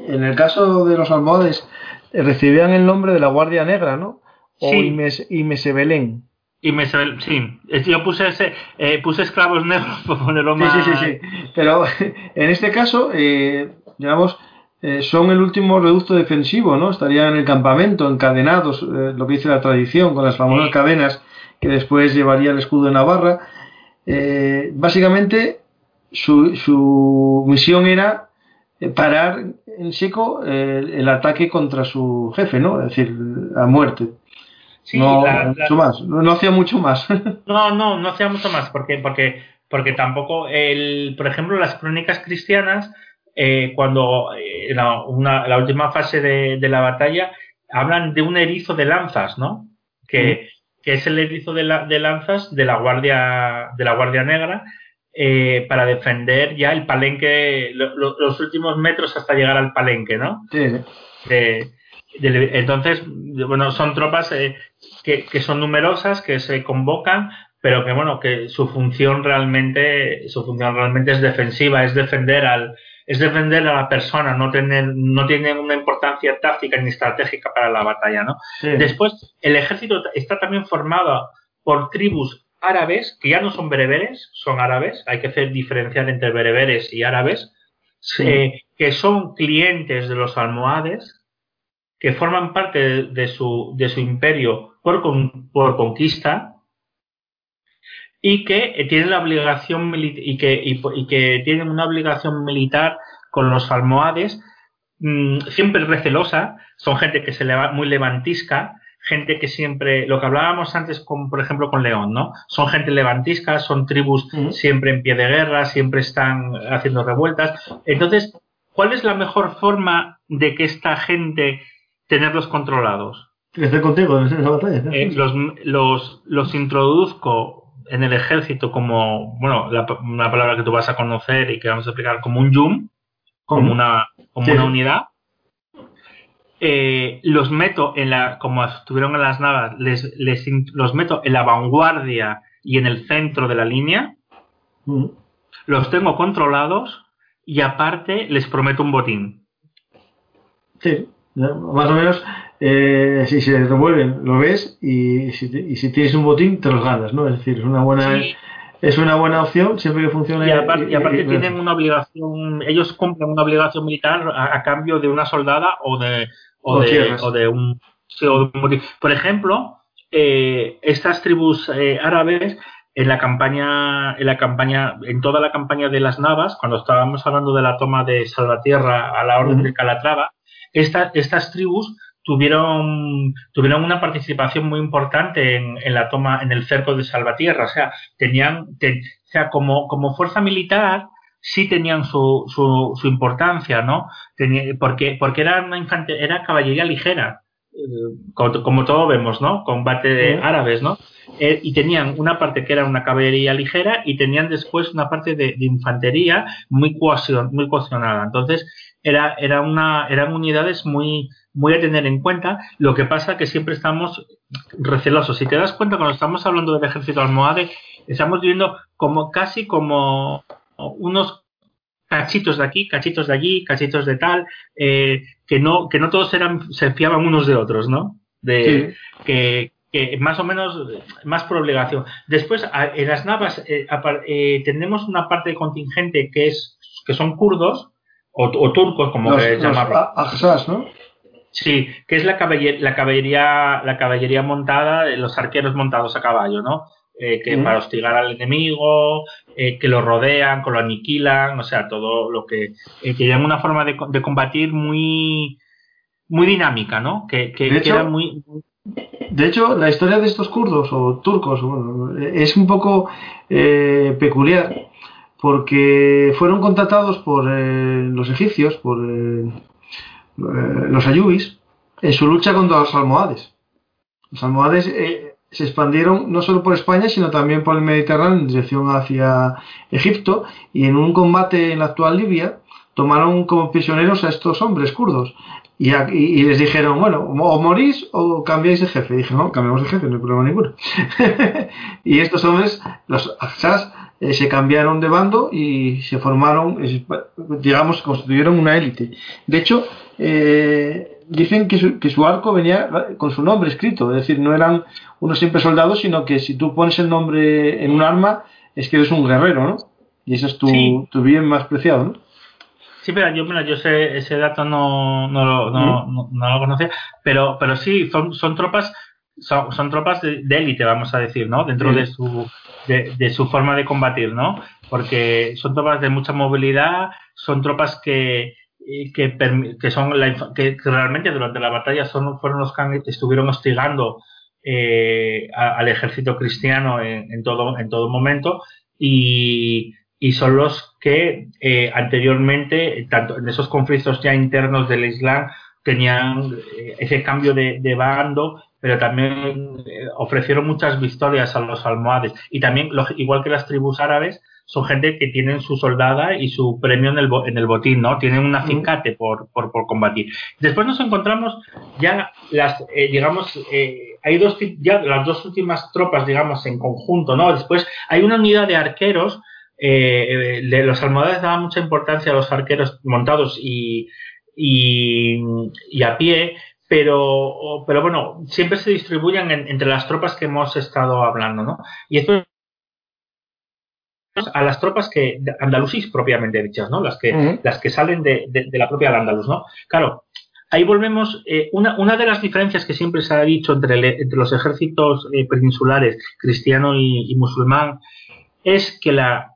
en el caso de los almohades, eh, recibían el nombre de la Guardia Negra, ¿no? O Sí. Imes, Imesebelén. Y me sí, yo puse ese, eh, puse esclavos negros por ponerlo más. sí, sí, sí. Pero en este caso, eh, digamos, eh, son el último reducto defensivo, ¿no? Estarían en el campamento, encadenados, eh, lo que dice la tradición, con las famosas Sí. cadenas que después llevaría el escudo de Navarra. Eh, básicamente, su, su misión era parar en seco eh, el ataque contra su jefe, ¿no? Es decir, a muerte. Sí, no, la- la- mucho más. No, no hacía mucho más. No, no, no hacía mucho más, porque, porque, porque tampoco, el, por ejemplo, las crónicas cristianas, eh, cuando eh, la, una- la última fase de, de la batalla, hablan de un erizo de lanzas, ¿no? Que, que es el erizo de, la- de lanzas de la Guardia, de la Guardia Negra, eh, para defender ya el palenque, lo- lo- los últimos metros hasta llegar al palenque, ¿no? Sí, sí. Entonces, bueno, son tropas eh, que, que son numerosas, que se convocan, pero que bueno, que su función realmente, su función realmente es defensiva, es defender al, es defender a la persona, no tener, no tienen una importancia táctica ni estratégica para la batalla, ¿no? Sí. Después, el ejército está también formado por tribus árabes, que ya no son bereberes, son árabes, hay que hacer diferenciar entre bereberes y árabes, Sí. eh, que son clientes de los almohades, que forman parte de, de su, de su imperio por, con- por conquista, y que eh, tienen la obligación y que, y, que tienen una obligación militar con los almohades mm, siempre recelosa, son gente que se le va muy levantisca, gente que siempre, lo que hablábamos antes, con, por ejemplo, con León, ¿no? Son gente levantisca, son tribus siempre en pie de guerra, siempre están haciendo revueltas. Entonces, ¿cuál es la mejor forma de que esta gente tenerlos controlados? Estoy contigo en esa batalla. Eh, los, los, los introduzco en el ejército como, bueno, una palabra que tú vas a conocer y que vamos a explicar como un yum, como una, como una unidad. Eh, los meto en la, como estuvieron en las navas, les, les, los meto en la vanguardia y en el centro de la línea. Los tengo controlados y aparte les prometo un botín. Sí, más o menos eh, si se revuelven, lo ves y si, y si, tienes un botín, te los ganas, ¿no? Es decir, es una buena, es una buena opción siempre que funcione. Y aparte, tienen una obligación, ellos cumplen una obligación militar a, cambio de una soldada o de, o, de, o de, un, Por ejemplo, eh, estas tribus eh, árabes en la campaña, en la campaña, en toda la campaña de las Navas, cuando estábamos hablando de la toma de Salvatierra a la orden de Calatrava, estas tribus tuvieron, tuvieron una participación muy importante en, en, la toma, en el cerco de Salvatierra. O sea, tenían, o sea, como, como fuerza militar, sí tenían su, su, su importancia, ¿no? porque, porque era una infante, era caballería ligera, eh, como, como todos vemos, ¿no? Combate de árabes, ¿no? Eh, y tenían una parte que era una caballería ligera y tenían después una parte de, de infantería muy, coasion, muy cohesionada. Entonces, era, era una, eran unidades muy, muy a tener en cuenta. Lo que pasa que siempre estamos recelosos. Si te das cuenta, cuando estamos hablando del ejército almohade, estamos viendo como casi como unos cachitos de aquí, cachitos de allí, cachitos de tal, eh, que no que no todos eran se fiaban unos de otros, ¿no? De que, que más o menos más por obligación. Después en las navas eh, eh, tenemos una parte de contingente que es que son kurdos o, turcos como que llamarlo. ¿no? Sí, que es la caballería, la caballería, la caballería montada, los arqueros montados a caballo, ¿no? Eh, que para hostigar al enemigo, eh, que lo rodean, que lo aniquilan, o sea, todo lo que eh, que una forma de, de, combatir muy muy dinámica, ¿no? Que, que, era muy de hecho, la historia de estos kurdos o turcos es un poco peculiar porque fueron contratados por los egipcios, por eh, los ayubis en su lucha contra los almohades. Los almohades eh, se expandieron no solo por España, sino también por el Mediterráneo en dirección hacia Egipto y en un combate en la actual Libia tomaron como prisioneros a estos hombres kurdos y, les dijeron, bueno, o morís o cambiáis de jefe. Y dije, no, cambiamos de jefe, no hay problema ninguno. y estos hombres, los Aksas, eh, se cambiaron de bando y se formaron, digamos, constituyeron una élite. De hecho, eh, dicen que su, que su, arco venía con su nombre escrito, es decir, no eran unos simples soldados, sino que si tú pones el nombre en un arma, es que eres un guerrero, ¿no? Y ese es tu, tu bien más preciado, ¿no? Sí, pero yo, mira, yo sé, ese dato no, no, no, no, lo conocía, pero, pero sí, son, son tropas son, son tropas de élite, vamos a decir, ¿no? Dentro de su de, su forma de combatir, ¿no? Porque son tropas de mucha movilidad, son tropas que, que, que son que, realmente durante la batalla son, fueron los que estuvieron hostigando eh, al ejército cristiano en, todo, en todo momento y, y son los que eh, anteriormente, tanto en esos conflictos ya internos del Islam, tenían eh, ese cambio de, de bando pero también eh, ofrecieron muchas victorias a los almohades. Y también, igual que las tribus árabes, son gente que tienen su soldada y su premio en el, en el botín, ¿no? Tienen un acincate por, por, combatir. Después nos encontramos ya las, eh, digamos, eh, hay dos, ya las dos últimas tropas, digamos, en conjunto, ¿no? Después hay una unidad de arqueros, eh, de los almohades daban mucha importancia a los arqueros montados y, y a pie, pero, pero bueno, siempre se distribuyen entre las tropas que hemos estado hablando, ¿no? Y esto a las tropas que andalusís propiamente dichas, ¿no? Las que, las que salen de, de, la propia Andalus, ¿no? Claro, ahí volvemos, eh, una, una, de las diferencias que siempre se ha dicho entre, entre los ejércitos eh, peninsulares, cristiano y, musulmán, es que la,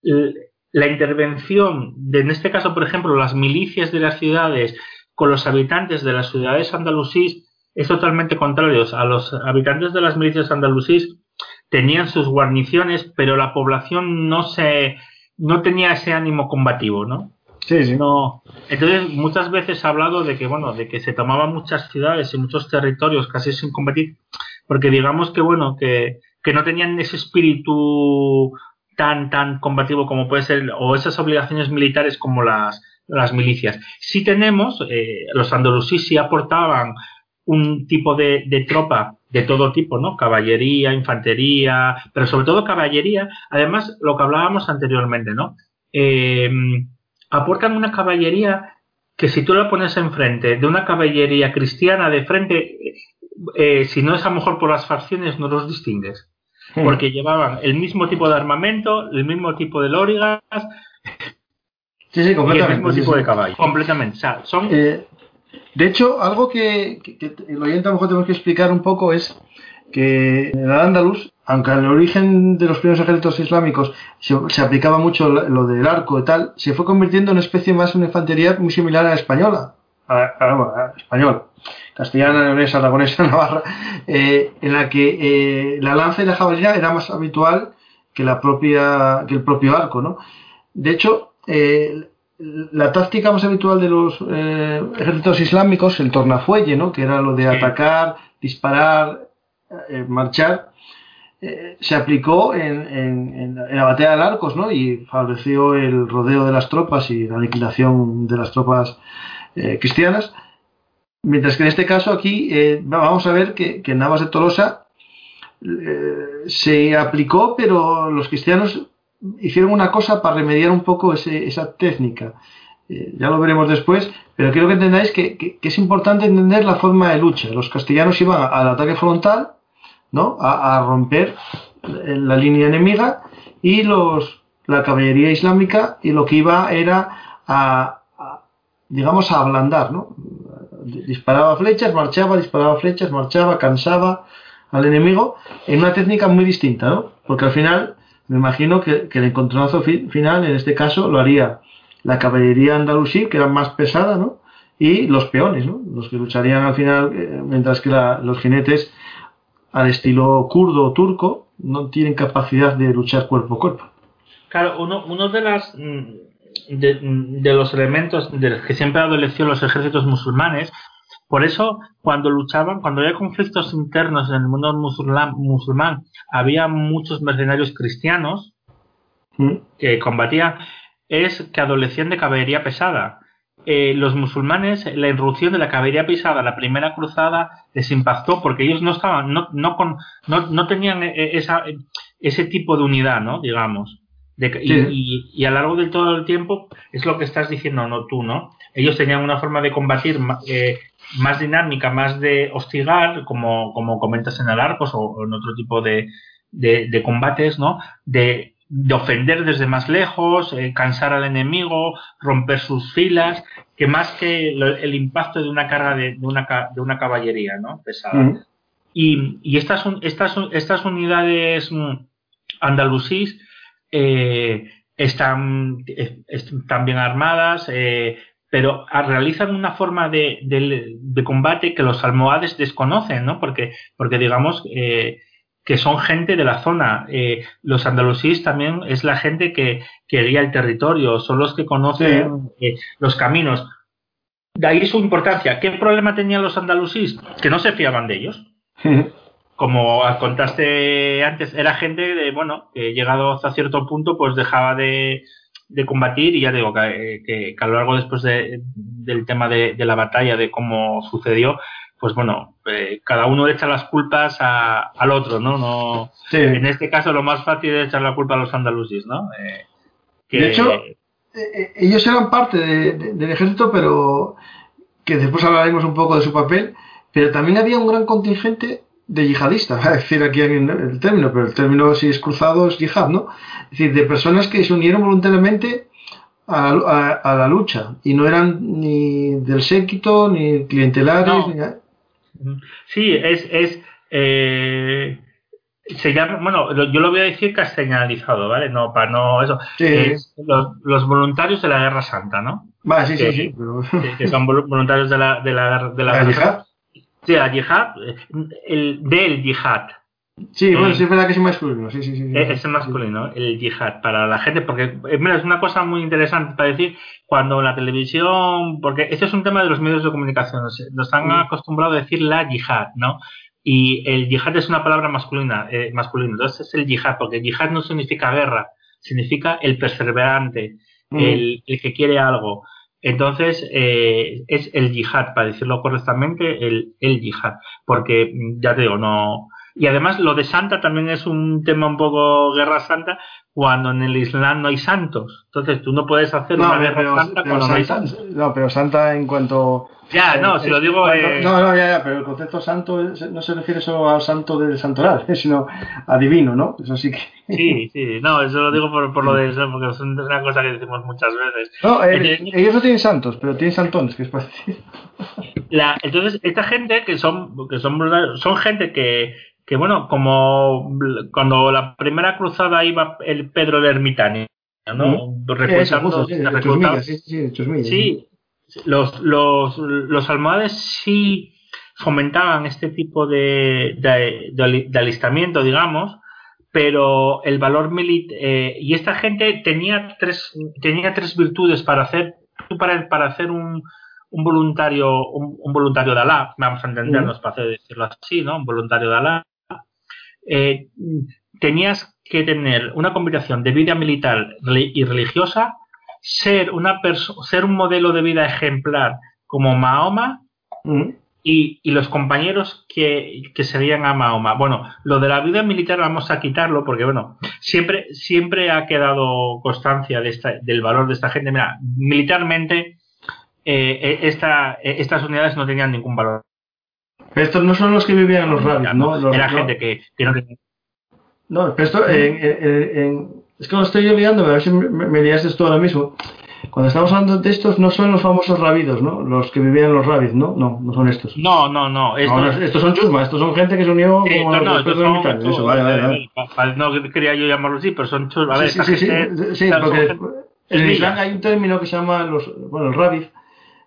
la intervención, de, en este caso, por ejemplo, las milicias de las ciudades con los habitantes de las ciudades andalusíes es totalmente contrario. A los habitantes de las milicias andalusíes tenían sus guarniciones, pero la población no se no tenía ese ánimo combativo, ¿no? Sí, sí. No. Entonces, muchas veces ha hablado de que, bueno, de que se tomaban muchas ciudades y muchos territorios casi sin combatir, porque digamos que, bueno, que, que no tenían ese espíritu tan, tan combativo como puede ser, o esas obligaciones militares como las, las milicias. Sí tenemos, eh, los andalusíes sí aportaban un tipo de, de, tropa de todo tipo, ¿no? Caballería, infantería, pero sobre todo caballería. Además, lo que hablábamos anteriormente, ¿no? Eh, aportan una caballería que si tú la pones enfrente de una caballería cristiana de frente, eh, si no es a lo mejor por las facciones, no los distingues. Hmm. Porque llevaban el mismo tipo de armamento, el mismo tipo de lórigas. Sí, sí, completamente. Y el mismo tipo de caballo. Completamente. O sea, son. Eh, de hecho, algo que, que, que el oyente a lo mejor tenemos que explicar un poco es que en el Andalus, aunque al origen de los primeros ejércitos islámicos se, aplicaba mucho lo, del arco y tal, se fue convirtiendo en una especie más de una infantería muy similar a la española, a, a, español, castellana, leonesa, aragonesa, navarra, eh, en la que eh, la lanza y la jabalina era más habitual que la propia que el propio arco, ¿no? De hecho, eh, la táctica más habitual de los eh, ejércitos islámicos, el tornafuelle, ¿no? Que era lo de atacar, disparar, eh, marchar, eh, se aplicó en, la batalla de Arcos, ¿no? Y favoreció el rodeo de las tropas y la liquidación de las tropas eh, cristianas. Mientras que en este caso aquí vamos a ver que, en Navas de Tolosa se aplicó, pero los cristianos hicieron una cosa para remediar un poco esa técnica. ya lo veremos después, pero quiero que entendáis que, que, es importante entender la forma de lucha. Los castellanos iban al ataque frontal ¿no? A, romper la línea enemiga y los, la caballería islámica y lo que iba era a, digamos, a ablandar, ¿no? Disparaba flechas, marchaba, disparaba flechas, marchaba, cansaba al enemigo en una técnica muy distinta, ¿no? Porque al final me imagino que, el encontronazo final, en este caso, lo haría la caballería andalusí, que era más pesada, ¿no? Y los peones, ¿no? Los que lucharían al final, eh, mientras que los jinetes al estilo kurdo o turco, no tienen capacidad de luchar cuerpo a cuerpo. Claro, uno, de las mm, de, los elementos de los que siempre adoleció los ejércitos musulmanes, por eso cuando luchaban, cuando había conflictos internos en el mundo musulmán, musulmán había muchos mercenarios cristianos ¿Mm? que combatían, es que adolecían de caballería pesada. Eh, los musulmanes, la irrupción de la caballería pisada, la primera cruzada, les impactó porque ellos no estaban, no, no, con, no, no tenían eh, esa, ese tipo de unidad, ¿no? Digamos. De, y, y, a lo largo de todo el tiempo es lo que estás diciendo, no tú, ¿no? Ellos tenían una forma de combatir eh, más dinámica, más de hostigar, como, como comentas en el Arcos o, en otro tipo de, de, de combates, ¿no? De de ofender desde más lejos, eh, cansar al enemigo, romper sus filas, que más que el impacto de una carga de, una, de una caballería ¿no? pesada. Y, y estas, estas, estas unidades mm, andalusíes eh, están, están bien armadas, eh, pero realizan una forma de, de, combate que los almohades desconocen, ¿no? Porque, porque digamos, eh, que son gente de la zona. Eh, los andalusíes también es la gente que, que, guía el territorio, son los que conocen eh, los caminos. De ahí su importancia. ¿Qué problema tenían los andalusíes? Que no se fiaban de ellos. Como contaste antes, era gente de, bueno, que llegado hasta cierto punto, pues dejaba de, de combatir y ya digo que, que, a lo largo después de, del tema de, de, la batalla, de cómo sucedió, pues bueno, eh, cada uno echa las culpas a, al otro, ¿no? no En este caso lo más fácil es echar la culpa a los andalusis, ¿no? Eh, de hecho, eh, ellos eran parte del ejército, pero que después hablaremos un poco de su papel, pero también había un gran contingente de yihadistas, a decir aquí el término, pero el término si es cruzado es yihad, ¿no? Es decir, de personas que se unieron voluntariamente a, a, la lucha y no eran ni del séquito ni clientelares. Ni... Sí, es, es eh, se llama, bueno, yo lo voy a decir castellanizado, ¿vale? No, para no eso. los, los, voluntarios de la Guerra Santa, ¿no? Va, sí, sí, sí. Que, son voluntarios de la, de la, de la, Guerra Sí, la yihad, el, del yihad. Sí, bueno, sí es verdad que es masculino, sí, sí, sí. Es masculino, el yihad, para la gente, porque eh, mira, es una cosa muy interesante para decir, cuando la televisión, porque este es un tema de los medios de comunicación, nos han acostumbrado a decir la yihad, ¿no? Y el yihad es una palabra masculina, eh, masculino. Entonces es el yihad, porque yihad no significa guerra, significa el perseverante, el, que quiere algo. Entonces eh, es el yihad, para decirlo correctamente, el, el yihad. Porque ya te digo, no. Y además lo de santa también es un tema un poco guerra santa, cuando en el Islam no hay santos. Entonces tú no puedes hacer una guerra santa cuando no hay santos. No, pero santa en cuanto ya, no, si lo digo. Eh... No, no, ya, ya, pero el concepto santo no se refiere solo al santo del santoral, sino a divino, ¿no? Eso sí que. Sí, sí, no, eso lo digo por, por lo de eso, porque es una cosa que decimos muchas veces. No, eh, ellos no tienen santos, pero tienen santones, que es para decir. La, entonces, esta gente que son, que son, son gente que, que, bueno, como cuando la primera cruzada iba el Pedro de Ermitaño, ¿no? Sí, sí, sí, sí, los, los, los almohades sí fomentaban este tipo de, de, alistamiento, digamos, pero el valor militar eh, y esta gente tenía tres tenía tres virtudes para hacer para, para hacer un, un voluntario un, voluntario de Alá vamos a entendernos para decirlo así no un voluntario de Alá. Eh, tenías que tener una combinación de vida militar y religiosa ser, una ser un modelo de vida ejemplar como Mahoma mm. y, y, los compañeros que, que, seguían a Mahoma. Bueno, lo de la vida militar vamos a quitarlo porque, bueno, siempre, siempre ha quedado constancia de esta, del valor de esta gente. Mira, militarmente eh, eh esta, eh, estas unidades no tenían ningún valor. Estos no son los que vivían en los rabios, ¿no? Era gente que, que, no tenía. No, pero esto en, en es que lo estoy olvidando, a ver si me, me liaste esto ahora mismo. Cuando estamos hablando de estos, no son los famosos rabidos, ¿no? Los que vivían los rabis, ¿no? No, no son estos. No, no, no. estos son chusma, estos son gente que se unió sí, como no, estos son, Eso, vale, vale, vale. No quería yo llamarlo así, pero son chusma. A ver, sí, sí, sí, sí, sí, porque en Islam hay un término que se llama los, bueno, el rabid,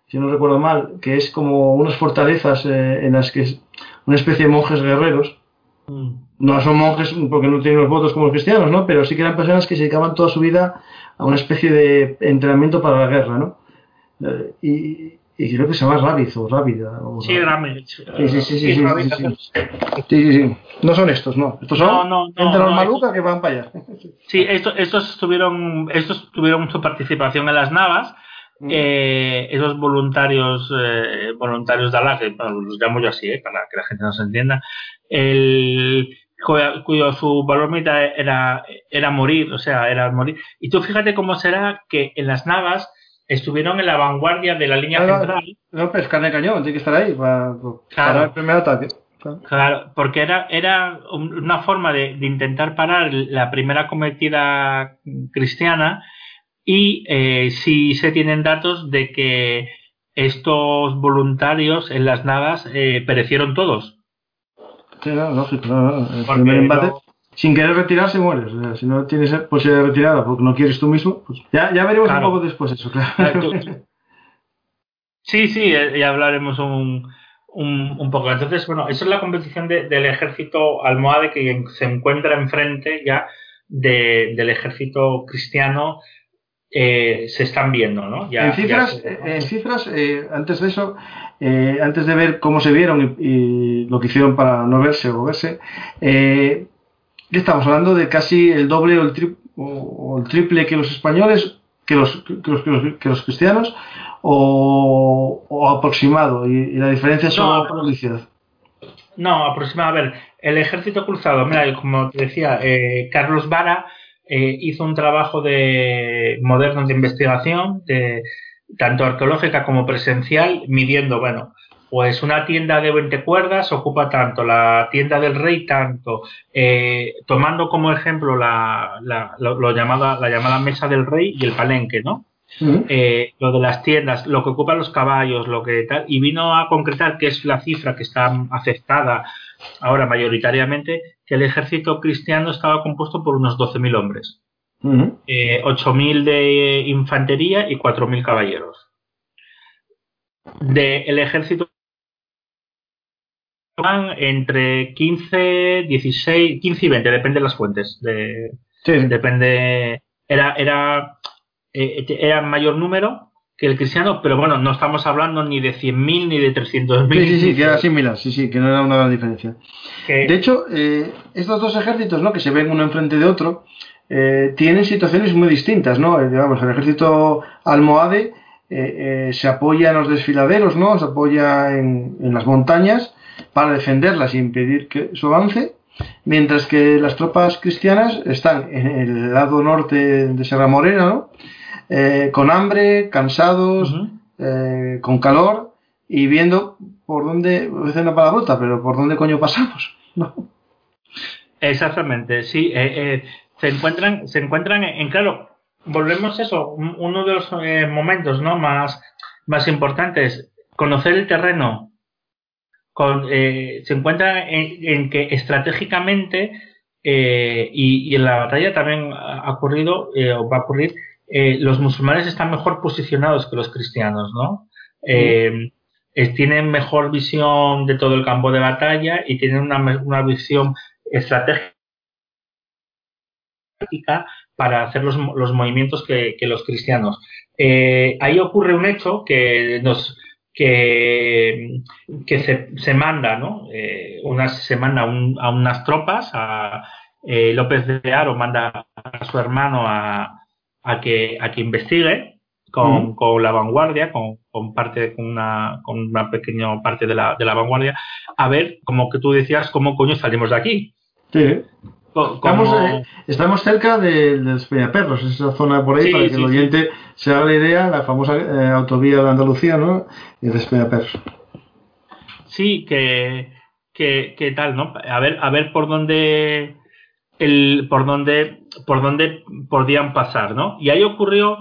si no recuerdo mal, que es como unas fortalezas eh, en las que es una especie de monjes guerreros. Mm no son monjes porque no tienen los votos como los cristianos, ¿no? Pero sí que eran personas que se dedicaban toda su vida a una especie de entrenamiento para la guerra, ¿no? Eh, y, y, creo que se llama Rabbit o Rábida. Sí, Rabbit. Sí, sí, sí, sí, sí, sí, sí, sí, No son estos, no. Estos son no, no, no, entre los malucas que van para allá. Sí, estos, estos tuvieron, estos tuvieron su participación en las navas. Mm. Eh, esos voluntarios eh, voluntarios de Alá, que los llamo yo así, eh, para que la gente no se entienda, el, cuyo, su valor militar era, era morir, o sea, era morir. Y tú fíjate cómo será que en las navas estuvieron en la vanguardia de la línea central. No, pero es carne de cañón, tiene que estar ahí para, para el primer ataque. Claro. porque era, era una forma de, de, intentar parar la primera cometida cristiana y eh, si se tienen datos de que estos voluntarios en las navas eh, perecieron todos. No, lógico. El primer embate, sin querer retirarse, mueres. O sea, si no tienes posibilidad de retirada porque no quieres tú mismo, pues ya, ya veremos un poco después eso, claro. Sí, sí, eh, ya hablaremos un, un, un, poco. Entonces, bueno, eso es la competición de, del ejército almohade que se encuentra enfrente ya de, del ejército cristiano. Eh, se están viendo, ¿no? Ya, en cifras, ya se... en cifras eh, antes de eso, eh, antes de ver cómo se vieron y, lo que hicieron para no verse o verse, eh, estamos hablando de casi el doble o el, tri o el triple que los españoles, que los, que los, que los, cristianos, o, o aproximado, y, y, la diferencia es solo no, publicidad. No, aproximado. A ver, el ejército cruzado, mira, como te decía, eh, Carlos Vara eh, hizo un trabajo de moderno de investigación, de tanto arqueológica como presencial, midiendo, bueno, pues una tienda de 20 cuerdas ocupa tanto, la tienda del rey tanto, eh, tomando como ejemplo la, la, lo, lo llamada, la llamada mesa del rey y el palenque, ¿no? eh, lo de las tiendas, lo que ocupan los caballos, lo que tal, y vino a concretar que es la cifra que está aceptada ahora mayoritariamente, que el ejército cristiano estaba compuesto por unos 12.000 hombres, 8.000 de infantería y 4.000 caballeros. Del ejército entre 15, 16, 15 y 20, depende de las fuentes. De, Depende. Era, era, eh, era mayor número que el cristiano, pero bueno, no estamos hablando ni de 100.000 ni de 300.000. Sí, sí, sí, que era similar, sí, sí, que no era una gran diferencia. De hecho, eh, estos dos ejércitos, ¿no? Que se ven uno enfrente de otro, eh, tienen situaciones muy distintas, ¿no? digamos, el ejército almohade se apoya en los desfiladeros, ¿no? Se apoya en, en las montañas para defenderlas y impedir que su avance, mientras que las tropas cristianas están en el lado norte de Sierra Morena, ¿no? Eh, con hambre, cansados, eh, con calor y viendo por dónde, voy a decir una palabrota, pero por dónde coño pasamos, ¿no? Exactamente, sí. Eh, se encuentran, se encuentran en, claro, volvemos a eso, uno de los momentos ¿no? más, más importantes, conocer el terreno, eh, se encuentra en, que estratégicamente eh, y, en la batalla también ha ocurrido eh, o va a ocurrir, los musulmanes están mejor posicionados que los cristianos, ¿no? tienen mejor visión de todo el campo de batalla y tienen una, visión estratégica para hacer los, movimientos que, que los cristianos. ahí ocurre un hecho que nos que, que se, se, manda, ¿no? Eh, una, se manda a unas tropas, a eh, López de Aro manda a su hermano a, a, que, a que investigue con, con la vanguardia, con, con, parte, con una, con una pequeña parte de la, de la vanguardia, a ver, como que tú decías, cómo coño salimos de aquí. Sí. Estamos, eh, estamos, cerca de, de Perros, esa zona por ahí, para que el oyente se haga la idea, la famosa eh, autovía de Andalucía, ¿no? Y de Perros. Sí, que, que, tal, ¿no? A ver, a ver por dónde el, por dónde por dónde podían pasar, ¿no? Y ahí ocurrió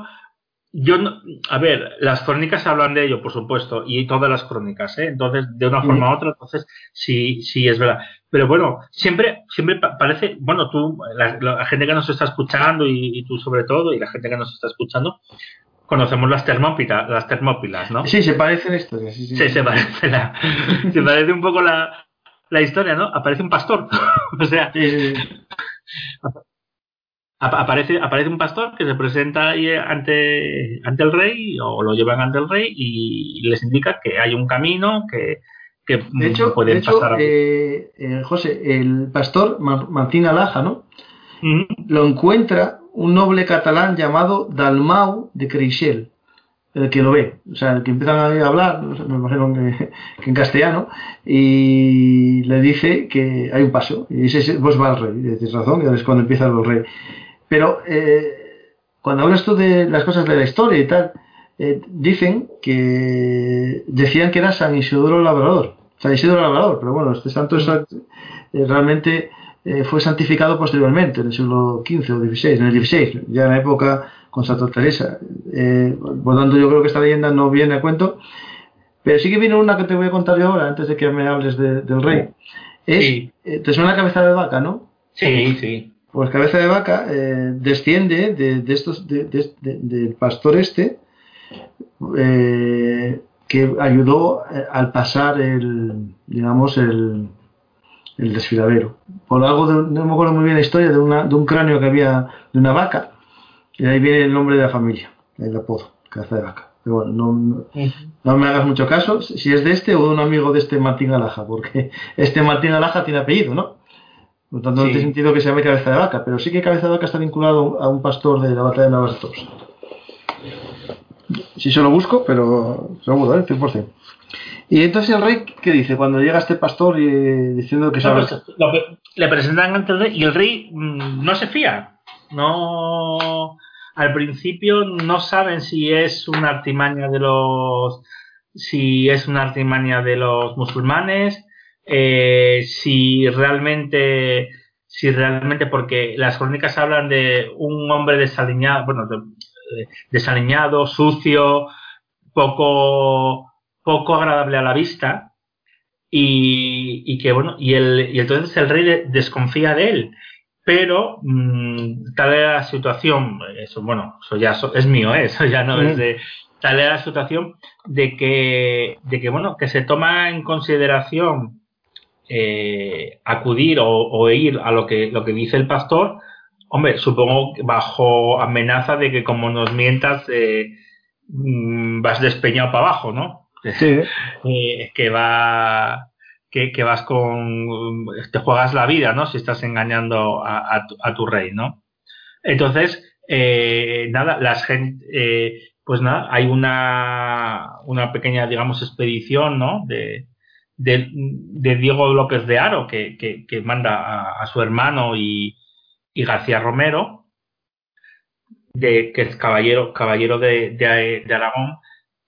yo no, a ver, las crónicas hablan de ello, por supuesto, y todas las crónicas, ¿eh? Entonces, de una forma u otra, entonces, sí, sí es verdad. Pero bueno, siempre, siempre parece, bueno, tú, la, gente que nos está escuchando y, tú sobre todo, y la gente que nos está escuchando, conocemos las termópilas, las termópilas, ¿no? Sí, se parece la historia, sí, sí. Sí, se parece la, se parece un poco la, la historia, ¿no? Aparece un pastor, o sea, aparece, aparece un pastor que se presenta ahí ante, ante el rey o lo llevan ante el rey y les indica que hay un camino que, que de hecho, pueden pasar. Eh, eh, José, el pastor Martín Laja, ¿no? Lo encuentra un noble catalán llamado Dalmau de Creixell, el que lo ve, o sea, el que empiezan a hablar, me imagino que, en castellano, y le dice que hay un paso, y dice, pues va el rey, y dices razón, y es cuando empieza el rey. Pero eh, cuando hablas tú de las cosas de la historia y tal, eh, dicen que decían que era San Isidoro Labrador. San Isidoro Labrador, pero bueno, este santo eh, realmente fue santificado posteriormente, en el siglo XV o XVI, en el XVI, ya en la época con Santa Teresa. por lo tanto, yo creo que esta leyenda no viene a cuento. Pero sí que viene una que te voy a contar yo ahora, antes de que me hables del rey. Es, Te suena la cabeza de vaca, ¿no? Sí, sí. Pues cabeza de vaca eh, desciende de, estos del pastor este eh, que ayudó eh, al pasar el digamos el, el desfiladero. Por algo de, no me acuerdo muy bien la historia de, una, de un cráneo que había de una vaca y ahí viene el nombre de la familia el apodo cabeza de vaca. Pero bueno, no, no, me hagas mucho caso si es de este o de un amigo de este Martín Alaja, porque este Martín Alaja tiene apellido, ¿no? Por lo tanto, no tiene sentido que se llame cabeza de vaca, pero sí que cabeza de vaca está vinculado a un pastor de la batalla de Navas Si se lo busco, pero seguro, ¿eh? 100%. Y entonces el rey, ¿qué dice? Cuando llega este pastor y, diciendo que sabe... Pues, le presentan ante el rey y el rey mm, no se fía. No... Al principio no saben si es una artimaña de los... si es una artimaña de los musulmanes, eh, si realmente, si realmente, porque las crónicas hablan de un hombre desaliñado, bueno, desaliñado, sucio, poco, poco agradable a la vista y, que bueno, y, el, y entonces el rey desconfía de él. Pero mm, tal era la situación, eso bueno, eso ya es mío, ¿eh? eso ya no es de, tal era la situación de que, de que bueno, que se toma en consideración eh, acudir o, ir a lo que, lo que dice el pastor, hombre, supongo bajo amenaza de que como nos mientas, eh, mm, vas despeñado para abajo, ¿no? Sí. Eh, que va que, vas con te juegas la vida, ¿no? Si estás engañando a, tu, rey, ¿no? Entonces, nada, las gente, pues nada, hay una, una pequeña, digamos, expedición, ¿no? De, de, Diego López de Aro, que, que, manda a, su hermano y, y García Romero, de, que es caballero, caballero de, de Aragón,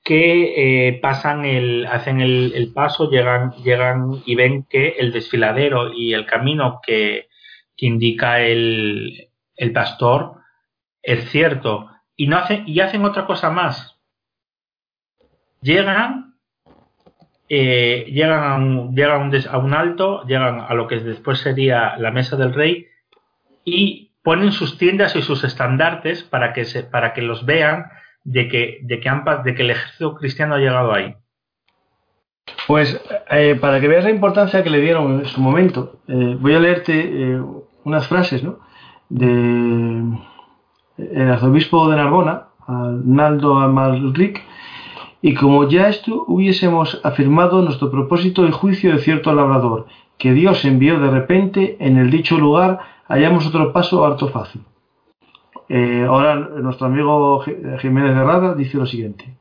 que eh, pasan el, hacen el, paso, llegan, llegan y ven que el desfiladero y el camino que, indica el, el, pastor es cierto. Y no hacen, y hacen otra cosa más. Llegan, eh, llegan, a un, llegan a un alto, llegan a lo que después sería la mesa del rey y ponen sus tiendas y sus estandartes para que, se, para que los vean de que, de que, de que el ejército cristiano ha llegado ahí? Pues eh, para que veas la importancia que le dieron en su momento, eh, voy a leerte unas frases ¿no? de el arzobispo de Narbona, Naldo Amalric, y como ya esto hubiésemos afirmado nuestro propósito y juicio de cierto labrador, que Dios envió de repente en el dicho lugar, hallamos otro paso harto fácil. Eh, ahora nuestro amigo Jiménez Herrada dice lo siguiente.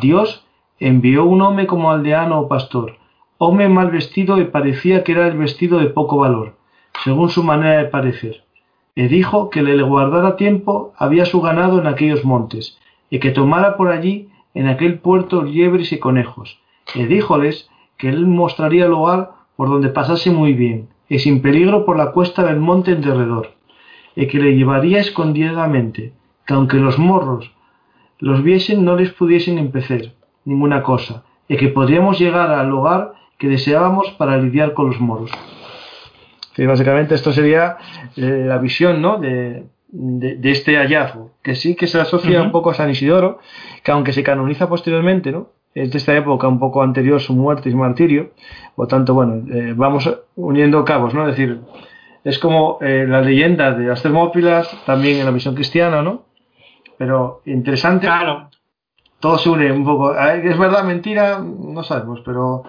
Dios envió un hombre como aldeano o pastor, hombre mal vestido y parecía que era el vestido de poco valor, según su manera de parecer. Y dijo que le guardara tiempo había su ganado en aquellos montes, y que tomara por allí en aquel puerto liebres y conejos. Y díjoles que él mostraría lugar por donde pasase muy bien, y sin peligro por la cuesta del monte en derredor y que le llevaría escondidamente, que aunque los morros los viesen no les pudiesen empecer ninguna cosa, y que podríamos llegar al lugar que deseábamos para lidiar con los moros. básicamente esto sería eh, la visión ¿no? de, de, este hallazgo, que sí que se asocia un poco a San Isidoro, que aunque se canoniza posteriormente, ¿no? es de esta época un poco anterior su muerte y su martirio, por tanto, bueno, eh, vamos uniendo cabos, ¿no? Es decir, es como eh, la leyenda de las Termópilas, también en la misión cristiana, ¿no? Pero interesante. Claro. Todo se une un poco. Es verdad, mentira, no sabemos, pero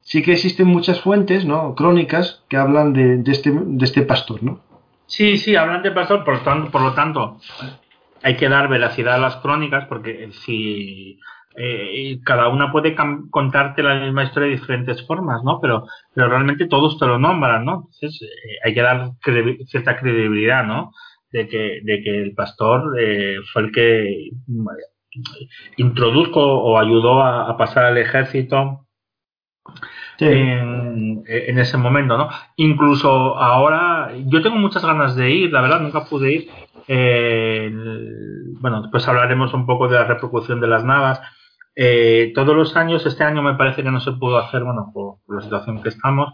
sí que existen muchas fuentes, ¿no? Crónicas que hablan de, este, de este pastor, ¿no? Sí, sí, hablan de pastor, por, tanto, por lo tanto, hay que dar veracidad a las crónicas, porque si eh, cada una puede contarte la misma historia de diferentes formas, ¿no? Pero, pero realmente todos te lo nombran, ¿no? Entonces eh, hay que dar cierta credibilidad, ¿no? De que, de que el pastor eh, fue el que introdujo o ayudó a, pasar al ejército en, en, ese momento, ¿no? Incluso ahora, yo tengo muchas ganas de ir, la verdad, nunca pude ir. bueno, después hablaremos un poco de la repercusión de las navas eh, todos los años, este año me parece que no se pudo hacer, bueno, por, la situación que estamos.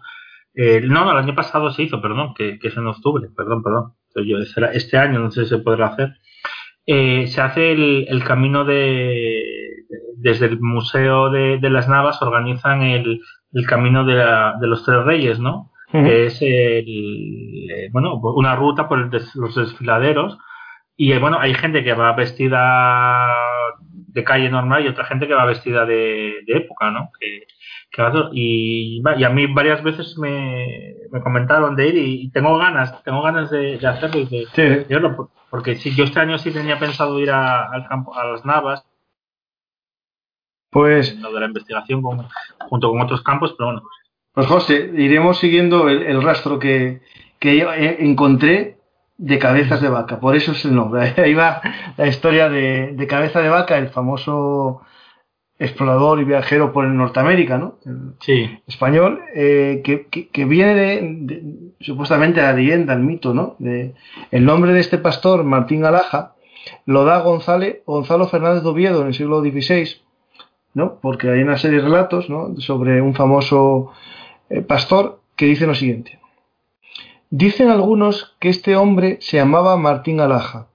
Eh, no, no, el año pasado se hizo, perdón, que, es en octubre, perdón, perdón. Yo, este año no sé si se podrá hacer. Eh, se hace el, camino de. Desde el Museo de, las Navas organizan el, camino de, los Tres Reyes, ¿no? Que es el, bueno, una ruta por los desfiladeros. Y bueno, hay gente que va vestida de calle normal y otra gente que va vestida de, época, ¿no? Que, y, y, a mí varias veces me, comentaron de ir y, tengo ganas, tengo ganas de, hacerlo y de, porque si yo este año sí tenía pensado ir a, al campo, a las Navas, pues lo de la investigación junto con otros campos, pero bueno. Pues José, iremos siguiendo el, rastro que, que encontré de cabezas de vaca, por eso es el nombre. Ahí va la historia de, cabeza de vaca, el famoso explorador y viajero por el Norteamérica, ¿no? sí. Español, eh, que, viene de, supuestamente la leyenda, el mito, ¿no? De, el nombre de este pastor, Martín Alaja, lo da Gonzalo Fernández de Oviedo en el siglo XVI, ¿no? porque hay una serie de relatos sobre un famoso eh, pastor que dice lo siguiente. Dicen algunos que este hombre se llamaba Martín Alaja.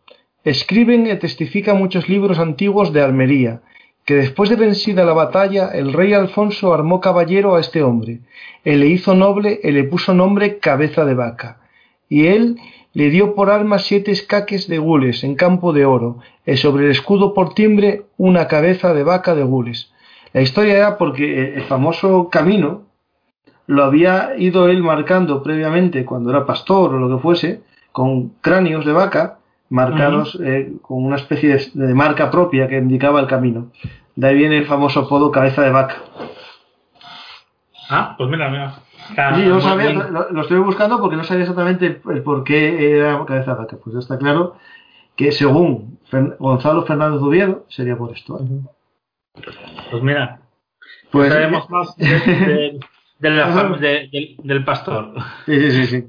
Escriben y testifican muchos libros antiguos de Almería, que después de vencida la batalla, el rey Alfonso armó caballero a este hombre, él le hizo noble y le puso nombre cabeza de vaca, y él le dio por arma siete escaques de gules en campo de oro, y sobre el escudo por timbre una cabeza de vaca de gules. La historia era porque el famoso camino lo había ido él marcando previamente cuando era pastor o lo que fuese, con cráneos de vaca marcados eh, con una especie de, marca propia que indicaba el camino. De ahí viene el famoso apodo cabeza de vaca. Ah, pues mira, mira. Sí, yo sabía, lo, estoy buscando porque no sabía exactamente el, por qué era cabeza de vaca. Pues ya está claro que según Gonzalo Fernández Oviedo sería por esto. Pues mira, pues sabemos más de, del, pastor. Sí, sí, sí, sí.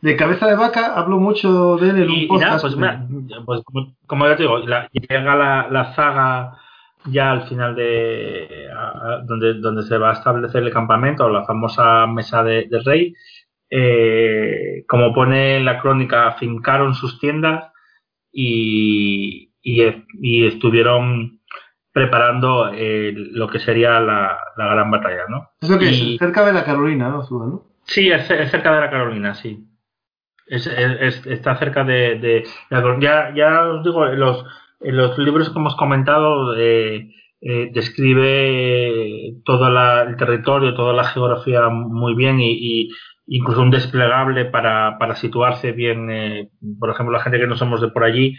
De cabeza de vaca hablo mucho de él en un podcast. pues, mira, pues como, ya te digo, llega la, la, saga ya al final de donde, donde se va a establecer el campamento, la famosa mesa de, del rey. Eh, como pone en la crónica, fincaron sus tiendas y, y, y estuvieron preparando eh, lo que sería la, gran batalla, ¿no? ¿Eso que es? Cerca de la Carolina, ¿no? ¿no? Sí, es, cerca de la Carolina, sí. Es, está cerca de, ya, ya os digo, los, los libros que hemos comentado eh, eh, describe todo el territorio, toda la geografía muy bien y, incluso un desplegable para, para situarse bien, por ejemplo, la gente que no somos de por allí,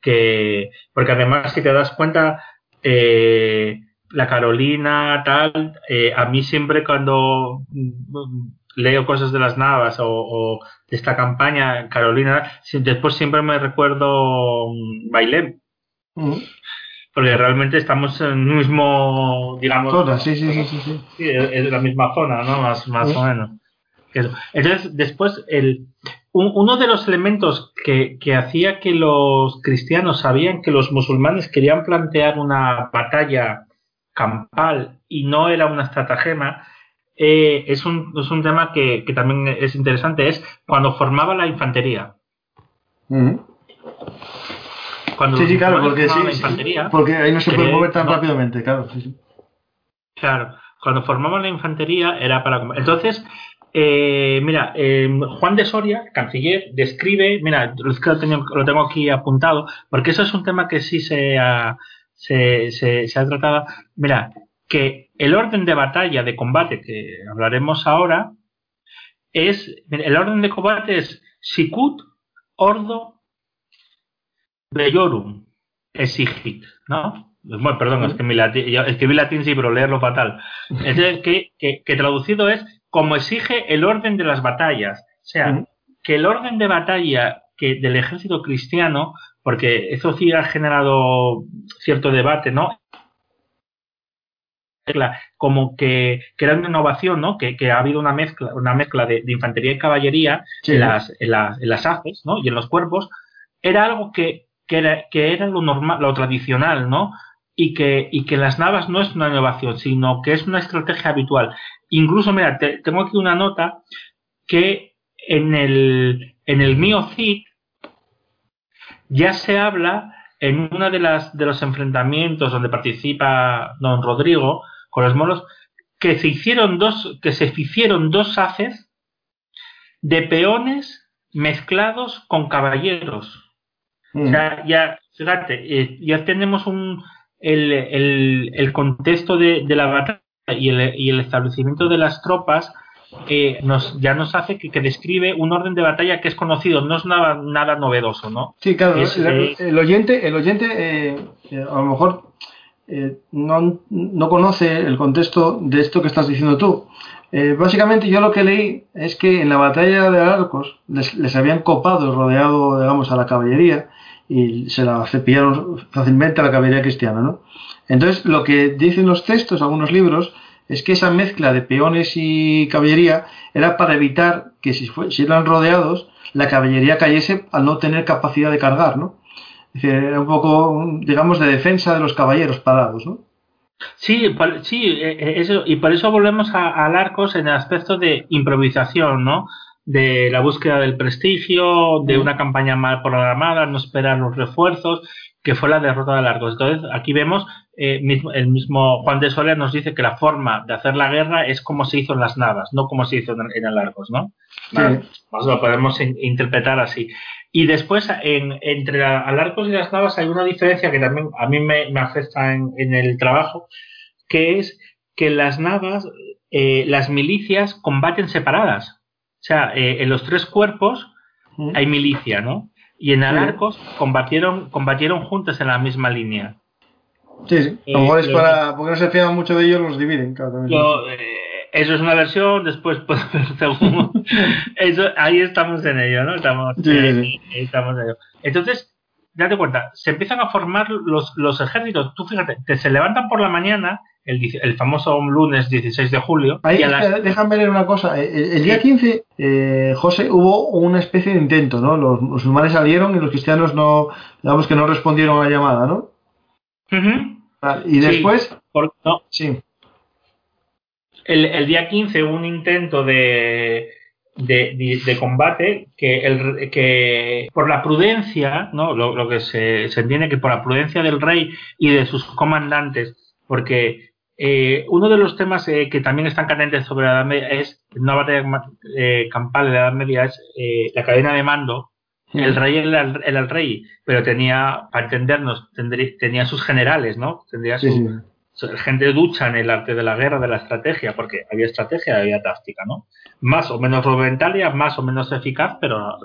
que porque además si te das cuenta eh, la Carolina, tal, eh, a mí siempre cuando mm, leo cosas de las Navas o, de esta campaña, Carolina, después siempre me recuerdo Porque realmente estamos en el mismo, digamos... sí, sí, sí, sí, es la misma zona, ¿no? Más, más o menos. Entonces, después, el, uno de los elementos que, hacía que los cristianos sabían que los musulmanes querían plantear una batalla campal y no era una estratagema, eh, es, un, es, un, tema que, también es interesante, es cuando formaba la infantería. Cuando sí, sí, claro, porque, sí, porque ahí no se puede mover tan rápidamente, claro. Claro, cuando formaban la infantería era para... Entonces, eh, mira, eh, Juan de Soria, canciller, describe, mira, lo tengo, lo tengo aquí apuntado, porque eso es un tema que sí se ha, se, se, ha tratado. Mira, que el orden de batalla, de combate, que hablaremos ahora, es, el orden de combate es Sikut, Ordo, Bellorum, Exigit, ¿no? Bueno, perdón, es que mi latín, escribí latín sí, pero leerlo fatal. Es que, que, que traducido es como exige el orden de las batallas. O sea, que el orden de batalla que del ejército cristiano, porque eso sí ha generado cierto debate, ¿no? como que, que, era una innovación, ¿no? Que, ha habido una mezcla, una mezcla de, infantería y caballería en, las, en, las, haces, ¿no? Y en los cuerpos, era algo que, que, era, que era lo normal, lo tradicional, ¿no? Y que, y que las navas no es una innovación, sino que es una estrategia habitual. Incluso, mira, tengo aquí una nota que en el, en el Mío Cid ya se habla en una de las de los enfrentamientos donde participa don Rodrigo con los moros que se hicieron dos que se hicieron dos haces de peones mezclados con caballeros. O sea, mm. ya, fíjate, eh, ya tenemos un, el, el, el contexto de, de la batalla y el, y el establecimiento de las tropas eh, nos, ya nos hace que, describe un orden de batalla que es conocido, no es nada, nada novedoso, ¿no? Sí, claro, eh, el, oyente, el oyente eh, a lo mejor no, no, conoce el contexto de esto que estás diciendo tú. básicamente yo lo que leí es que en la batalla de Arcos les, les habían copado y rodeado, digamos, a la caballería y se la cepillaron fácilmente a la caballería cristiana, ¿no? Entonces, lo que dicen los textos, algunos libros, es que esa mezcla de peones y caballería era para evitar que si, eran rodeados, la caballería cayese al no tener capacidad de cargar, ¿no? un poco, digamos, de defensa de los caballeros parados, ¿no? Sí, sí, eh, eh, eso, y por eso volvemos a, a Arcos en el aspecto de improvisación, ¿no? De la búsqueda del prestigio, de una campaña mal programada, no esperar los refuerzos, que fue la derrota de Arcos. Entonces, aquí vemos, eh, el mismo Juan de Soler nos dice que la forma de hacer la guerra es como se hizo en las Navas, no como se hizo en, el Arcos, ¿no? lo podemos interpretar así. Y después, en, entre Alarcos y las Navas hay una diferencia que también a mí me, afecta en, el trabajo, que es que las Navas, eh, las milicias combaten separadas. O sea, eh, en los tres cuerpos hay milicia, ¿no? Y en Alarcos combatieron, combatieron juntas en la misma línea. Sí, sí. A lo mejor es para, porque no se fían mucho de ellos, los dividen. Claro, eso es una versión, después eso, ahí estamos en ello, ¿no? Estamos, eh, estamos en ello. Entonces, date cuenta, se empiezan a formar los, los ejércitos. Tú fíjate, te se levantan por la mañana, el, el famoso lunes 16 de julio. Ahí, Déjame ver una cosa. El, día 15, eh, José, hubo una especie de intento, ¿no? Los musulmanes salieron y los cristianos no, digamos que no respondieron a la llamada, ¿no? y después. no. Sí el, día 15 un intento de, de, combate que, el, que por la prudencia, ¿no? lo, que se, se, entiende que por la prudencia del rey y de sus comandantes, porque eh, uno de los temas eh, que también están candentes sobre la Edad Media es, una batalla eh, campal de la Edad Media, es la cadena de mando. El rey era el, rey, pero tenía, para entendernos, tendría, tenía sus generales, ¿no? Tendría su, la gente ducha en el arte de la guerra, de la estrategia, porque había estrategia, había táctica, ¿no? Más o menos rudimentaria, más o menos eficaz, pero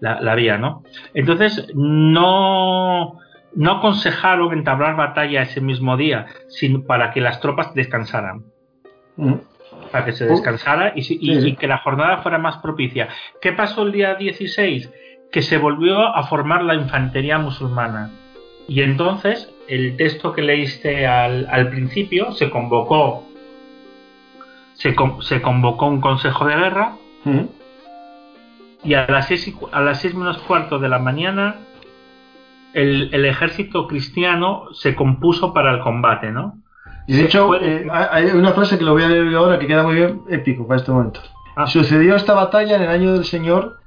la, la, había, ¿no? Entonces, no, no aconsejaron entablar batalla ese mismo día, sino para que las tropas descansaran. Mm. Para que se descansara y, y, que la jornada fuera más propicia. ¿Qué pasó el día 16? Que se volvió a formar la infantería musulmana. Y entonces el texto que leíste al, al principio, se convocó se, se, convocó un consejo de guerra y a las seis, a las seis menos cuarto de la mañana el, el, ejército cristiano se compuso para el combate, ¿no? Y de hecho, eh, hay una frase que lo voy a leer ahora que queda muy bien épico para este momento. Ah. Sucedió esta batalla en el año del Señor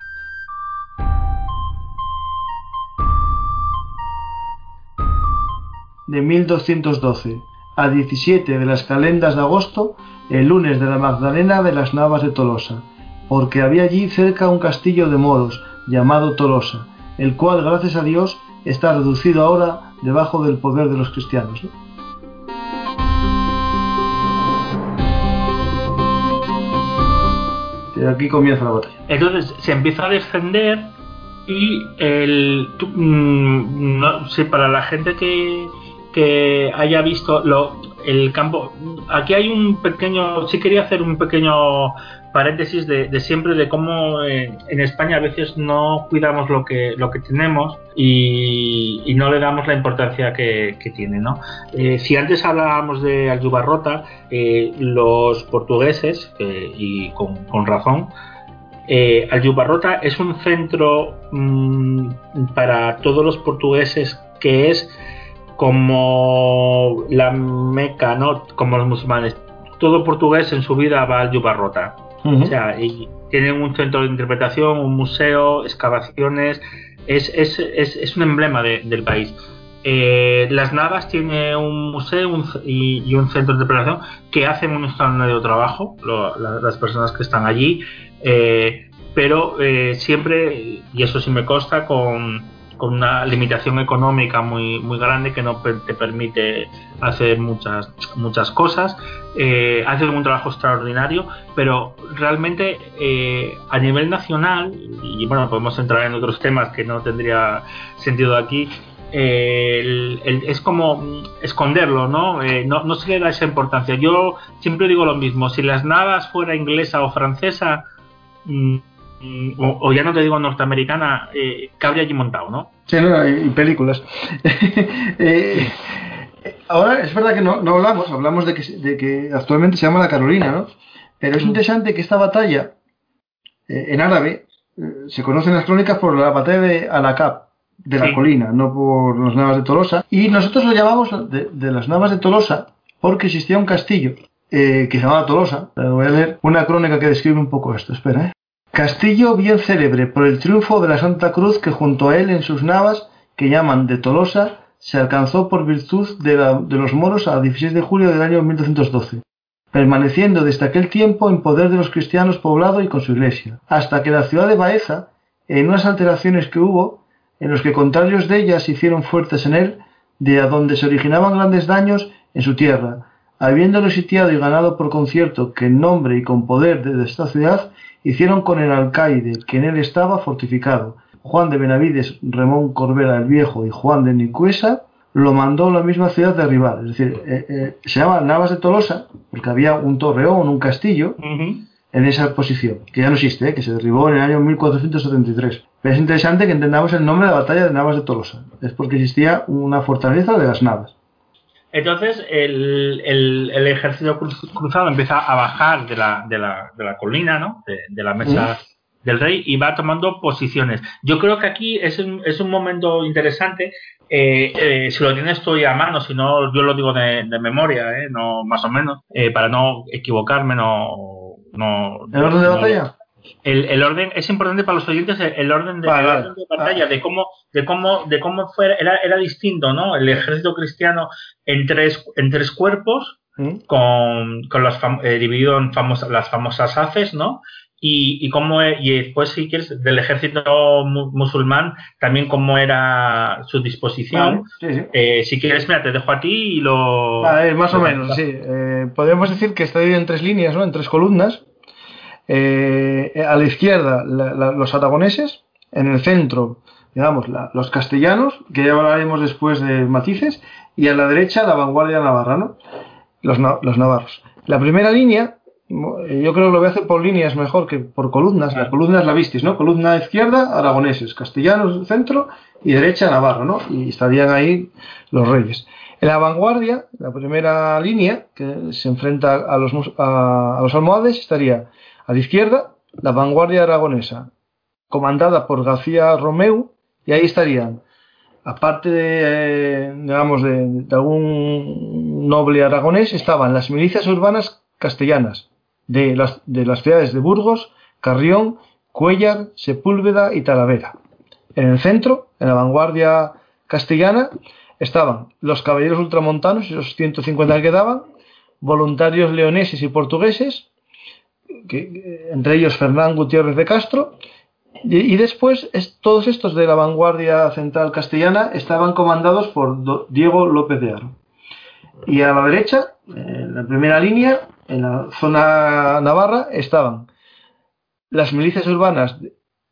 de 1212 a 17 de las calendas de agosto, el lunes de la Magdalena de las Navas de Tolosa, porque había allí cerca un castillo de moros llamado Tolosa, el cual, gracias a Dios, está reducido ahora debajo del poder de los cristianos. Y aquí comienza la batalla. Entonces se empieza a defender y el, mm, no sé, para la gente que, que haya visto lo, el campo. Aquí hay un pequeño, sí quería hacer un pequeño paréntesis de, siempre de cómo eh, en España a veces no cuidamos lo que lo que tenemos y, no le damos la importancia que, tiene, ¿no? Eh, si antes hablábamos de Aljubarrota, eh, los portugueses y con, razón eh, Aljubarrota es un centro mm, para todos los portugueses que es como la Meca, ¿no? Como los musulmanes. Todo portugués en su vida va O sea, y tienen un centro de interpretación, un museo, excavaciones. Es, es, es, es un emblema del país. Eh, las Navas tiene un museo y, un centro de interpretación que hacen un extraordinario trabajo, las personas que están allí, eh, pero eh, siempre, y eso sí me consta, con, con una limitación económica muy, muy grande que no te permite hacer muchas, muchas cosas. Eh, un trabajo extraordinario, pero realmente eh, a nivel nacional, y bueno, podemos entrar en otros temas que no tendría sentido aquí, eh, es como esconderlo, ¿no? ¿no? ¿no? se le da esa importancia. Yo siempre digo lo mismo, si las navas fuera inglesa o francesa, mm, o, ya no te digo norteamericana, eh, cabría allí montado, ¿no? Sí, no, y, películas. Eh, ahora es verdad que no, no hablamos, hablamos de que, de que, actualmente se llama la Carolina, ¿no? Pero es mm. interesante que esta batalla eh, en árabe se conoce en las crónicas por la batalla de Alacab, de la colina, no por las Navas de Tolosa. Y nosotros lo llamamos de, las Navas de Tolosa porque existía un castillo eh, que se llamaba Tolosa. Voy a leer una crónica que describe un poco esto. Espera, ¿eh? Castillo bien célebre por el triunfo de la Santa Cruz que junto a él en sus navas, que llaman de Tolosa, se alcanzó por virtud de, los moros a 16 de julio del año 1212 permaneciendo desde aquel tiempo en poder de los cristianos poblado y con su iglesia, hasta que la ciudad de Baeza, en unas alteraciones que hubo, en los que contrarios de ellas se hicieron fuertes en él, de a donde se originaban grandes daños en su tierra, habiéndolo sitiado y ganado por concierto que en nombre y con poder de esta ciudad hicieron con el alcaide que en él estaba fortificado, Juan de Benavides, Ramón Corbera el Viejo y Juan de Nicuesa, lo mandó la misma ciudad derribar. Es decir, eh, eh, se llama Navas de Tolosa, porque había un torreón, un castillo, en esa posición, que ya no existe, eh, que se derribó en el año 1473. Pero es interesante que entendamos el nombre de la batalla de Navas de Tolosa. Es porque existía una fortaleza de las Navas. Entonces el, el, ejército cruzado empieza a bajar de la, de la, de la colina, ¿no? De, la mesa del rey y va tomando posiciones. Yo creo que aquí es un, es un momento interesante eh, eh, si lo tienes tú a mano, si no, yo lo digo de, memoria, eh, no más o menos, eh, para no equivocarme, no. no ¿El orden de batalla? El, el, orden es importante para los oyentes el, orden de, batalla de cómo de cómo de cómo fue era, era distinto no el ejército cristiano en tres en tres cuerpos ¿Mm? con, con las dividido en las famosas haces no y, y cómo e, y después si quieres del ejército musulmán también cómo era su disposición. Eh, si quieres mira te dejo a ti y lo más o menos sí. Eh, podemos decir que está dividido en tres líneas no en tres columnas eh, a la izquierda los aragoneses en el centro digamos los castellanos que ya hablaremos después de matices y a la derecha la vanguardia navarra no los, los navarros la primera línea yo creo que lo voy a hacer por líneas mejor que por columnas. La columna es la vistis, ¿no? Columna izquierda, aragoneses, castellanos, centro y derecha, Navarro, ¿no? Y estarían ahí los reyes. En la vanguardia, la primera línea que se enfrenta a los, a, los almohades, estaría a la izquierda la vanguardia aragonesa, comandada por García Romeu, y ahí estarían, aparte de, digamos, de algún noble aragonés, estaban las milicias urbanas castellanas, de las, de las ciudades de Burgos, Carrión, Cuellar, Sepúlveda y Talavera. En el centro, en la vanguardia castellana, estaban los caballeros ultramontanos, esos 150 que quedaban, voluntarios leoneses y portugueses, entre ellos Fernán Gutiérrez de Castro, y, después todos estos de la vanguardia central castellana estaban comandados por Diego López de Aro. Y a la derecha, en la primera línea, en la zona navarra estaban las milicias urbanas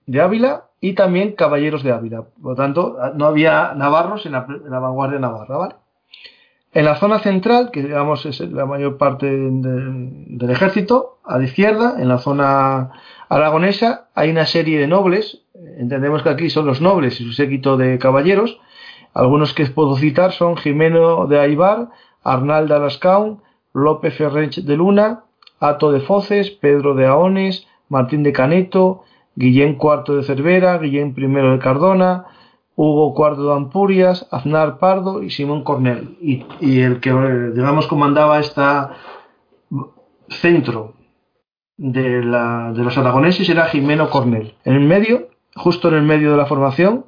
de Ávila y también caballeros de Ávila. Por lo tanto, no había navarros en la, vanguardia navarra. ¿vale? En la zona central, que digamos es la mayor parte del ejército, a la izquierda, en la zona aragonesa, hay una serie de nobles. Entendemos que aquí son los nobles y su séquito de caballeros. Algunos que puedo citar son Jimeno de Aibar, Arnaldo Alascaun, López Ferrench de Luna, Ato de Foces, Pedro de Aones, Martín de Caneto, Guillén IV de Cervera, Guillén I de Cardona, Hugo IV de Ampurias, Aznar Pardo y Simón Cornel. Y, el que, digamos, comandaba este centro de, de los aragoneses era Jimeno Cornel. En el medio, justo en el medio de la formación,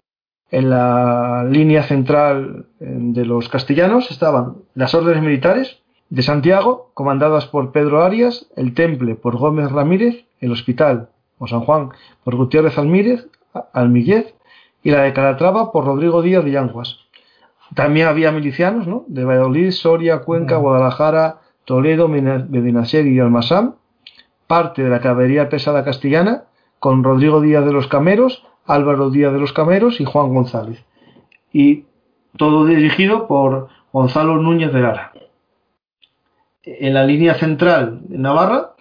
en la línea central eh, de los castellanos, estaban las órdenes militares, de Santiago, comandadas por Pedro Arias, el Temple por Gómez Ramírez, el Hospital o San Juan por Gutiérrez Almírez, Almillez y la de Calatrava por Rodrigo Díaz de Yanguas. También había milicianos ¿no? de Valladolid, Soria, Cuenca, Guadalajara, Toledo, Medinaceli y Almazán, parte de la caballería pesada castellana, con Rodrigo Díaz de los Cameros, Álvaro Díaz de los Cameros y Juan González. Y todo dirigido por Gonzalo Núñez de Lara en la línea central de Navarra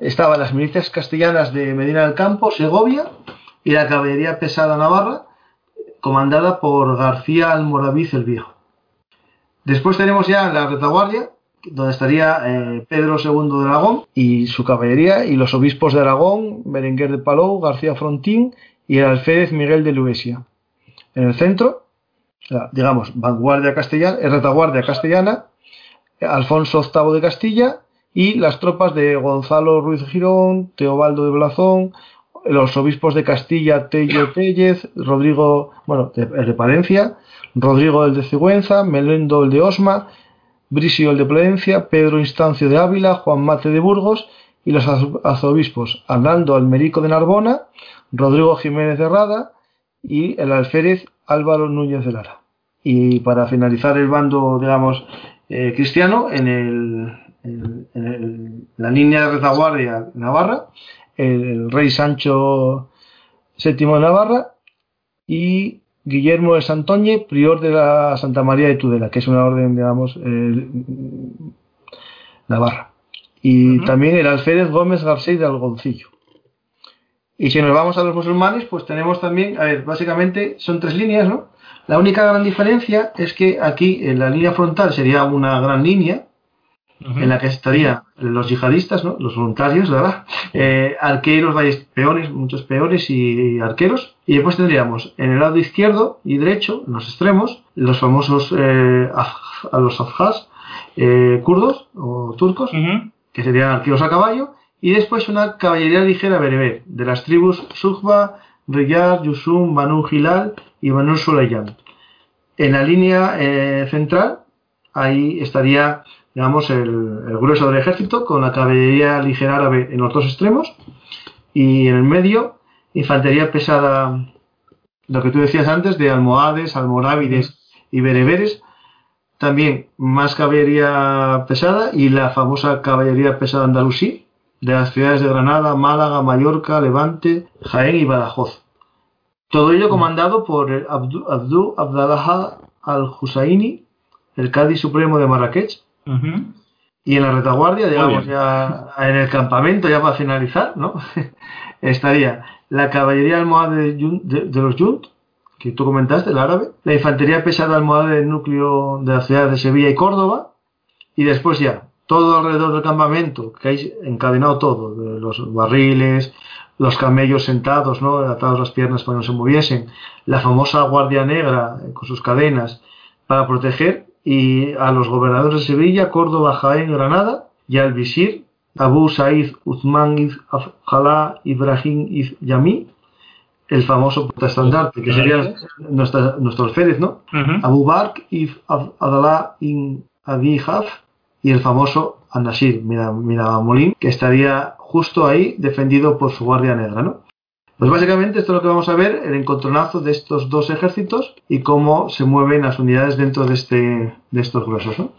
estaban las milicias castellanas de Medina del Campo, Segovia y la caballería pesada navarra, comandada por García Almoraviz el Viejo. Después tenemos ya la retaguardia, donde estaría eh, Pedro II de Aragón y su caballería, y los obispos de Aragón, Berenguer de Palou, García Frontín y el alférez Miguel de Luesia. en el centro, digamos, vanguardia castellana, eh, retaguardia castellana, Alfonso VIII de Castilla y las tropas de Gonzalo Ruiz Girón, Teobaldo de Blazón, los obispos de Castilla, Tello Tellez, Rodrigo, bueno, de, de Palencia, Rodrigo el de Cigüenza, Melendo el de Osma, Brisio el de Plencia, Pedro Instancio de Ávila, Juan Mate de Burgos y los arzobispos Arnaldo Almerico de Narbona, Rodrigo Jiménez de Rada y el alférez Álvaro Núñez de Lara. Y para finalizar el bando, digamos, eh, cristiano, en, el, en, la línea de retaguardia navarra, el, rey Sancho VII de Navarra y Guillermo de Santoñe, prior de la Santa María de Tudela, que es una orden, digamos, eh, navarra. Y también el alférez Gómez García de Algoncillo. Y si nos vamos a los musulmanes, pues tenemos también, a ver, básicamente son tres líneas, ¿no? La única gran diferencia es que aquí en la línea frontal sería una gran línea en la que estarían los yihadistas, ¿no? los voluntarios, ¿verdad? Eh, arqueros, peones, muchos peones y arqueros. Y después tendríamos en el lado izquierdo y derecho, en los extremos, los famosos eh, a los afghas, eh, kurdos o turcos, que serían arqueros a caballo. Y después una caballería ligera bereber, de las tribus Sukhba, Riyad, Yusum, Banu Hilal y Banu Sulayyan. En la línea eh, central, ahí estaría digamos, el, grueso del ejército con la caballería ligera árabe en los dos extremos y en el medio infantería pesada, lo que tú decías antes, de almohades, almorávides y bereberes, también más caballería pesada y la famosa caballería pesada andalusí de las ciudades de Granada, Málaga, Mallorca, Levante, Jaén y Badajoz. Todo ello comandado por Abdul Abdu Abdallah al-Husaini, el Cádiz Supremo de Marrakech, y en la retaguardia, digamos, ya en el campamento, ya para finalizar, ¿no? Estaría la caballería almohade de, de, los Yunt, que tú comentaste, el árabe, la infantería pesada almohade del núcleo de las ciudades de Sevilla y Córdoba, y después ya, todo alrededor del campamento, que hay encadenado todo, los barriles, los camellos sentados, ¿no? atados las piernas para que no se moviesen, la famosa guardia negra eh, con sus cadenas para proteger y a los gobernadores de Sevilla, Córdoba, Jaén, Granada y al visir Abu Said Uthman ibn Jalá Ibrahim ibn Yami, el famoso protestante, que sería nuestra, nuestro alférez, ¿no? Abu Bakr ibn Adalá ibn Abi y el famoso An-Nasir Molín, que estaría justo ahí defendido por su guardia negra, ¿no? Pues básicamente esto es lo que vamos a ver, el encontronazo de estos dos ejércitos y cómo se mueven las unidades dentro de, este, de estos gruesos. ¿no?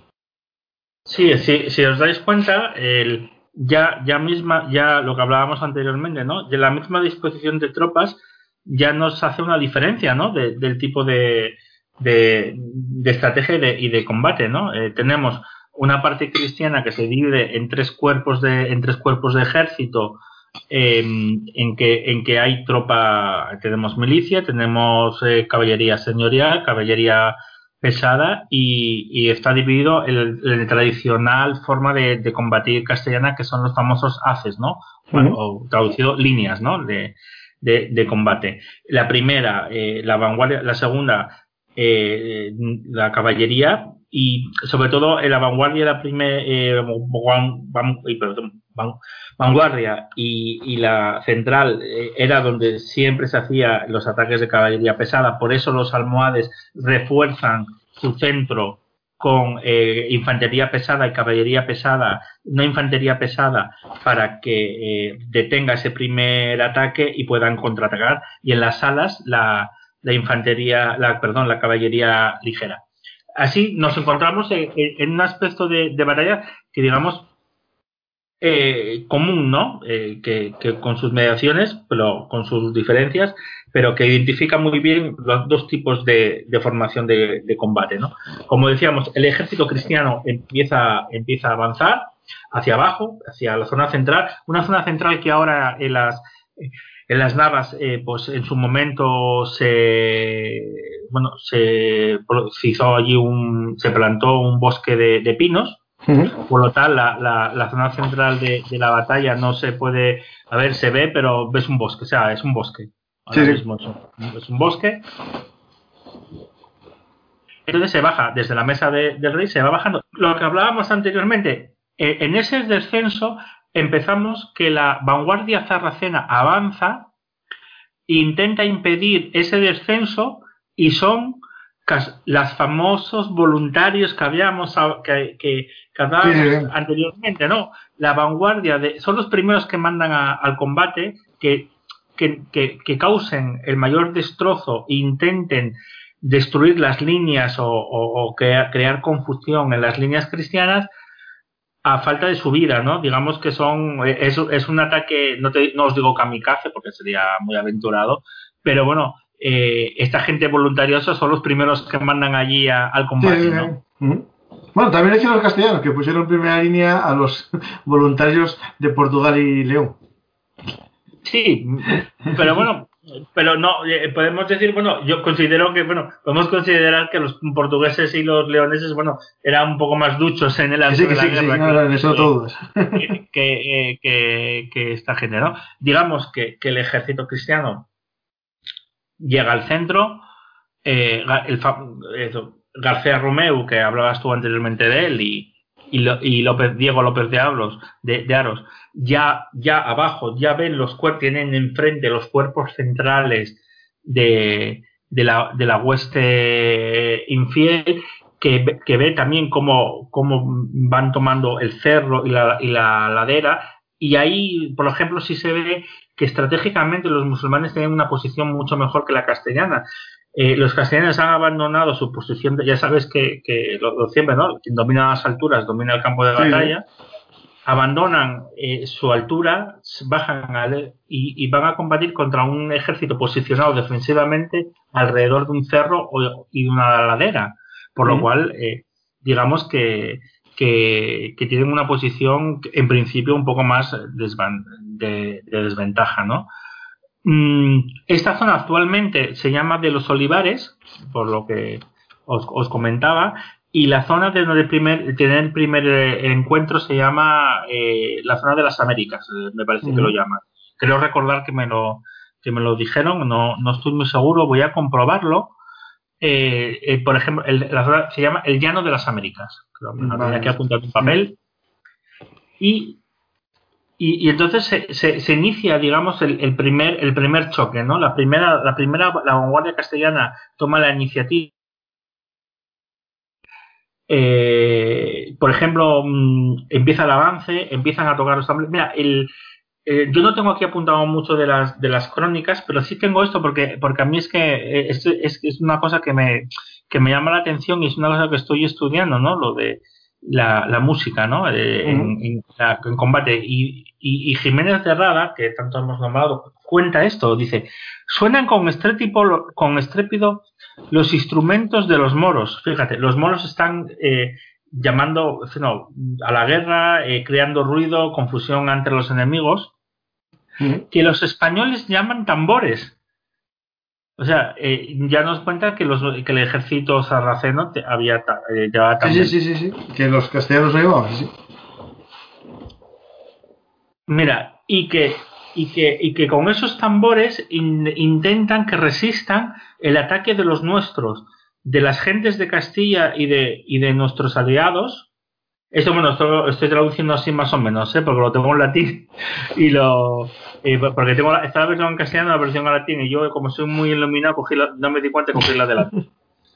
Sí, si os dais cuenta, el, ya, ya misma, ya lo que hablábamos anteriormente, ¿no? De la misma disposición de tropas ya nos hace una diferencia, ¿no? del tipo de, de, estrategia y de, combate, ¿no? Eh, tenemos una parte cristiana que se divide en tres cuerpos de, en tres cuerpos de ejército en, que, en que hay tropa, tenemos milicia, tenemos eh, caballería señorial, caballería pesada y, está dividido en, la tradicional forma de, combatir castellana que son los famosos haces, ¿no? O traducido líneas, ¿no? De, de, combate. La primera, eh, la vanguardia, la segunda, eh, la caballería y sobre todo en la vanguardia la primera vanguardia y, la central eh, era donde siempre se hacían los ataques de caballería pesada, por eso los almohades refuerzan su centro con eh, infantería pesada y caballería pesada, no infantería pesada, para que eh, detenga ese primer ataque y puedan contraatacar. Y en las alas, la, infantería, la, perdón, la caballería ligera. Así nos encontramos en, un aspecto de, de batalla que, digamos, eh, común, ¿no? Eh, que, con sus mediaciones, pero con sus diferencias, pero que identifica muy bien los dos tipos de, formación de, combate, ¿no? Como decíamos, el ejército cristiano empieza, empieza a avanzar hacia abajo, hacia la zona central, una zona central que ahora en las en las Navas, eh, pues en su momento se bueno se, hizo allí un se plantó un bosque de pinos por lo tal, la, la, zona central de, la batalla no se puede, a ver, se ve, pero ves un bosque, o sea, es un bosque. es un bosque. Entonces se baja desde la mesa del rey, se va bajando. Lo que hablábamos anteriormente, eh, en ese descenso empezamos que la vanguardia zarracena avanza, intenta impedir ese descenso y son los famosos voluntarios que habíamos que, que, hablábamos anteriormente, ¿no? La vanguardia de, son los primeros que mandan al combate, que, que, causen el mayor destrozo e intenten destruir las líneas o, crear, confusión en las líneas cristianas a falta de su vida, ¿no? Digamos que son es, es un ataque, no, te, no os digo kamikaze porque sería muy aventurado, pero bueno, eh, esta gente voluntariosa son los primeros que mandan allí al combate, ¿no? Bueno, también decían los castellanos que pusieron primera línea a los voluntarios de Portugal y León. Sí, pero bueno, pero no, eh, podemos decir, bueno, yo considero que, bueno, podemos considerar que los portugueses y los leoneses, bueno, eran un poco más duchos en el que. Que, que, que, esta gente, ¿no? Digamos que, el ejército cristiano llega al centro, eh, el, García Romeu, que hablabas tú anteriormente de él, y, y, López, Diego López de Aros, de, Aros, ya, ya abajo, ya ven los cuerpos, tienen enfrente los cuerpos centrales de, de, la, de la hueste infiel, que, que ve también cómo, cómo, van tomando el cerro y la, y la ladera, y ahí, por ejemplo, sí se ve que estratégicamente los musulmanes tienen una posición mucho mejor que la castellana. Eh, los castellanos han abandonado su posición, ya sabes que, lo, siempre, ¿no? Quien domina las alturas domina el campo de batalla. Abandonan eh, su altura, bajan y, van a combatir contra un ejército posicionado defensivamente alrededor de un cerro y de una ladera. Por lo cual, eh, digamos que, que, tienen una posición en principio un poco más de, desventaja, ¿no? Mm, esta zona actualmente se llama de los olivares, por lo que os, comentaba, y la zona de donde primer, tener el primer eh, encuentro se llama eh, la zona de las Américas, eh, me parece que lo llaman. Creo recordar que me lo, que me lo dijeron, no, no estoy muy seguro, voy a comprobarlo. Por ejemplo, la zona se llama el Llano de las Américas. Vale. Aquí apuntar un papel. Y y, entonces se, se, inicia, digamos, el, primer, el primer choque, ¿no? La primera, la primera, la vanguardia castellana toma la iniciativa. Eh, por ejemplo, mm, empieza el avance, empiezan a tocar los tambores. Mira, el, eh, yo no tengo aquí apuntado mucho de las, de las crónicas, pero sí tengo esto porque, porque a mí es que eh, es, es, es una cosa que me, que me llama la atención y es una cosa que estoy estudiando, ¿no? Lo de la, la música, ¿no? en, en, combate. Y, y, Jiménez de Rada, que tanto hemos nombrado, cuenta esto. Dice, suenan con estrépito, con estrépido los instrumentos de los moros. Fíjate, los moros están eh, llamando no, a la guerra, eh, creando ruido, confusión entre los enemigos, que los españoles llaman tambores. O sea, eh, ya nos cuenta que, los, que el ejército sarraceno te, había eh, llevaba también. Sí, sí, sí, sí, que los castellanos lo llevaban, sí. Mira, y que, y que, y que con esos tambores intentan que resistan el ataque de los nuestros, de las gentes de Castilla y de, y de nuestros aliados, esto, bueno, esto estoy traduciendo así más o menos, ¿eh? porque lo tengo en latín y lo. porque tengo la, está la versión en castellano y la versión en latín, y yo, como soy muy iluminado, cogí no me di cuenta de cogí la de latín.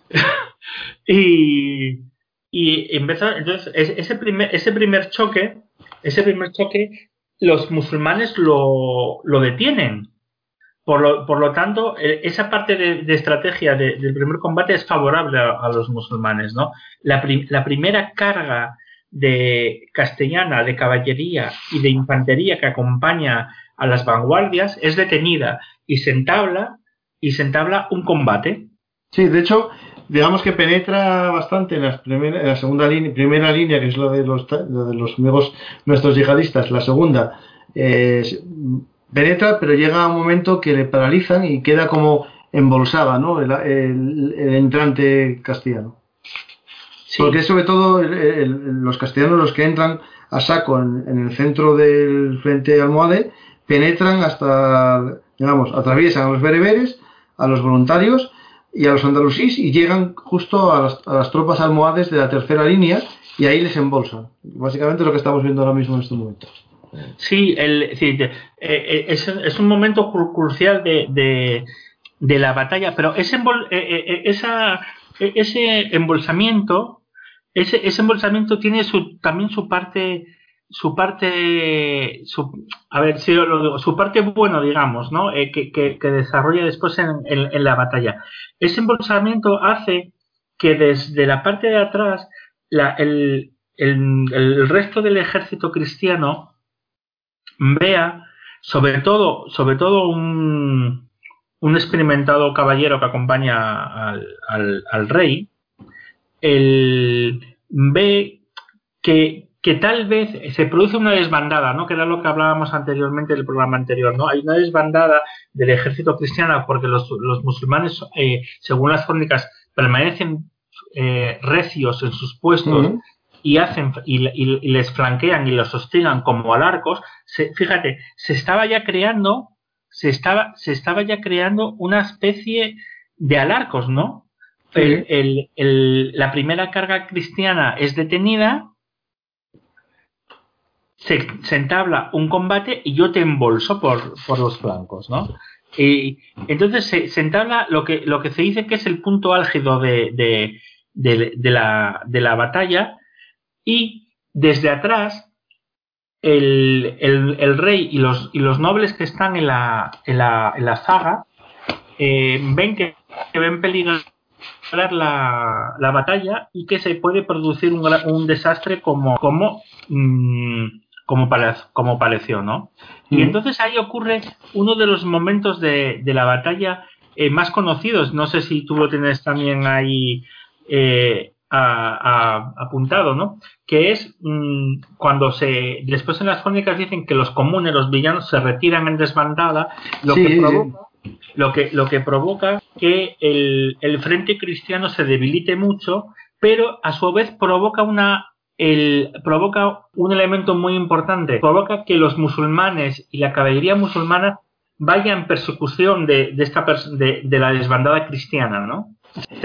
y. Y entonces, ese primer, ese primer choque, ese primer choque, los musulmanes lo, lo detienen. Por lo, por lo tanto, e, esa parte de, estrategia del primer combate es favorable a, los musulmanes, ¿no? La, la primera carga de castellana, de caballería y de infantería que acompaña a las vanguardias es detenida y se entabla, y se entabla un combate. Sí, de hecho, digamos que penetra bastante en, la segunda línea, primera línea, que es lo de los, de los amigos nuestros yihadistas, la segunda, eh, penetra, pero llega a un momento que le paralizan y queda como embolsada, ¿no? el entrante castellano. Porque sobre todo los castellanos los que entran a saco en, el centro del frente almohade penetran hasta, digamos, atraviesan a los bereberes, a los voluntarios y a los andalusíes y llegan justo a las, a las tropas almohades de la tercera línea y ahí les embolsan. Básicamente lo que estamos viendo ahora mismo en estos momentos. Sí, el, sí de, eh, es, es, un momento cru crucial de, de, de, la batalla, pero ese, eh, eh, esa, ese embolsamiento, ese, ese embolsamiento tiene su, también su parte, su parte, su, a ver si lo digo, su parte bueno, digamos, ¿no? Eh, que, que, que, desarrolla después en, en, en, la batalla. Ese embolsamiento hace que desde la parte de atrás la, el, el, el resto del ejército cristiano vea, sobre todo, sobre todo un, un experimentado caballero que acompaña al, al, al rey, el, ve que, que, tal vez se produce una desbandada, ¿no? que era lo que hablábamos anteriormente del programa anterior, ¿no? Hay una desbandada del ejército cristiano porque los, los musulmanes, eh, según las crónicas, permanecen eh, recios en sus puestos uh -huh. y hacen y, y, y, les flanquean y los hostigan como alarcos. Se, fíjate, se estaba ya creando, se estaba, se estaba ya creando una especie de alarcos, ¿no? El, el, el, la primera carga cristiana es detenida, se, se, entabla un combate y yo te embolso por, por los flancos, ¿no? Y entonces se, se, entabla lo que, lo que se dice que es el punto álgido de, de, de, de la, de la batalla y desde atrás el, el, el, rey y los, y los nobles que están en la, en la, en la zaga eh, ven que, que ven peligro la, la, batalla y que se puede producir un, un desastre como, como, mmm, como, pare, como pareció, ¿no? Mm. Y entonces ahí ocurre uno de los momentos de, de la batalla eh, más conocidos. No sé si tú lo tienes también ahí eh, apuntado, ¿no? Que es mmm, cuando se. Después en las crónicas dicen que los comunes, los villanos, se retiran en desbandada, lo sí, que provoca. Sí lo que, lo que provoca que el, el, frente cristiano se debilite mucho, pero a su vez provoca una el, provoca un elemento muy importante, provoca que los musulmanes y la caballería musulmana vayan en persecución de, de esta de, de, la desbandada cristiana, ¿no?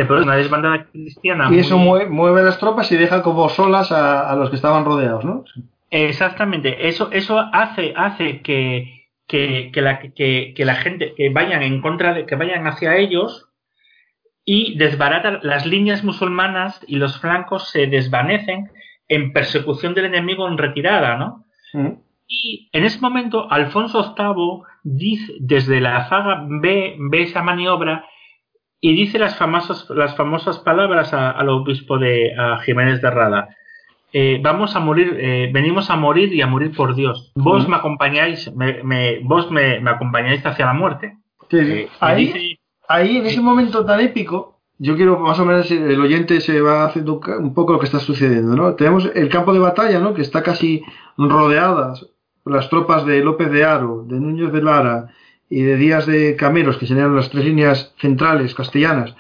Una desbandada cristiana. Y eso mueve, mueve, las tropas y deja como solas a, a los que estaban rodeados, ¿no? Exactamente. Eso, eso hace, hace que, que, que, la, que, la gente, que vayan en contra de, que vayan hacia ellos y desbaratan las líneas musulmanas y los flancos se desvanecen en persecución del enemigo en retirada, ¿no? Mm. Y en ese momento Alfonso VIII dice, desde la zaga ve, ve esa maniobra y dice las famosas, las famosas palabras a, al obispo de a Jiménez de Rada eh, vamos a morir, eh, venimos a morir y a morir por Dios. Vos uh -huh. me acompañáis, me, me, vos me, me, acompañáis hacia la muerte. Sí, eh, ahí, dice, ahí, en ese momento tan épico, yo quiero más o menos el oyente se va haciendo un poco lo que está sucediendo, ¿no? Tenemos el campo de batalla, ¿no? Que está casi rodeadas por las tropas de López de Haro, de Núñez de Lara y de Díaz de Cameros, que serían las tres líneas centrales castellanas,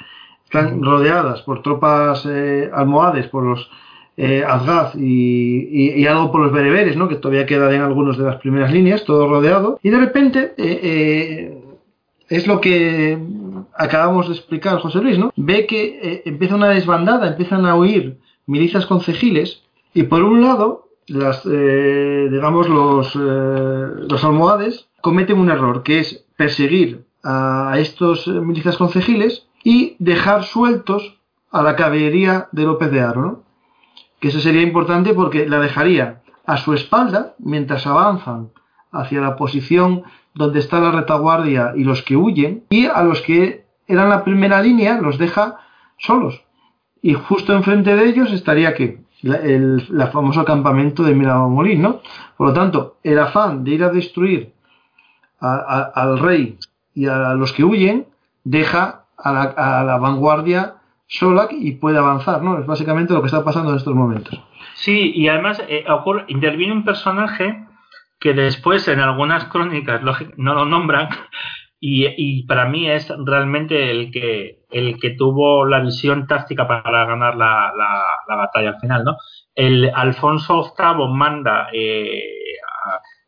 están rodeadas por tropas eh, almohades, por los eh, Azgaz y, y, y, algo por los bereberes, ¿no? que todavía quedan en algunas de las primeras líneas, todo rodeado, y de repente eh, eh, es lo que acabamos de explicar José Luis, ¿no? ve que empieza una desbandada, empiezan a huir milicias concejiles, y por un lado, las, digamos, los, los almohades cometen un error, que es perseguir a estos milicias concejiles y dejar sueltos a la caballería de López de Haro, ¿no? que eso sería importante porque la dejaría a su espalda mientras avanzan hacia la posición donde está la retaguardia y los que huyen, y a los que eran la primera línea los deja solos. Y justo enfrente de ellos estaría que el famoso campamento de Miramolín, ¿no? Por lo tanto, el afán de ir a destruir a, al rey y a los que huyen deja a la, a la vanguardia Solak y puede avanzar, ¿no? Es básicamente lo que está pasando en estos momentos. Sí, y además eh, ocurre, interviene un personaje que después en algunas crónicas no lo nombran y, y, para mí es realmente el que el que tuvo la visión táctica para ganar la, la, la batalla al final, ¿no? El Alfonso VIII manda, eh,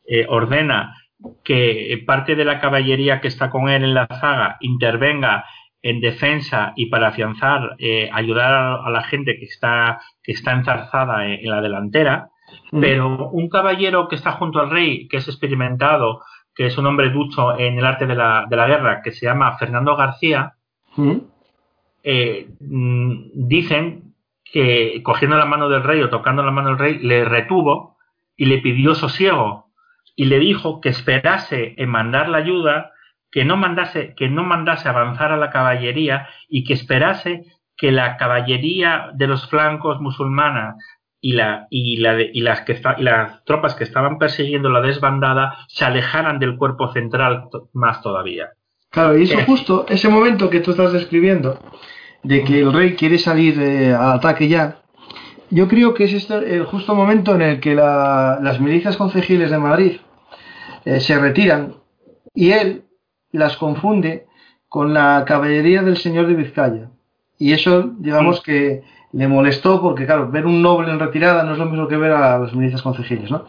eh, ordena que parte de la caballería que está con él en la zaga intervenga en defensa y para afianzar, eh, ayudar a, la gente que está, que está enzarzada en, la delantera, mm. pero un caballero que está junto al rey, que es experimentado, que es un hombre ducho en el arte de la, de la guerra, que se llama Fernando García, mm. Eh, mm, dicen que cogiendo la mano del rey o tocando la mano del rey, le retuvo y le pidió sosiego y le dijo que esperase en mandar la ayuda que no mandase, que no mandase avanzar a la caballería y que esperase que la caballería de los flancos musulmanas y, la, y, la y, las que y las tropas que estaban persiguiendo la desbandada se alejaran del cuerpo central más todavía. Claro, y eso eh. justo, ese momento que tú estás describiendo, de que el rey quiere salir eh, al ataque ya, yo creo que es este el justo momento en el que las milicias concejiles de Madrid eh, se retiran y él las confunde con la caballería del señor de Vizcaya. Y eso, digamos que le molestó porque, claro, ver un noble en retirada no es lo mismo que ver a los milicias concejiles, ¿no?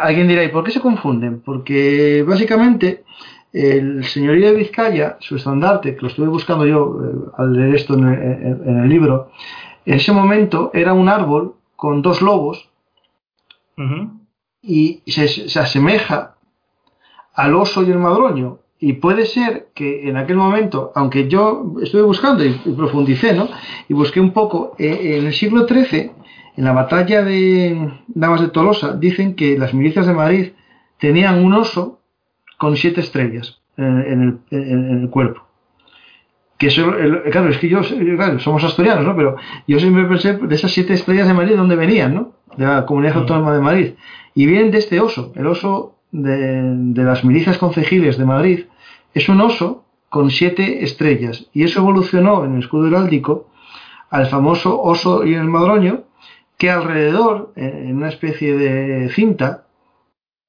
Alguien dirá, ¿y por qué se confunden? Porque básicamente el señorío de Vizcaya, su estandarte, que lo estuve buscando yo eh, al leer esto en el, libro, en ese momento era un árbol con dos lobos y se, se, asemeja al oso y el madroño. Y puede ser que en aquel momento, aunque yo estuve buscando y, profundicé, ¿no? Y busqué un poco, eh, en el siglo XIII, en la batalla de Damas de Tolosa, dicen que las milicias de Madrid tenían un oso con siete estrellas eh, en, el, cuerpo. Que eso, claro, es que yo, claro, somos asturianos, ¿no? Pero yo siempre pensé de esas siete estrellas de Madrid, ¿dónde venían, no? De la Comunidad Autónoma de Madrid. Y vienen de este oso, el oso de, las milicias concejiles de Madrid es un oso con siete estrellas y eso evolucionó en el escudo heráldico al famoso oso y el madroño que alrededor, en una especie de cinta,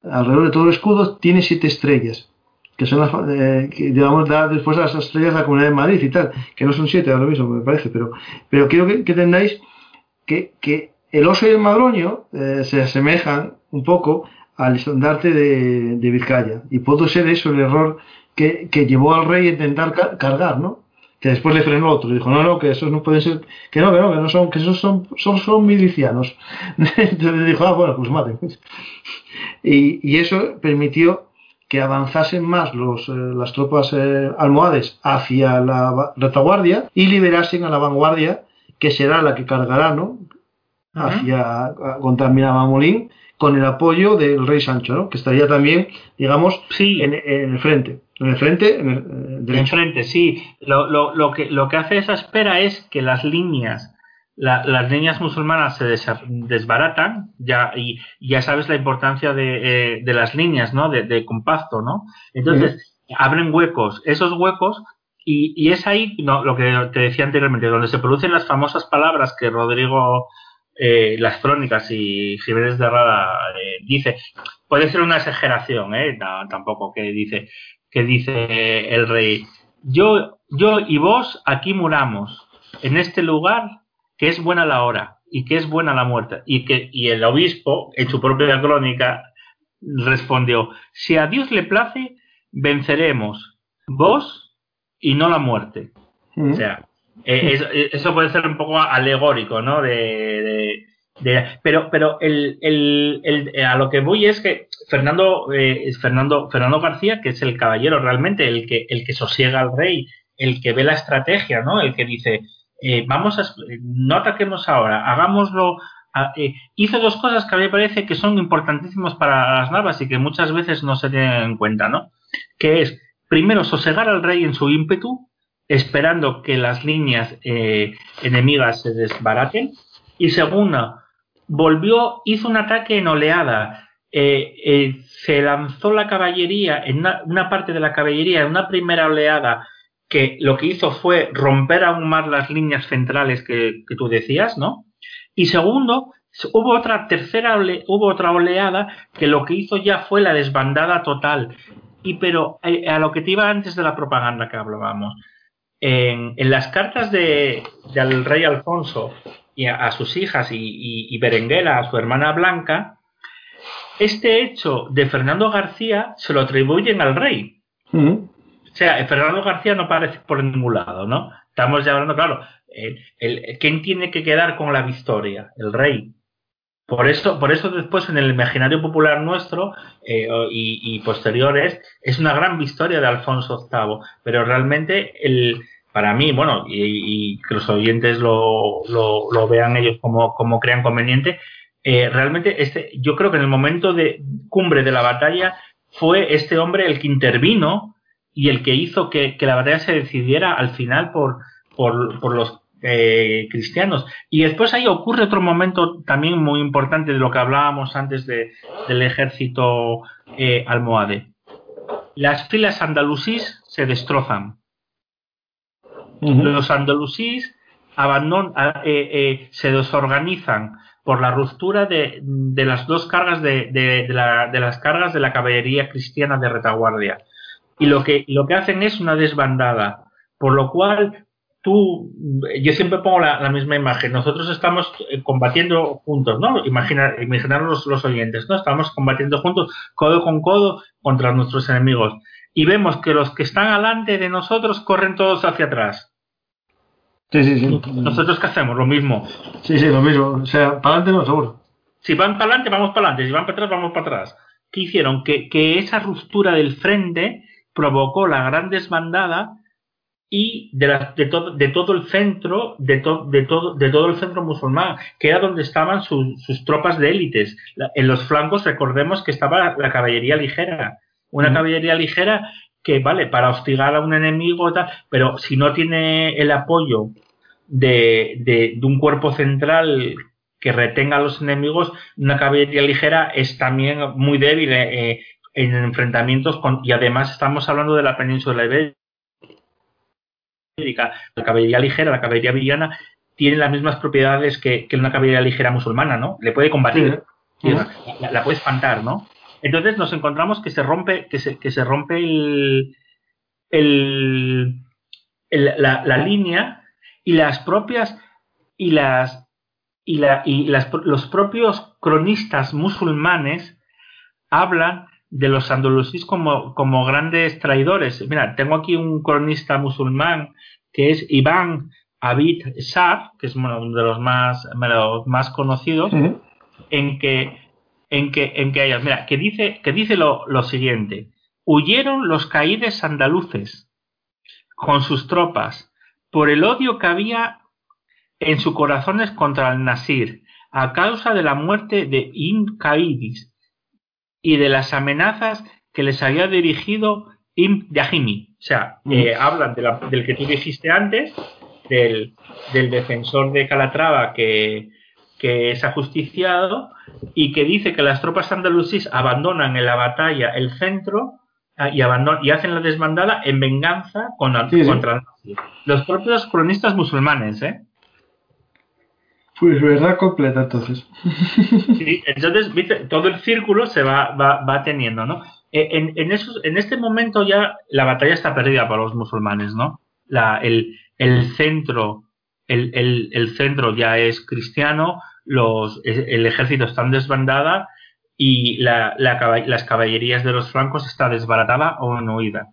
alrededor de todo el escudo tiene siete estrellas que son las eh, que digamos después a las estrellas de la comunidad de Madrid y tal, que no son siete ahora mismo me parece, pero, pero quiero que, que tendáis que, que, el oso y el madroño eh, se asemejan un poco al estandarte de, de Vizcaya. Y pudo ser eso el error que, que llevó al rey a intentar cargar, ¿no? Que después le frenó otro. Dijo, no, no, que esos no pueden ser, que no, que no, que no son, que esos son, son, son milicianos. Entonces dijo, ah, bueno, pues maten. y, y eso permitió que avanzasen más los, eh, las tropas eh, almohades hacia la retaguardia y liberasen a la vanguardia, que será la que cargará, ¿no? Hacia, contra Miramamolín con el apoyo del rey Sancho, ¿no? que estaría también, digamos, en, el frente. En el frente, en el, eh, frente, sí. Lo, lo, lo, que, lo que hace esa espera es que las líneas, las líneas musulmanas se desbaratan, ya, y ya sabes la importancia de, eh, de las líneas, ¿no? De, de compacto, ¿no? Entonces, abren huecos. Esos huecos y, y, es ahí no, lo que te decía anteriormente, donde se producen las famosas palabras que Rodrigo eh, las crónicas y Jiménez de Rada eh, dice, puede ser una exageración, eh, tampoco que dice, que dice el rey, yo, yo y vos aquí muramos en este lugar que es buena la hora y que es buena la muerte y que y el obispo en su propia crónica respondió, si a Dios le place venceremos vos y no la muerte. O sea, eh, eh, eso, puede ser un poco alegórico, ¿no? De, pero pero el, el, eh, a lo que voy es que Fernando, Fernando, Fernando García, que es el caballero realmente, el que, el que sosiega al rey, el que ve la estrategia, ¿no? El que dice, vamos a, no ataquemos ahora, hagámoslo. hizo dos cosas que a mí me parece que son importantísimas para las navas y que muchas veces no se tienen en cuenta, ¿no? Que es, primero, sosegar al rey en su ímpetu, esperando que las líneas eh, enemigas se desbaraten. Y segunda, volvió, hizo un ataque en oleada. Eh, eh, se lanzó la caballería, en una, parte de la caballería, en una primera oleada, que lo que hizo fue romper aún más las líneas centrales que, tú decías, ¿no? Y segundo, hubo otra tercera hubo otra oleada que lo que hizo ya fue la desbandada total. Y pero a lo que te iba antes de la propaganda que hablábamos, en, las cartas de, del rey Alfonso y a, sus hijas y, Berenguela, a su hermana Blanca, este hecho de Fernando García se lo atribuyen al rey. O sea, Fernando García no parece por ningún lado, ¿no? Estamos ya hablando, claro, el, ¿quién tiene que quedar con la victoria? El rey. Por eso, por eso después en el imaginario popular nuestro eh, y, posteriores es una gran victoria de Alfonso VIII, pero realmente el, para mí, bueno, y, que los oyentes lo, lo, vean ellos como, como crean conveniente, eh, realmente este, yo creo que en el momento de cumbre de la batalla fue este hombre el que intervino y el que hizo que, que la batalla se decidiera al final por, por, por los eh, cristianos. Y después ahí ocurre otro momento también muy importante de lo que hablábamos antes de, del ejército eh, almohade. Las filas andalusís se destrozan. Los andalusís abandonan, eh, se desorganizan por la ruptura de, de las dos cargas de, de, la, de, las cargas de la caballería cristiana de retaguardia. Y lo que, lo que hacen es una desbandada, por lo cual tú, yo siempre pongo la, misma imagen, nosotros estamos eh, combatiendo juntos, ¿no? Imagina, imaginar los, los, oyentes, ¿no? Estamos combatiendo juntos, codo con codo, contra nuestros enemigos. Y vemos que los que están alante de nosotros corren todos hacia atrás. Sí, sí, sí. ¿Nosotros qué hacemos? Lo mismo. Sí, sí, lo mismo. O sea, para adelante no, seguro. Si van para adelante, vamos para adelante. Si van para atrás, vamos para atrás. ¿Qué hicieron? Que, que esa ruptura del frente provocó la gran desbandada y de, de, todo, de todo el centro, de, de, todo, de todo el centro musulmán, que era donde estaban sus tropas de élites. En los flancos recordemos que estaba la caballería ligera, una caballería ligera que vale para hostigar a un enemigo, tal, pero si no tiene el apoyo de, de, un cuerpo central que retenga a los enemigos, una caballería ligera es también muy débil eh, eh, en enfrentamientos con, y además estamos hablando de la península ibérica la caballería ligera, la caballería villana, tiene las mismas propiedades que, una caballería ligera musulmana, ¿no? Le puede combatir, La, puede espantar, ¿no? Entonces nos encontramos que se rompe, que se, que se rompe el, el, la, línea y las propias y las y, la, y las, los propios cronistas musulmanes hablan de los andalusíes como, como grandes traidores. Mira, tengo aquí un cronista musulmán que es Iván Abid Shah, que es uno de los más, más conocidos, en que en que en que ellos, mira, que dice que dice lo, lo siguiente: huyeron los caídes andaluces con sus tropas por el odio que había en sus corazones contra el Nasir a causa de la muerte de Ibn Caidis y de las amenazas que les había dirigido Im Yahimi. O sea, eh, hablan del que tú dijiste antes, del, defensor de Calatrava que, que es ajusticiado y que dice que las tropas andalusíes abandonan en la batalla el centro ah, y, y hacen la desbandada en venganza con, contra los propios cronistas musulmanes, ¿eh? Pues verdad completa, entonces. Entonces, todo el círculo se va, va, va teniendo, ¿no? E, en, en, esos, en este momento ya la batalla está perdida para los musulmanes, ¿no? La, el, el centro el, el, el, centro ya es cristiano, los, el ejército está desbandada y la, la, las caballerías de los francos está desbaratada o en huida.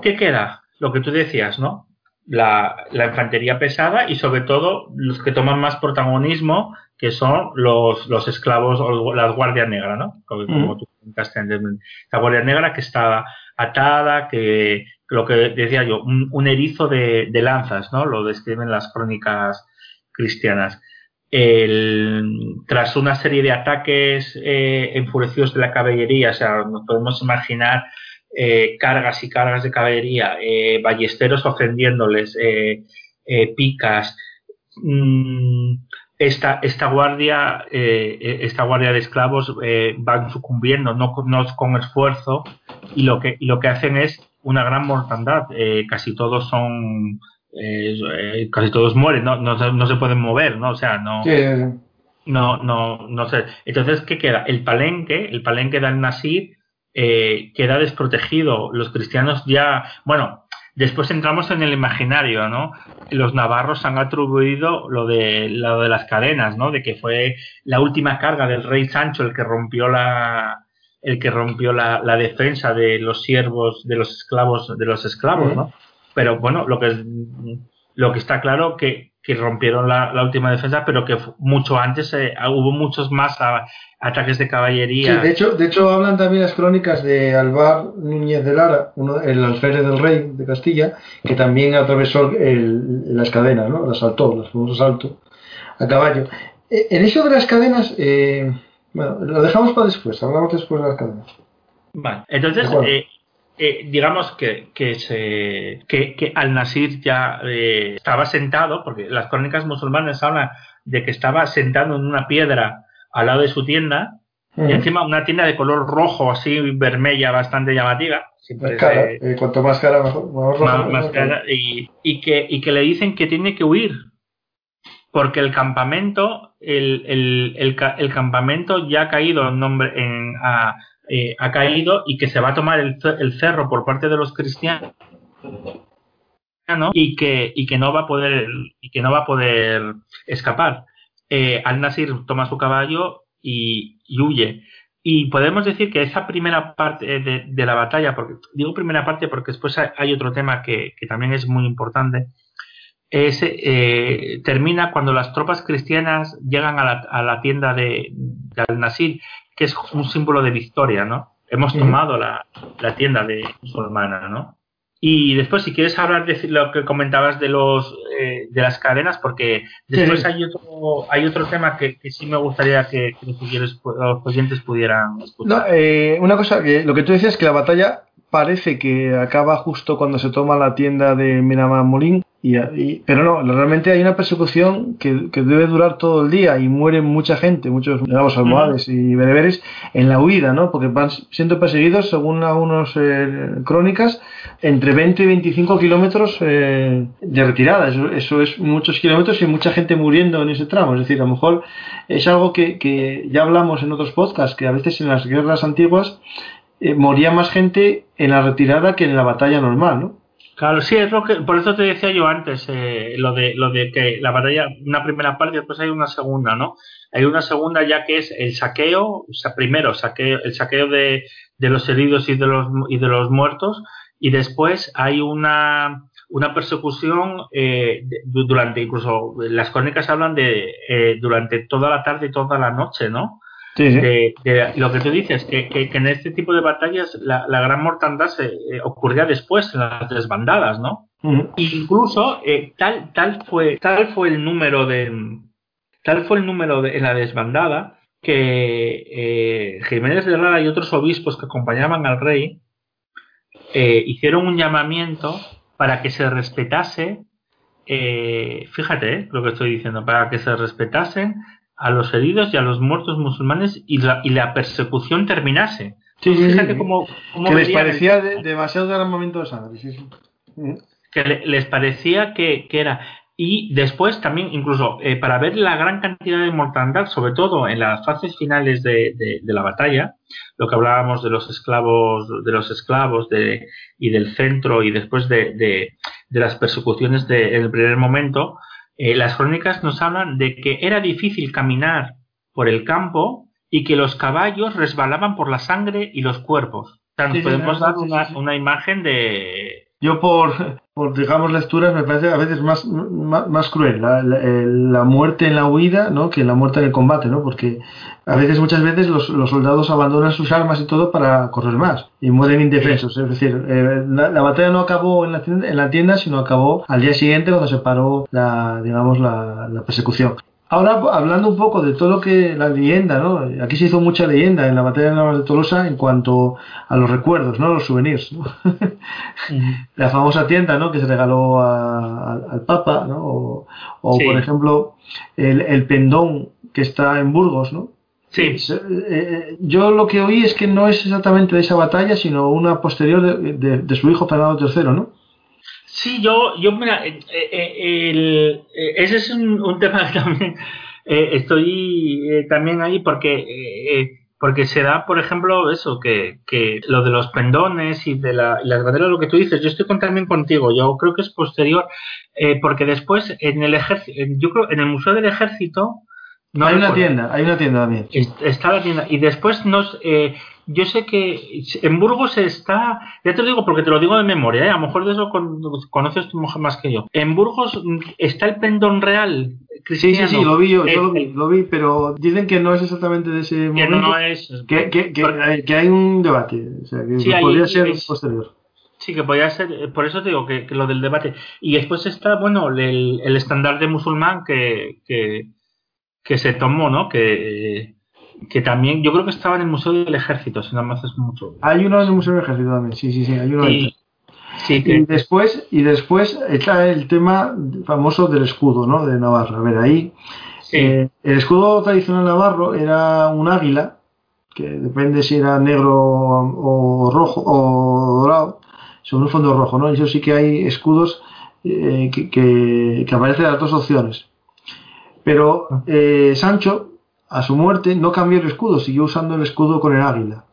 ¿Qué queda? Lo que tú decías, ¿no? La, infantería pesada y sobre todo los que toman más protagonismo, que son los, los esclavos o las guardias negras, ¿no? Como, tú comentaste la guardia negra que estaba atada, que lo que decía yo, un, erizo de, lanzas, ¿no? Lo describen las crónicas cristianas. tras una serie de ataques eh, enfurecidos de la caballería, o sea, nos podemos imaginar eh, cargas y cargas de caballería, eh, ballesteros ofendiéndoles, eh, picas. Mm, esta, esta guardia, esta guardia de esclavos van sucumbiendo, no, con esfuerzo, y lo que, lo que hacen es una gran mortandad. casi todos son, casi todos mueren, no, no, se pueden mover, ¿no? O sea, no. No, no, no sé. Entonces, ¿qué queda? El palenque, el palenque del Nasir, eh, queda desprotegido. Los cristianos ya, bueno, después entramos en el imaginario, ¿no? Los navarros han atribuido lo de, lo de las cadenas, ¿no? De que fue la última carga del rey Sancho el que rompió la, el que rompió la, la defensa de los siervos, de los esclavos, de los esclavos, ¿no? Pero bueno, lo que lo que está claro que, que rompieron la, la, última defensa, pero que mucho antes eh, hubo muchos más a, ataques de caballería. Sí, de hecho, de hecho hablan también las crónicas de Alvar Núñez de Lara, uno, el alférez del rey de Castilla, que también atravesó el, las cadenas, ¿no? Las saltó, los famosos salto a caballo. Eh, en eso de las cadenas, eh, bueno, lo dejamos para después, hablamos después de las cadenas. Vale, entonces, eh, eh, digamos que, que, se, que, que Al-Nasir ya eh, estaba sentado, porque las crónicas musulmanas hablan de que estaba sentado en una piedra al lado de su tienda, uh -huh. y encima una tienda de color rojo, así vermella, bastante llamativa. Siempre cara, eh, cuanto más cara, mejor. Más, más, más cara, y, y, que, y que le dicen que tiene que huir, porque el campamento, el, el, el, el campamento ya ha caído en nombre en, a, eh, ha caído y que se va a tomar el, cerro por parte de los cristianos y que y que no va a poder y que no va a poder escapar. Eh, al Nasir toma su caballo y, y, huye. Y podemos decir que esa primera parte de, la batalla porque digo primera parte porque después hay otro tema que, que también es muy importante es, eh, termina cuando las tropas cristianas llegan a la, a la tienda de Al-Nasir que es un símbolo de victoria, ¿no? Hemos tomado la, la tienda de musulmana, ¿no? Y después, si quieres hablar de lo que comentabas de los eh, de las cadenas, porque después sí. hay otro hay otro tema que, que sí me gustaría que, que los, los, oyentes pudieran escuchar. No, eh, una cosa que lo que tú decías es que la batalla parece que acaba justo cuando se toma la tienda de Miramar Molín y, y, pero no, realmente hay una persecución que, que, debe durar todo el día y muere mucha gente, muchos digamos almohades uh -huh. y bereberes en la huida, ¿no? Porque van siendo perseguidos, según algunas eh, crónicas, entre 20 y 25 kilómetros eh, de retirada. Eso, eso, es muchos kilómetros y mucha gente muriendo en ese tramo. Es decir, a lo mejor es algo que, que ya hablamos en otros podcasts, que a veces en las guerras antiguas eh, moría más gente en la retirada que en la batalla normal, ¿no? Claro, sí, es lo que, por eso te decía yo antes, eh, lo de lo de que la batalla, una primera parte después hay una segunda, ¿no? Hay una segunda ya que es el saqueo, o sea, primero saqueo, el saqueo de, de los heridos y de los y de los muertos, y después hay una, una persecución eh, durante, incluso las crónicas hablan de eh, durante toda la tarde y toda la noche, ¿no? Sí, sí. Lo que tú dices, que, que, que, en este tipo de batallas la, la gran mortandad se eh, ocurría después en las desbandadas, ¿no? Uh -huh. Incluso eh, tal, tal, fue, tal fue el número de tal fue el número de, en la desbandada que eh, Jiménez de Lara y otros obispos que acompañaban al rey hicieron un llamamiento para que se respetase, eh, fíjate lo que estoy diciendo, para que se respetasen a los heridos y a los muertos musulmanes y la, y la persecución terminase. Sí, sí, Fíjate sí, cómo, cómo que les parecía el... de, demasiado gran momento de sangre. Sí, sí. Que le, les parecía que, que, era. Y después también, incluso eh, para ver la gran cantidad de mortandad, sobre todo en las fases finales de, de, de, la batalla, lo que hablábamos de los esclavos, de los esclavos de, y del centro y después de, de, de las persecuciones de, en el primer momento, eh, las crónicas nos hablan de que era difícil caminar por el campo y que los caballos resbalaban por la sangre y los cuerpos. O sea, nos sí, podemos sí, dar sí, una, una, imagen de... Yo por, por, digamos, lecturas me parece a veces más, más, más cruel la, la, la, muerte en la huida ¿no? que la muerte en el combate, ¿no? Porque a veces, muchas veces, los, los soldados abandonan sus armas y todo para correr más y mueren indefensos. Es decir, eh, la, la, batalla no acabó en la, tienda, en la tienda, sino acabó al día siguiente cuando se paró la, digamos, la, la persecución. Ahora, hablando un poco de todo lo que la leyenda, ¿no? Aquí se hizo mucha leyenda en la batalla de Navas de Tolosa en cuanto a los recuerdos, ¿no? Los souvenirs, ¿no? La famosa tienda, ¿no? Que se regaló a, a, al Papa, ¿no? O, o sí. por ejemplo, el, el, pendón que está en Burgos, ¿no? Sí. Eh, eh, yo lo que oí es que no es exactamente de esa batalla, sino una posterior de, de, de su hijo Fernando III, ¿no? Sí, yo, yo mira, eh, eh, el, eh, ese es un, un, tema que también estoy también ahí porque porque se da, por ejemplo, eso, que, que lo de los pendones y de la, y las banderas, lo que tú dices, yo estoy con, también contigo, yo creo que es posterior, porque después en el ejército, yo creo, en el Museo del Ejército No hay una tienda, hay una tienda también. Es- Está la tienda. Y después nos. eh, yo sé que en Burgos está. Ya te lo digo porque te lo digo de memoria, ¿eh? a lo mejor de eso con- conoces tú mejor más que yo. En Burgos está el pendón real. Sí, sí, Cristiano. sí, lo vi yo, Eh, yo lo vi, lo vi, pero dicen que no es exactamente de ese Que momento. no es. que, que- que porque- hay, que hay un debate, o sea, que Sí, ahí podría ser es- posterior. Sí, que podía ser, eh, por eso te digo que, que lo del debate. Y después está, bueno, el, el estandarte musulmán que, que, se tomó, ¿no? Que, que también, yo creo que estaba en el Museo del Ejército, si no me haces mucho. Hay uno en el Museo del Ejército también, sí, sí, sí, hay uno. Y, sí, Y que, después, y después está el tema famoso del escudo, ¿no? De Navarra. A ver, ahí sí, eh, el escudo tradicional navarro era un águila, que depende si era negro o rojo o dorado, sobre un fondo rojo, ¿no? Y eso sí que hay escudos eh, que, que, que aparecen las dos opciones. Pero eh, Sancho, a su muerte, no cambió el escudo, siguió usando el escudo con el águila.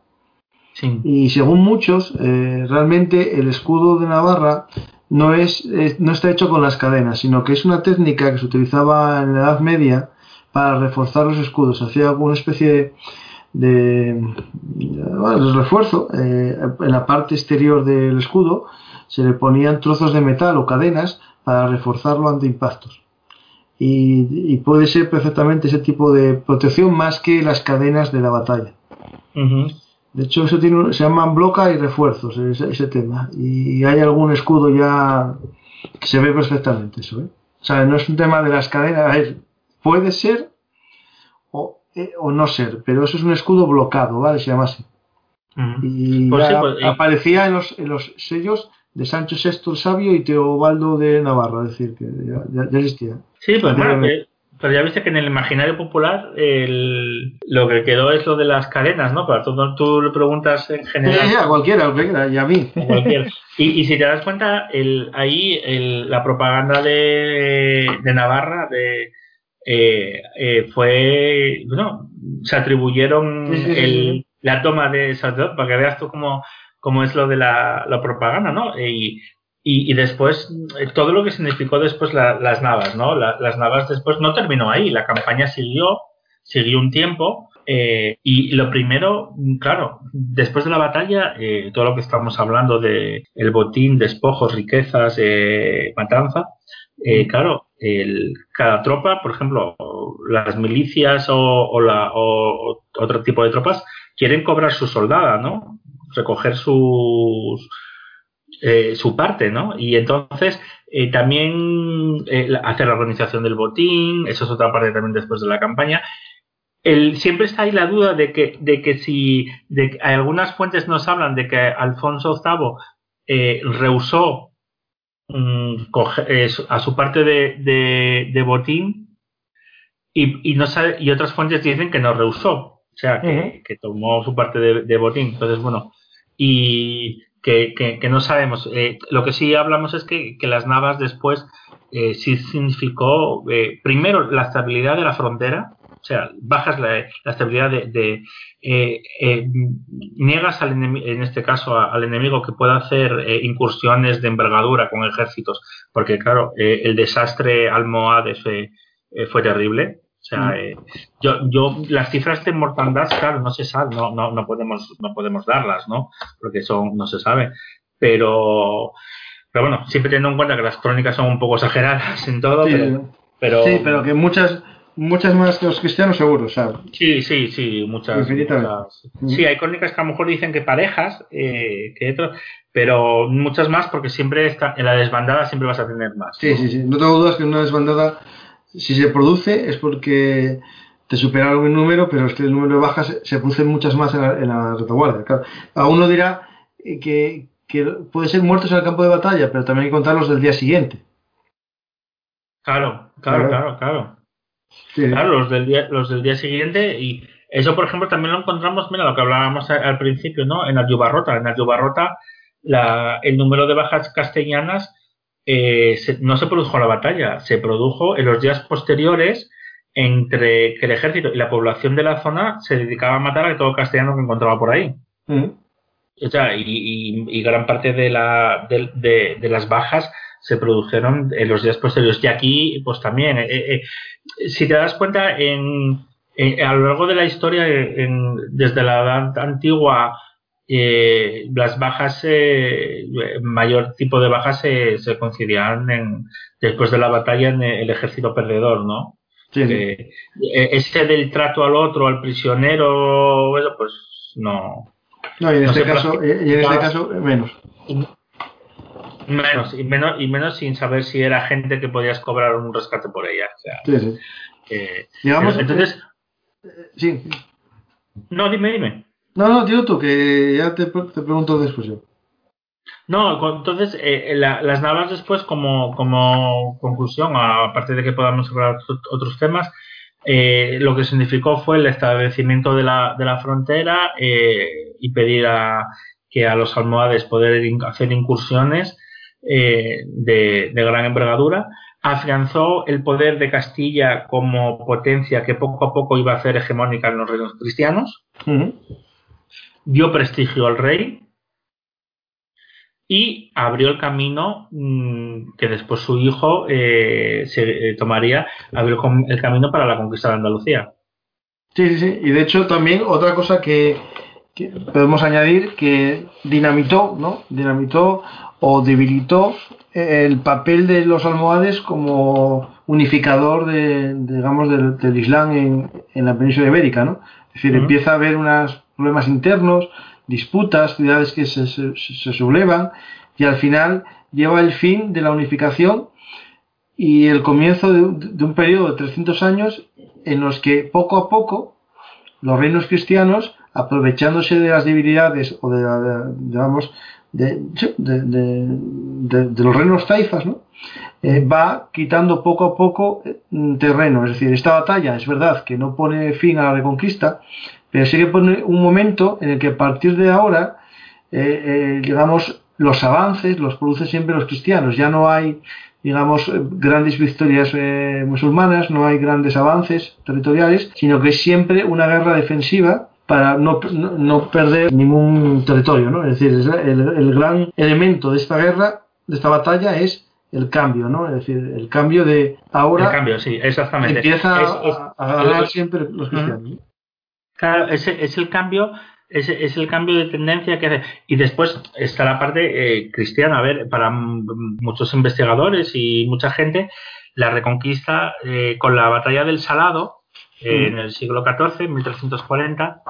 sí. Y según muchos, eh, realmente el escudo de Navarra no, es, no está hecho con las cadenas, sino que es una técnica que se utilizaba en la Edad Media para reforzar los escudos. Hacía alguna especie de, de- bueno, de refuerzo eh, en la parte exterior del escudo. Se le ponían trozos de metal o cadenas para reforzarlo ante impactos. Y, y puede ser perfectamente ese tipo de protección más que las cadenas de la batalla. De hecho, eso tiene, se llaman bloca y refuerzos, ese, ese tema. Y hay algún escudo ya que se ve perfectamente eso. ¿eh? O sea, no es un tema de las cadenas. A ver, puede ser o, eh, o no ser, pero eso es un escudo blocado, ¿vale? Se llama así. Y Pues sí, pues, y- aparecía en los, en los sellos de Sancho VI el Sabio y Teobaldo de Navarra, es decir, que ya, ya- ya existía. Sí, pues bueno, Anteriormente. que- pero ya viste que en el imaginario popular el, lo que quedó es lo de las cadenas, ¿no? Pero tú, tú le preguntas en general. Eh, a cualquiera, a cualquiera, y a mí. a cualquier- Y, y si te das cuenta, el, ahí el- la propaganda de, de Navarra de, eh, eh, fue, bueno, se atribuyeron Sí, sí, sí, el- sí. la toma de Sadot para que veas tú cómo, cómo es lo de la, la propaganda, ¿no? Y, y, y después, eh, todo lo que significó después la- las navas, ¿no? La- las navas después no terminó ahí, la campaña siguió, siguió un tiempo, eh, y lo primero, claro, después de la batalla, eh, todo lo que estamos hablando de el botín, despojos, riquezas, eh, matanza, eh, claro, el, cada tropa, por ejemplo, las milicias o, o la, o otro tipo de tropas, quieren cobrar su soldada, ¿no? Recoger sus, eh, su parte, ¿no? Y entonces eh, también eh, hacer la organización del botín, eso es otra parte también después de la campaña. El, siempre está ahí la duda de que, de que si de que algunas fuentes nos hablan de que Alfonso VIII eh, rehusó mm, coge- a su parte de, de- de botín y, y no sabe, y otras fuentes dicen que no rehusó, o sea, que, tomó su parte de, de botín. Entonces, bueno, y que, que- no sabemos. Eh, lo que sí hablamos es que, que las navas después eh, sí significó, eh, primero, la estabilidad de la frontera, o sea, bajas la, estabilidad de, niegas al en este caso al enemigo que pueda hacer incursiones de envergadura con ejércitos, porque claro, el desastre almohade fue, eh, fue terrible. O sea, Mm. eh, yo, yo las cifras de mortandad, claro, no se sabe, no, no, no podemos, no podemos darlas, ¿no? Porque son, no se sabe. Pero, pero bueno, siempre teniendo en cuenta que las crónicas son un poco exageradas en todo, Sí, pero, pero sí, pero que muchas, muchas más que los cristianos seguro, sea, Sí, sí, sí, muchas. Muchas- Sí, hay crónicas que a lo mejor dicen que parejas, eh, que otros, pero muchas más porque siempre está, en la desbandada siempre vas a tener más. Sí, ¿no? sí, sí. No tengo dudas que una desbandada, si se produce, es porque te superaron el número, pero es que el número de bajas se, producen muchas más en la, en la retaguardia. Claro. A uno dirá eh, que, que puede ser muertos en el campo de batalla, pero también hay que contar los del día siguiente. Claro, claro, Claro. claro, claro. Sí, Claro, los del día, los del día siguiente y eso, por ejemplo, también lo encontramos, mira, lo que hablábamos al principio, ¿no? En Ayubarrota. En Ayubarrota, la, el número de bajas castellanas eh, se- no se produjo en la batalla, se produjo en los días posteriores entre que el ejército y la población de la zona se dedicaba a matar a todo castellano que encontraba por ahí. Mm. O sea, y, y- y gran parte de, la, de, de- de las bajas se produjeron en los días posteriores. Y aquí, pues también, eh, eh, si te das cuenta, en, a lo largo de la historia, desde la edad antigua, las bajas, mayor tipo de bajas se, se en, después de la batalla en el ejército perdedor, ¿no? Sí, ese del trato al otro, al prisionero, bueno, pues no. No, y en, este, caso, y en este caso, menos. Menos, y menos, y menos sin saber si era gente que podías cobrar un rescate por ella. sí, sí. Digamos, entonces. sí. No, dime, dime. No, no, tío, tú, que ya te, te pregunto después yo. No, entonces eh, las navas después, como, como conclusión, aparte de que podamos hablar otros temas, eh, lo que significó fue el establecimiento de la, de la frontera eh, y pedir a, que a los almohades poder hacer incursiones eh, de, gran envergadura, afianzó el poder de Castilla como potencia que poco a poco iba a ser hegemónica en los reinos cristianos, dio prestigio al rey y abrió el camino mm, que después su hijo eh, se eh, tomaría, abrió el camino para la conquista de Andalucía. Sí, sí, sí. Y de hecho también otra cosa que, podemos añadir que dinamitó, ¿no? Dinamitó o debilitó el papel de los almohades como unificador de, digamos del, Islam en, en, la península ibérica, ¿no? Es decir, empieza a haber unos problemas internos, disputas, ciudades que se, se, sublevan y al final lleva el fin de la unificación y el comienzo de, de, un periodo de 300 años en los que poco a poco los reinos cristianos, aprovechándose de las debilidades o de, digamos, de, de, los reinos taifas, ¿no? Eh, va quitando poco a poco eh, terreno. Es decir, esta batalla es verdad que no pone fin a la reconquista, pero sí que pone un momento en el que a partir de ahora, eh, digamos, los avances los producen siempre los cristianos. Ya no hay, digamos, grandes victorias musulmanas, no hay grandes avances territoriales, sino que es siempre una guerra defensiva para no, no, perder ningún territorio, ¿no? Es decir, el, el, gran elemento de esta guerra, de esta batalla, es el cambio, ¿no? Es decir, el cambio de ahora. El cambio, sí, exactamente. Empieza a, ganar siempre los cristianos. Claro, es, es el cambio. Es, es, el cambio de tendencia que hace. Y después está la parte eh, cristiana. A ver, para muchos investigadores y mucha gente, la reconquista eh, con la batalla del Salado, en el siglo XIV, 1340,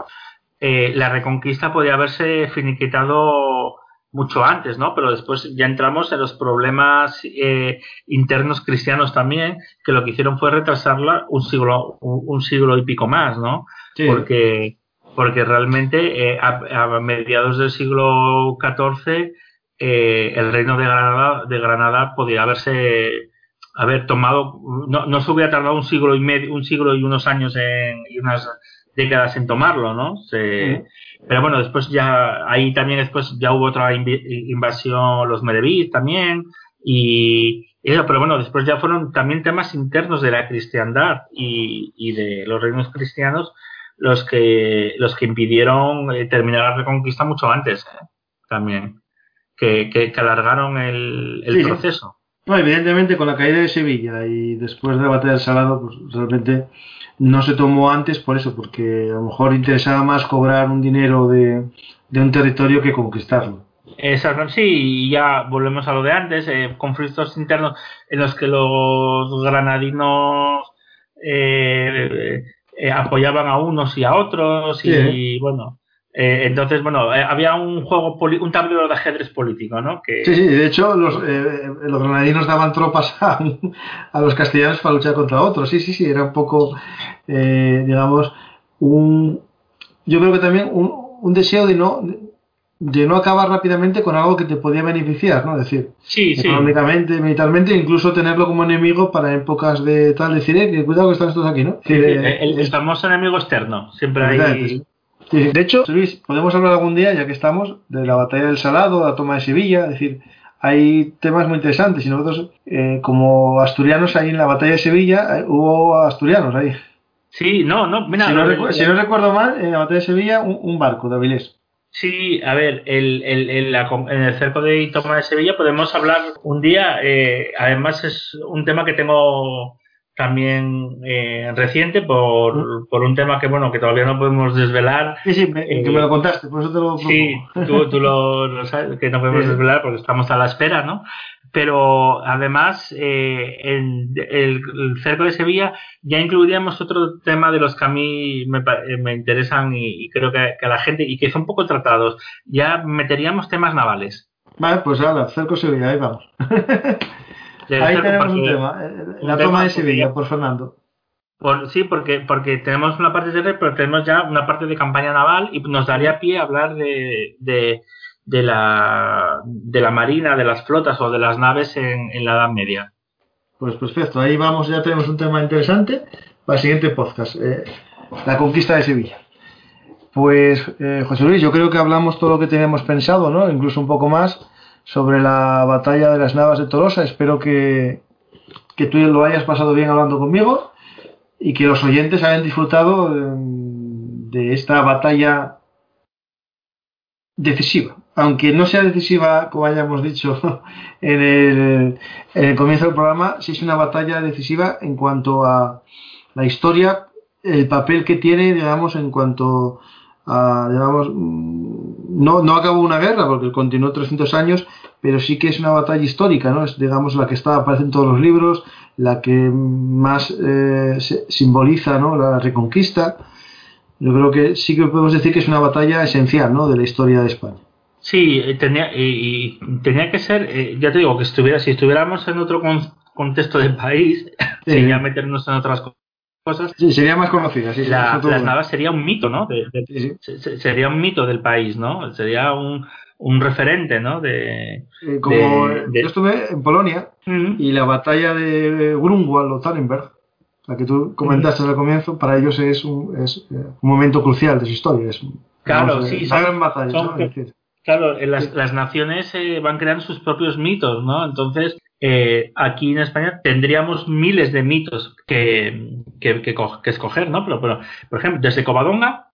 eh, la reconquista podía haberse finiquitado mucho antes, ¿no? Pero después ya entramos en los problemas eh, internos cristianos también, que lo que hicieron fue retrasarla un siglo, un, siglo y pico más, ¿no? Porque, porque realmente eh, a, mediados del siglo XIV el reino de Granada, de Granada podía haberse haber tomado, no, no se hubiera tardado un siglo y medio, un siglo y unos años en, y unas décadas en tomarlo, ¿no? Pero bueno, después ya, ahí también después ya hubo otra invasión, los Merevis también, y, pero bueno, después ya fueron también temas internos de la cristiandad y, y de los reinos cristianos los que, los que impidieron eh, terminar la reconquista mucho antes, ¿eh? también, que, que, alargaron el, el proceso. No, evidentemente con la caída de Sevilla y después de la batalla del Salado, pues realmente no se tomó antes por eso, porque a lo mejor interesaba más cobrar un dinero de, un territorio que conquistarlo. Exacto, sí, y ya volvemos a lo de antes, eh, conflictos internos en los que los granadinos eh, eh, apoyaban a unos y a otros, y bueno, eh, entonces, bueno, eh, había un juego, un tablero de ajedrez político, ¿no? Que... Sí, sí, de hecho, los, los granadinos daban tropas a, a, los castellanos para luchar contra otros. Sí, sí, sí, era un poco, digamos, un. Yo creo que también un, un deseo de no, de no acabar rápidamente con algo que te podía beneficiar, ¿no? Es decir, sí, económicamente, militarmente, incluso tenerlo como enemigo para épocas de tal, decir, eh, que cuidado que están estos aquí, ¿no? el, famoso enemigo externo, siempre hay. De hecho, Luis, podemos hablar algún día, ya que estamos, de la batalla del Salado, la toma de Sevilla, es decir, hay temas muy interesantes y nosotros, eh, como asturianos, ahí en la batalla de Sevilla eh, hubo asturianos ahí. Sí, no, no, mira, si, no, recuerdo mal, en la batalla de Sevilla, un, barco de Avilés. Sí, a ver, el, el, el, en el cerco de Toma de Sevilla podemos hablar un día, eh, además es un tema que tengo también eh, reciente por, por, un tema que bueno que todavía no podemos desvelar. Sí, sí, me, que me lo contaste, por eso te lo Sí, tú, tú lo, sabes, que no podemos desvelar porque estamos a la espera, ¿no? Pero además, eh, en el, cerco de Sevilla ya incluiríamos otro tema de los que a mí me, me interesan y, creo que, que, a la gente y que son poco tratados. Ya meteríamos temas navales. Vale, pues nada, cerco de Sevilla, ahí vamos. Ahí tenemos un tema, eh, la toma de Sevilla por Fernando. Por, sí, porque, porque tenemos una parte de pero tenemos ya una parte de campaña naval y nos daría pie a hablar de, de, de, la, de la marina, de las flotas o de las naves en, en la Edad Media. Pues perfecto, ahí vamos, ya tenemos un tema interesante para el siguiente podcast, eh, la conquista de Sevilla. Pues, eh, José Luis, yo creo que hablamos todo lo que teníamos pensado, ¿no? Incluso un poco más sobre la batalla de las Navas de Tolosa. Espero que, que tú lo hayas pasado bien hablando conmigo y que los oyentes hayan disfrutado de, esta batalla decisiva. Aunque no sea decisiva, como hayamos dicho en el, en el comienzo del programa, sí es una batalla decisiva en cuanto a la historia, el papel que tiene, digamos, en cuanto digamos, mm, no, no acabó una guerra porque continuó 300 años, pero sí que es una batalla histórica, ¿no? Es, digamos, la que está, aparece en todos los libros, la que más eh, simboliza, ¿no? La reconquista. Yo creo que sí que podemos decir que es una batalla esencial, ¿no? De la historia de España. Sí, eh, tenía, y, tenía que ser, eh, ya te digo, que estuviera, si estuviéramos en otro contexto del país, sería meternos en otras cosas. Sí, sería más conocida. Sí, las Navas sería un mito, ¿no? sería un mito del país, ¿no? Sería un, un referente, ¿no? De, como yo estuve en Polonia y la batalla de Grunwald o Tannenberg, la que tú comentaste al comienzo, para ellos es un, es eh, un momento crucial de su historia. Es, claro, sí. Son, gran batalla, Claro, las, las naciones eh, van creando sus propios mitos, ¿no? Entonces, eh, aquí en España tendríamos miles de mitos que, que, que, escoger, ¿no? Pero, pero, por ejemplo, desde Covadonga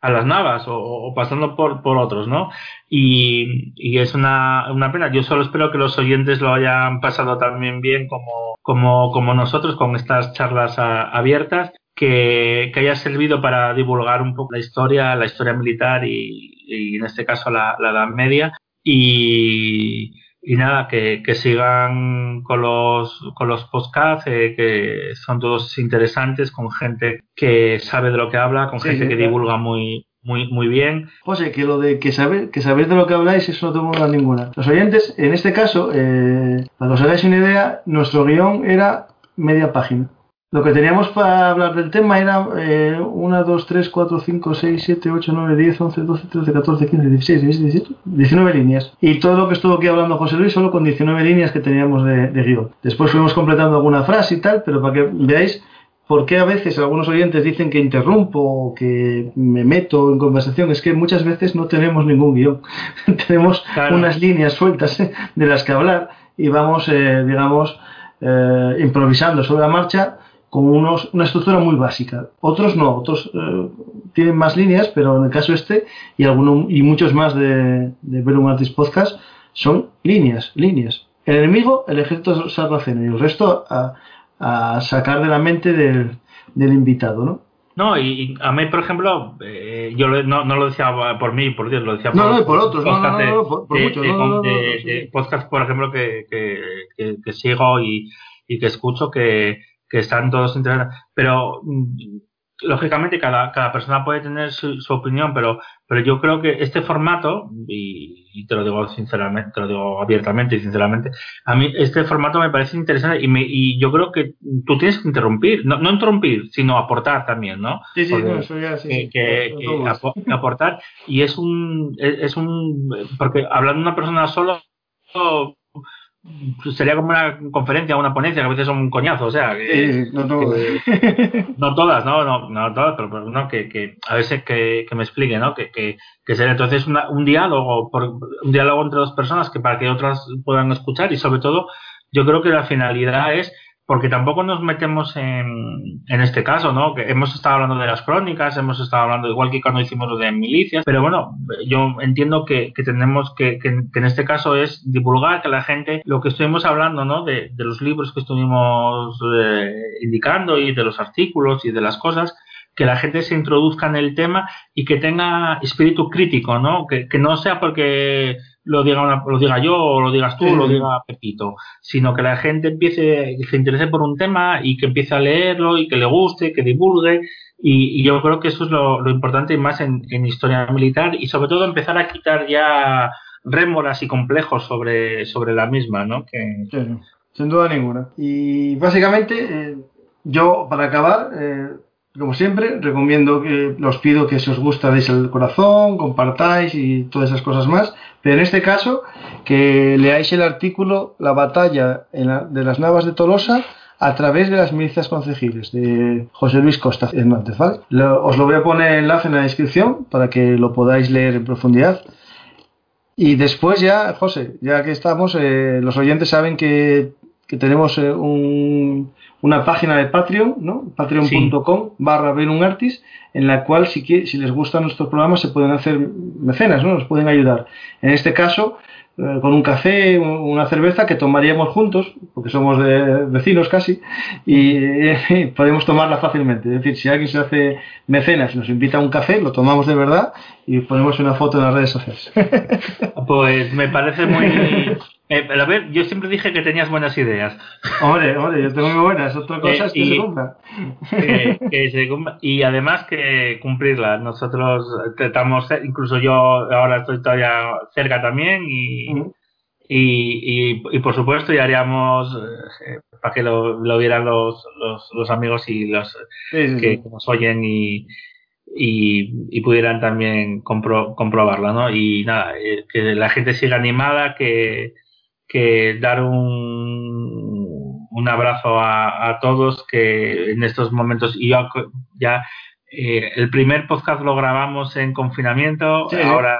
a las Navas o, pasando por, por, otros, ¿no? Y, y es una, una, pena. Yo solo espero que los oyentes lo hayan pasado también bien como, como, como nosotros con estas charlas abiertas. Que, que, haya servido para divulgar un poco la historia, la historia militar y, y en este caso la, la Edad Media. Y, y nada, que, que, sigan con los, con los podcasts, eh, que son todos interesantes, con gente que sabe de lo que habla, con gente que divulga muy, muy, muy bien. José, que lo de que saber, que sabéis de lo que habláis, eso no tengo duda ninguna. Los oyentes, en este caso, eh, para que os hagáis una idea, nuestro guion era media página. Lo que teníamos para hablar del tema era eh, 1, 2, 3, 4, 5, 6, 7, 8, 9, 10, 11, 12, 13, 14, 15, 16, 17, 18, 19 líneas. Y todo lo que estuvo aquí hablando José Luis solo con 19 líneas que teníamos de, de guion. Después fuimos completando alguna frase y tal, pero para que veáis por qué a veces algunos oyentes dicen que interrumpo o que me meto en conversación. Es que muchas veces no tenemos ningún guion. tenemos claro. unas líneas sueltas ¿eh? de las que hablar y vamos, eh, digamos, eh, improvisando sobre la marcha con unos, una estructura muy básica. Otros no, otros eh, tienen más líneas, pero en el caso este y alguno, y muchos más de, de Artist Podcast son líneas, líneas. El enemigo, el ejército sarraceno y el resto a, a sacar de la mente del, del invitado, ¿no? No, y, a mí, por ejemplo, eh, yo no, no, lo decía por mí, por Dios, lo decía por, no, no, por otros, no, no, no, por, muchos. Podcast, por ejemplo, que, que, que, que sigo y, y, que escucho, que, que están todos interesados. Pero mm, lógicamente cada, cada persona puede tener su, su, opinión, pero, pero yo creo que este formato, y, y, te lo digo sinceramente, te lo digo abiertamente y sinceramente, a mí este formato me parece interesante y, me, y yo creo que tú tienes que interrumpir, no, no interrumpir, sino aportar también, ¿no? Sí, sí, Porque, no, eso ya, sí. Que, que, que aportar, y es un, es un, porque hablando de una persona solo, sería como una conferencia, una ponencia, que a veces son un coñazo, o sea, que, sí, no, todo. que, no, todas, no, no, no todas, pero, pero no, que, que a veces que, que me explique, ¿no? Que, que, que sería entonces una, un diálogo, por, un diálogo entre dos personas que para que otras puedan escuchar y sobre todo yo creo que la finalidad es porque tampoco nos metemos en, en este caso, ¿no? Que hemos estado hablando de las crónicas, hemos estado hablando igual que cuando hicimos lo de milicias, pero bueno, yo entiendo que, tenemos que, que, en este caso es divulgar que la gente, lo que estuvimos hablando, ¿no? De, los libros que estuvimos eh, indicando y de los artículos y de las cosas, que la gente se introduzca en el tema y que tenga espíritu crítico, ¿no? Que no sea porque lo diga, una, lo diga yo o lo digas tú o lo diga Pepito, sino que la gente empiece, se interese por un tema y que empiece a leerlo y que le guste, que divulgue. Y, y yo creo que eso es lo, lo importante y más en, en, historia militar y sobre todo empezar a quitar ya rémoras y complejos sobre, sobre la misma, ¿no? Que... Sí, sin duda ninguna. Y básicamente, eh, yo para acabar, eh, como siempre, recomiendo que os pido que si os gusta deis el corazón, compartáis y todas esas cosas más. Pero en este caso, que leáis el artículo La batalla la, de las Navas de Tolosa a través de las milicias concejiles de José Luis Costa Hernández. ¿vale? Os lo voy a poner enlace en la descripción para que lo podáis leer en profundidad. Y después ya, José, ya que estamos, eh, los oyentes saben que, que tenemos eh, un, una página de Patreon, ¿no? patreon.com barra Artis, en la cual si, si les gustan nuestros programas se pueden hacer mecenas, ¿no? Nos pueden ayudar. En este caso, eh, con un café, una cerveza que tomaríamos juntos, porque somos de, vecinos casi, y, y, podemos tomarla fácilmente. Es decir, si alguien se hace mecenas y nos invita a un café, lo tomamos de verdad y ponemos una foto en las redes sociales. Pues me parece muy... Eh, a ver, yo siempre dije que tenías buenas ideas. Hombre, hombre, yo tengo muy buenas. Otra cosa eh, es que y, se cumplan. Que, que se y además que cumplirlas. Nosotros tratamos, incluso yo ahora estoy todavía cerca también y, uh -huh. y, y, y, por supuesto ya haríamos eh, para que lo, lo vieran los, los, los, amigos y los sí, sí, que, sí. nos oyen y, y, y, pudieran también compro, comprobarla, ¿no? Y nada, eh, que la gente siga animada, que, que dar un, un abrazo a, a, todos que en estos momentos y yo ya eh, el primer podcast lo grabamos en confinamiento sí. ahora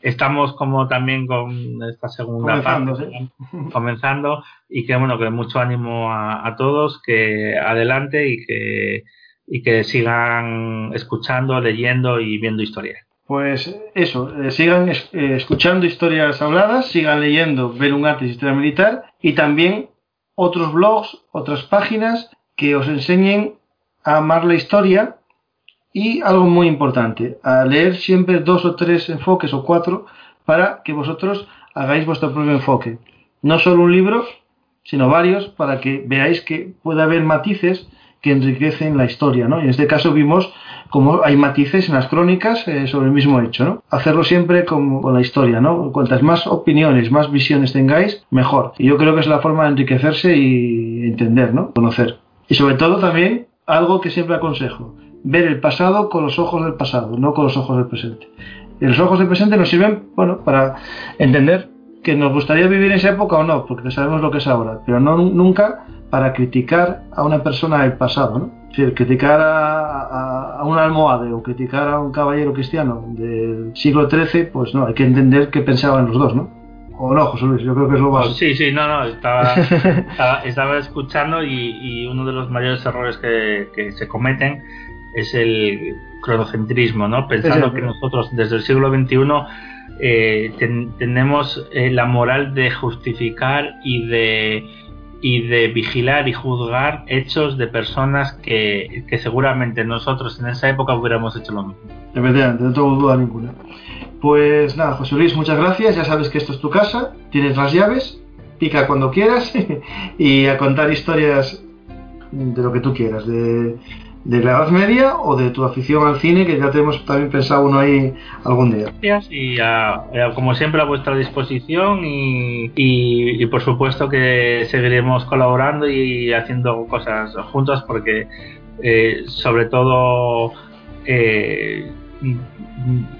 estamos como también con esta segunda comenzando, parte ¿sí? comenzando y que bueno que mucho ánimo a, a, todos que adelante y que y que sigan escuchando leyendo y viendo historias pues eso, eh, sigan eh, escuchando historias habladas, sigan leyendo Ver un arte y historia militar y también otros blogs, otras páginas que os enseñen a amar la historia y algo muy importante, a leer siempre dos o tres enfoques o cuatro para que vosotros hagáis vuestro propio enfoque. No solo un libro, sino varios para que veáis que puede haber matices que enriquecen la historia, ¿no? Y en este caso vimos cómo hay matices en las crónicas eh, sobre el mismo hecho, ¿no? Hacerlo siempre con, con, la historia, ¿no? Cuantas más opiniones, más visiones tengáis, mejor. Y yo creo que es la forma de enriquecerse y entender, ¿no? Conocer. Y sobre todo también algo que siempre aconsejo, ver el pasado con los ojos del pasado, no con los ojos del presente. Y los ojos del presente nos sirven, bueno, para entender que nos gustaría vivir en esa época o no, porque sabemos lo que es ahora, pero no nunca para criticar a una persona del pasado, ¿no? Es decir, criticar a, a, a, un almohade o criticar a un caballero cristiano del siglo XIII, pues no, hay que entender qué pensaban los dos, ¿no? O no, José Luis, yo creo que es lo básico. Sí, sí, no, no, estaba, estaba, estaba, escuchando y, y, uno de los mayores errores que, que se cometen es el cronocentrismo, ¿no? Pensando que nosotros desde el siglo XXI eh, ten, tenemos eh, la moral de justificar y de y de vigilar y juzgar hechos de personas que, que, seguramente nosotros en esa época hubiéramos hecho lo mismo. Efectivamente, no tengo duda ninguna. Pues nada, José Luis, muchas gracias. Ya sabes que esto es tu casa, tienes las llaves, pica cuando quieras y a contar historias de lo que tú quieras, de la Edad Media o de tu afición al cine, que ya tenemos también pensado uno ahí algún día. Gracias y a, como siempre a vuestra disposición y, y, por supuesto que seguiremos colaborando y haciendo cosas juntos porque eh, sobre todo eh,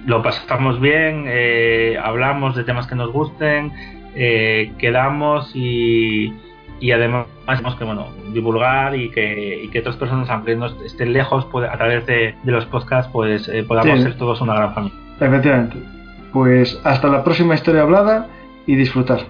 lo pasamos bien, eh, hablamos de temas que nos gusten, eh, quedamos y y además tenemos que bueno divulgar y que, y que otras personas aunque no estén lejos pues, a través de, de, los podcasts pues eh, podamos sí. ser todos una gran familia. Efectivamente. Pues hasta la próxima historia hablada y disfrutar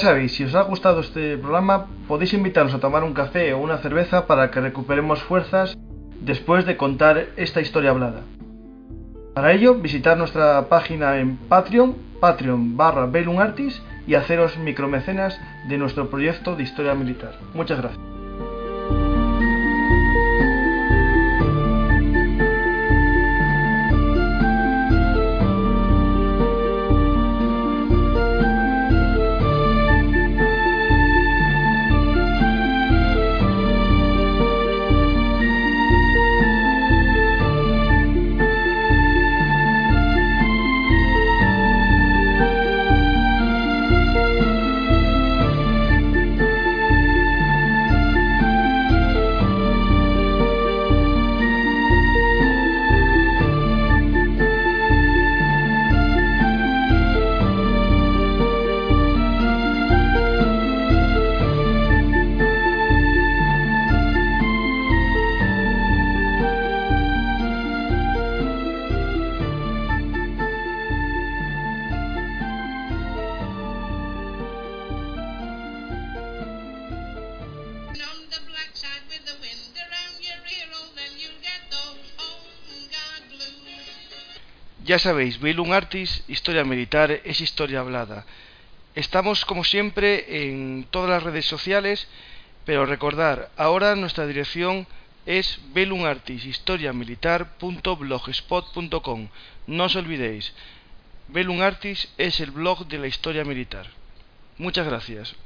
sabéis, si os ha gustado este programa, podéis invitarnos a tomar un café o una cerveza para que recuperemos fuerzas después de contar esta historia hablada. Para ello, visitar nuestra página en Patreon, patreon barra y haceros micromecenas de nuestro proyecto de historia militar. Muchas gracias. Ya sabéis, Bilum Artis, historia militar, es historia hablada. Estamos como siempre en todas las redes sociales, pero recordar, ahora nuestra dirección es belunartishistoriamilitar.blogspot.com. No os olvidéis, Belum Artis es el blog de la historia militar. Muchas gracias.